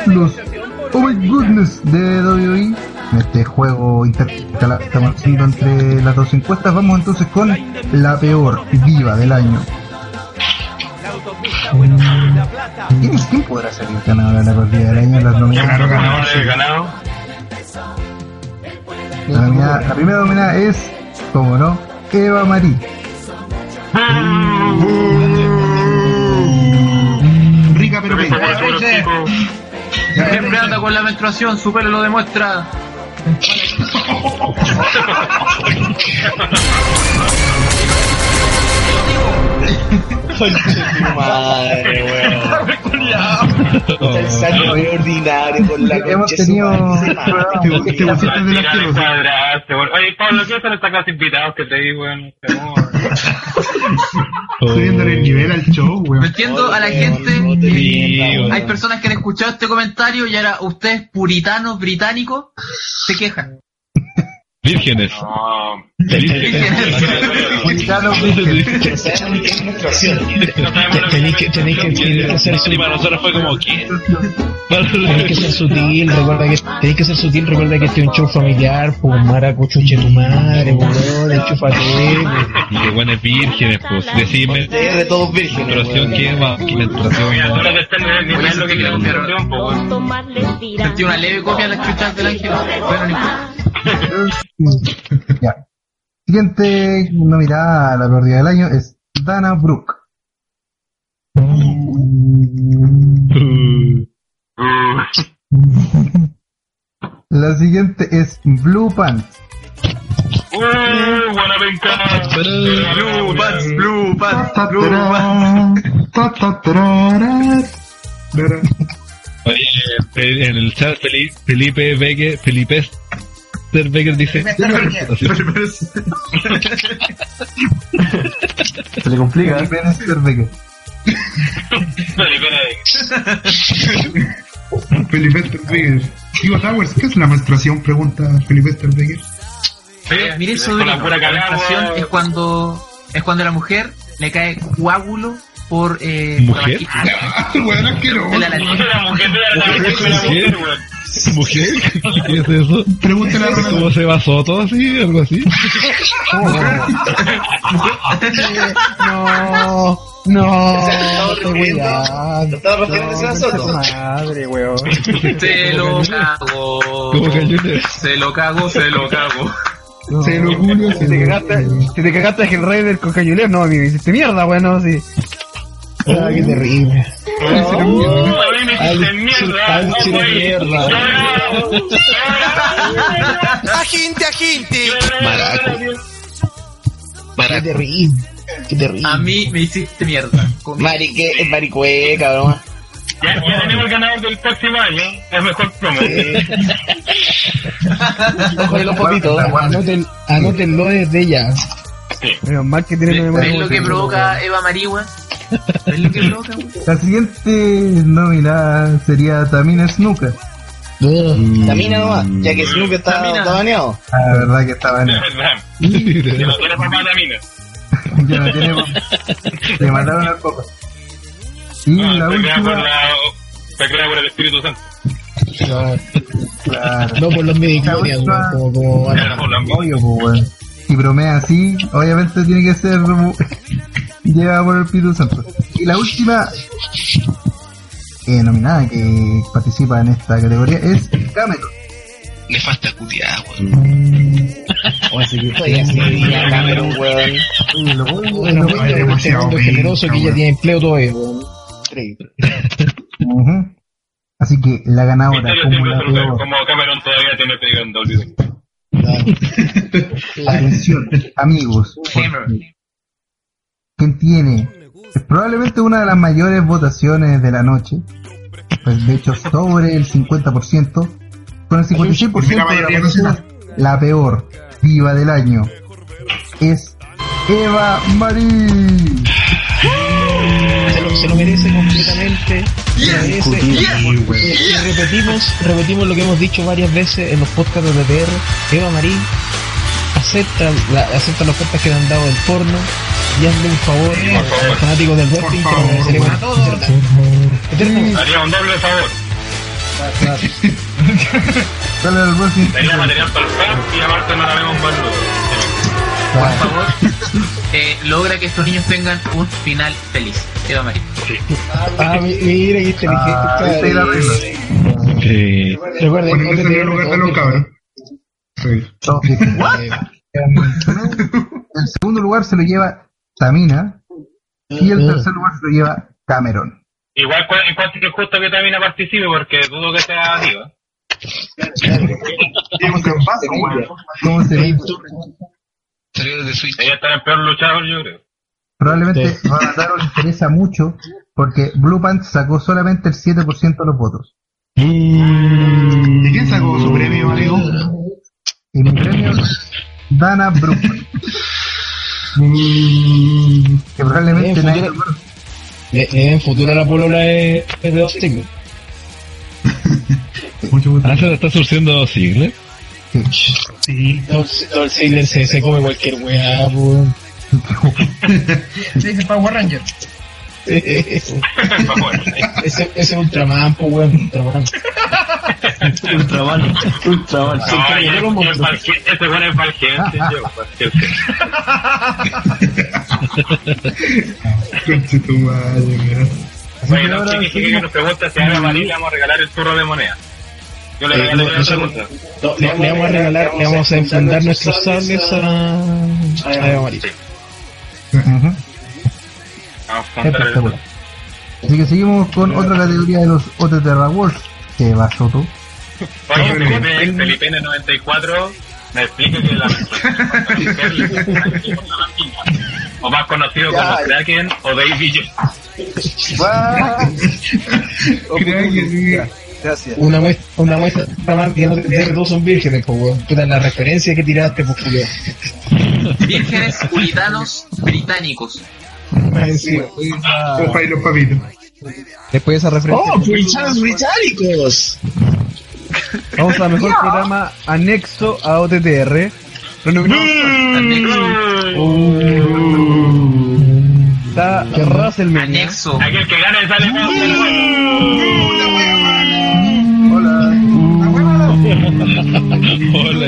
los Oh my goodness de WWE. Este juego intercalado que estamos haciendo entre las dos encuestas. Vamos entonces con la peor diva del año. ¿Quién, es- quién podrá ser el ganador de la peor diva del año? Las nominadas. Ganador, ganado. La, nominada- la primera nominada es, como no, Eva Marie. Pero chico. Siempre anda con la menstruación, su pelo lo demuestra. (laughs) Madre, weón. El saco es ordinario con la Hemos concha su tenido- madre, se mata. Te pusiste de la. Oye, Pablo, ¿qué son estas clases invitados que te di, weón? (laughs) Subiéndole el nivel al show, weón. entiendo a la gente. hay personas que han escuchado este comentario y ahora ustedes, puritanos británicos, se quejan. Vírgenes. No. Tenéis que, tenéis que, tenéis que ser sutil. Para nosotros fue como, ¿qué? Tenéis que ser sutil, recuerda que, tenéis que ser sutil, recuerda que este es un show familiar, pues maracucho che tu madre, boludo, enchúfate, Y que buenas vírgenes, pues. Decime. De todos vírgenes. Menstruación, ¿qué más? ¿Qué menstruación? Mira, no? ahora que está en el nivel lo que quiero menstruación, pues. Sentí una leve copia de las chuchas del ángel. Bueno. (laughs) Ya. Siguiente nominada a la pérdida del año es Dana Brooke. La siguiente es Blue Pants. Uh, buena. Blue Pants, Blue Pants, Blue. Tarara. Oye, pe- en el chat Felipe, Becker, Felipe Esther Becker dice. (laughs) (laughs) Se le complica. (laughs) Felipe Sterbeger. Digo, Towers, ¿qué es la menstruación? Pregunta Felipe Sterbeger. Eh, Mire eso de la pura cagada, menstruación es cuando es cuando a la mujer le cae coágulo por eh, ¿Mujer? por weón, asqueroso. de la mujer de la mujer, weón. ¿Mujer? ¿Qué es eso? Pregúntale a ¿Cómo se basó todo así? ¿Algo así? (laughs) No, no. Madre, weón. Se lo cago. Se lo cago, se lo cago. Se lo juro, Si te cagaste, si te cagaste a Hellraider con Cayuler, no, hiciste mierda, bueno, sí. Ah, qué terrible. A mí me hiciste mierda. Al chile güey. mierda. Aginte, aginte. Qué terrible, qué terrible. A mí me hiciste mierda. Marique, es maricueca, broma. Ya, ya tenemos el ganador del próximo año. Es mejor promo. Ojo de los popitos. Anótenlo desde ya. Menos mal que tiene memoria. ¿Ves lo que provoca Eva Marigua? ¿Ves lo que provoca? La siguiente nominada sería Tamina Snuka. Tamina nomás, ya que Snoop está, Tamina. está baneado. Ah, la verdad que estaba en Es verdad. Que no tiene papá tamina. Ya no tiene Le mataron al poco. Y la por última. la... Se crea por el Espíritu Santo. Claro. No por los última- como, como por Obvio, pues, weón. Si bromea así, obviamente tiene que ser (laughs) llevada por el Espíritu Santo. Y la última eh, nominada que participa en esta categoría es Cameron. Le falta culiar, weón. O así que Oye, Cameron, weón. Bueno, No, es demasiado generoso que ya weón. tiene empleo todavía, weón. (laughs) Ujú. Así que la ganadora como Cameron todavía tiene pedido en WWE. Atención, amigos. Quien tiene probablemente una de las mayores votaciones de la noche, pues de hecho sobre el 50%, con el 56% de la la peor diva del año es Eva Marie. Se lo, merece completamente. Se lo merece. Y, y repetimos, repetimos lo que hemos dicho varias veces en los podcasts de TPR. Eva Marín acepta, la, acepta las ofertas que le han dado del porno y hazle un favor a los fanáticos del wrestling. Favor, agradeceremos. Haría un doble favor. (laughs) Dale al wrestling. Tenía material para el fan y aparte no la vemos más luego. Por favor, (laughs) eh, logra que estos niños tengan un final feliz. Eva Marín. Ah, mi- mira, qué Ah, inteligente. regla. Sí. Recuerden, no Ponerse en el lugar de los cabros. Sí. So, en, en segundo lugar se lo lleva Tamina y el tercer lugar se lo lleva Cameron. Igual cu- encuentro que es justo que también participe porque dudo que sea diva. Tiene un vaso, ¿Cómo se ve? Ella está en el peor luchador, yo creo. Probablemente Ronataro le interesa mucho porque Blue Pants sacó solamente el 7% de los votos. ¿Y quién sacó su premio, amigo? Y mi premio, Dana Brooklyn. (laughs) Que probablemente En nadie futuro- Eh, eh, en futuro la polola es, de dos siglos. Ah, se le está surciendo Ziggler. Sí. Dolph Ziggler se, se come cualquier weá, weón. (laughs) Se dice Power Ranger. (laughs) ese, ese es Ultraman, pues weón, Ultraman. (laughs) Ultraman, Ultraman. De los monstruos. Este bueno es Valgencia, yo, Conche tu madre, weón. Bueno, no, que nos pregunta si a María le vamos a regalar el turro de moneda. Yo le Eh, regalo no, una nosotros- pregunta. No, le, le vamos a regalar, le vamos a enfundar nuestros sables a, a Eva María. Ujú. Vamos a contar el- Espectacular. Así que seguimos con otra categoría de los OTT Awards, que va Soto. Oye, Felipe, Felipe N94 me explica que la (laughs) (laughs) o más conocido como Kraken o Baby (laughs) Gracias. Una muestra, una muestra más que no te que todos son vírgenes, pues weón. Puta, la referencia que tiraste, pues. Vírgenes puritanos británicos. Opa y los papitos. Después de esa referencia. ¡Oh, puritanos británicos! Vamos a mejor programa anexo a OTTR. Está WrestleMania. Anexo. Aquel que gane sale más Hola,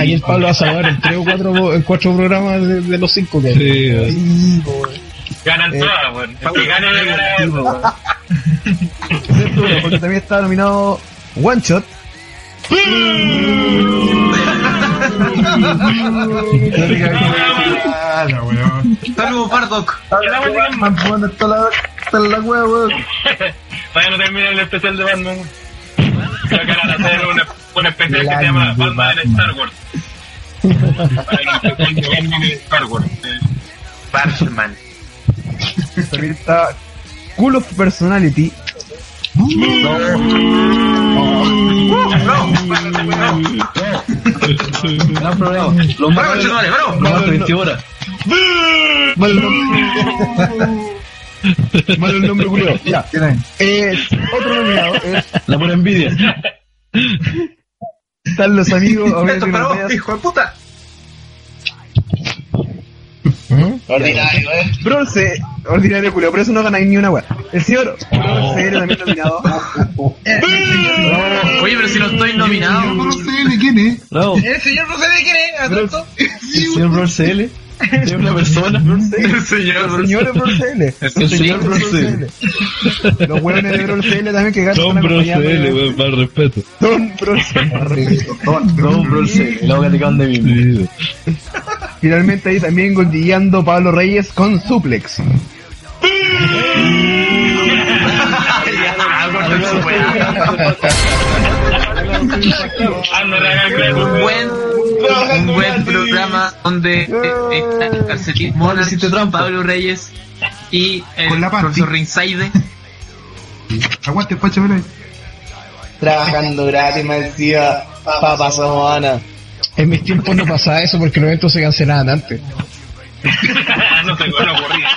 Aquí el Pablo va a salvar en tres o cuatro, en cuatro programas de, de los cinco que hay. Sí. Ganan Eh, todas, weón. El que gane gana porque también está nominado One Shot. Saludos, Bardock. Batman, (laughs) ¿dónde Todavía no termina el especial de Batman. Va a hacer una, una especial que se llama Batman en Star Wars. Para el especial de Batman en Star Wars. Eh, Batman. También está Cool of Personality. No problema. Los Bro, más chenole, bro. los más 20 horas. Malo. (laughs) Malo el nombre, culiao. (laughs) Ya. Eh, otro nominado es. La pura envidia. Están los amigos. a ver, para vos, hijo de puta. Ordinario, eh. Bronce, ordinario Julio, por eso no ganáis ni una weá. El señor Bronce era también nominado. (laughs) Oye, pero si no estoy nominado. No sé quién es. No, El señor sé de quién es, adulto. el señor Bronce L. Es una persona. El señor. El señor. El señor. Los hueones de Bronce L también que ganan. Don Bronce L, weón, más respeto. Don. Don de mí. Finalmente ahí también guiando Pablo Reyes con suplex. (laughs) Un buen, un buen programa donde está el calcetín Monarch, Pablo Reyes y el Con la profesor Rinsaide. Aguante, ahí. Trabajando gratis, me decía, papá Ana. En mis tiempos no pasaba eso porque los eventos se cancelaban antes. (laughs) no ocurría.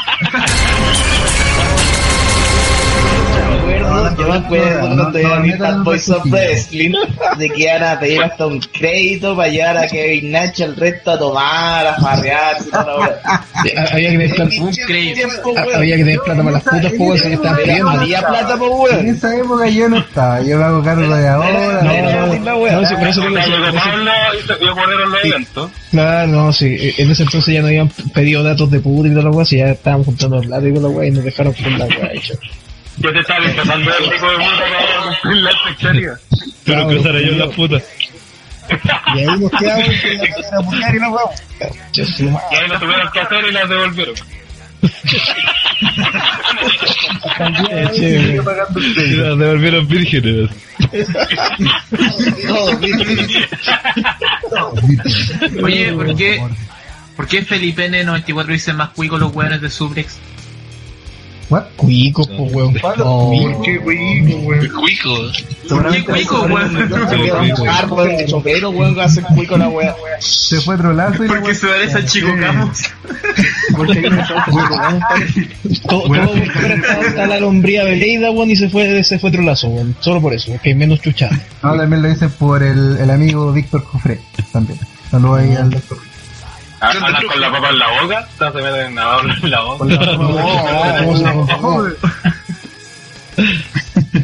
Yo me acuerdo cuando a mi Bad Boys of Wrestling de que iban a pedir hasta un crédito para llevar a Kevin Nash al resto a tomar, a farrear, y toda la hora. Sí, ha- Había que tener plata, Un crédito. ha- había que tener plata para las putas juegos que estaban pidiendo. Había plata, pues, En esa época yo no estaba, yo me hago cargo de ahora. No, no, no, por eso llegó Pablo y y ocurrieron los eventos. Claro, no, sí. En ese entonces ya no habían pedido datos de puta y toda la weá, si ya estábamos juntando plata y toda la weá y nos dejaron con la weá. Yo te estaba empezando el tipo de puta para cumplir la expectativa. Pero que será yo la puta. Y ahí nos quedamos con la cara putear y. Yo sí, Y ahí lo tuvieron que hacer y las devolvieron. Sello. Nos devolvieron (laughs) vírgenes. Oye, ¿por qué, ¿por qué Felipe N94 dice más cuico los hueones de Subrex? ¿What? Cuico, po, weón. No. ¿Por qué, güey, güey? Cuico. ¿Por qué cuico, weón? Chopero, weón, que hace cuico la wea. Se fue trolazo y Porque se parece al chico Camus. Porque hay chapa Todo, todo está, está la lombría Beleida, weón, y se fue, se fue trolazo, weón. Solo por eso, que hay menos chuchada. No, también lo dicen por el, el amigo Víctor Cofré. También. Saludos ahí al doctor. Ah, ¿Hablan con la papa en la boca? ¿No se meten nada en la boca? No, no, no. (laughs) (laughs)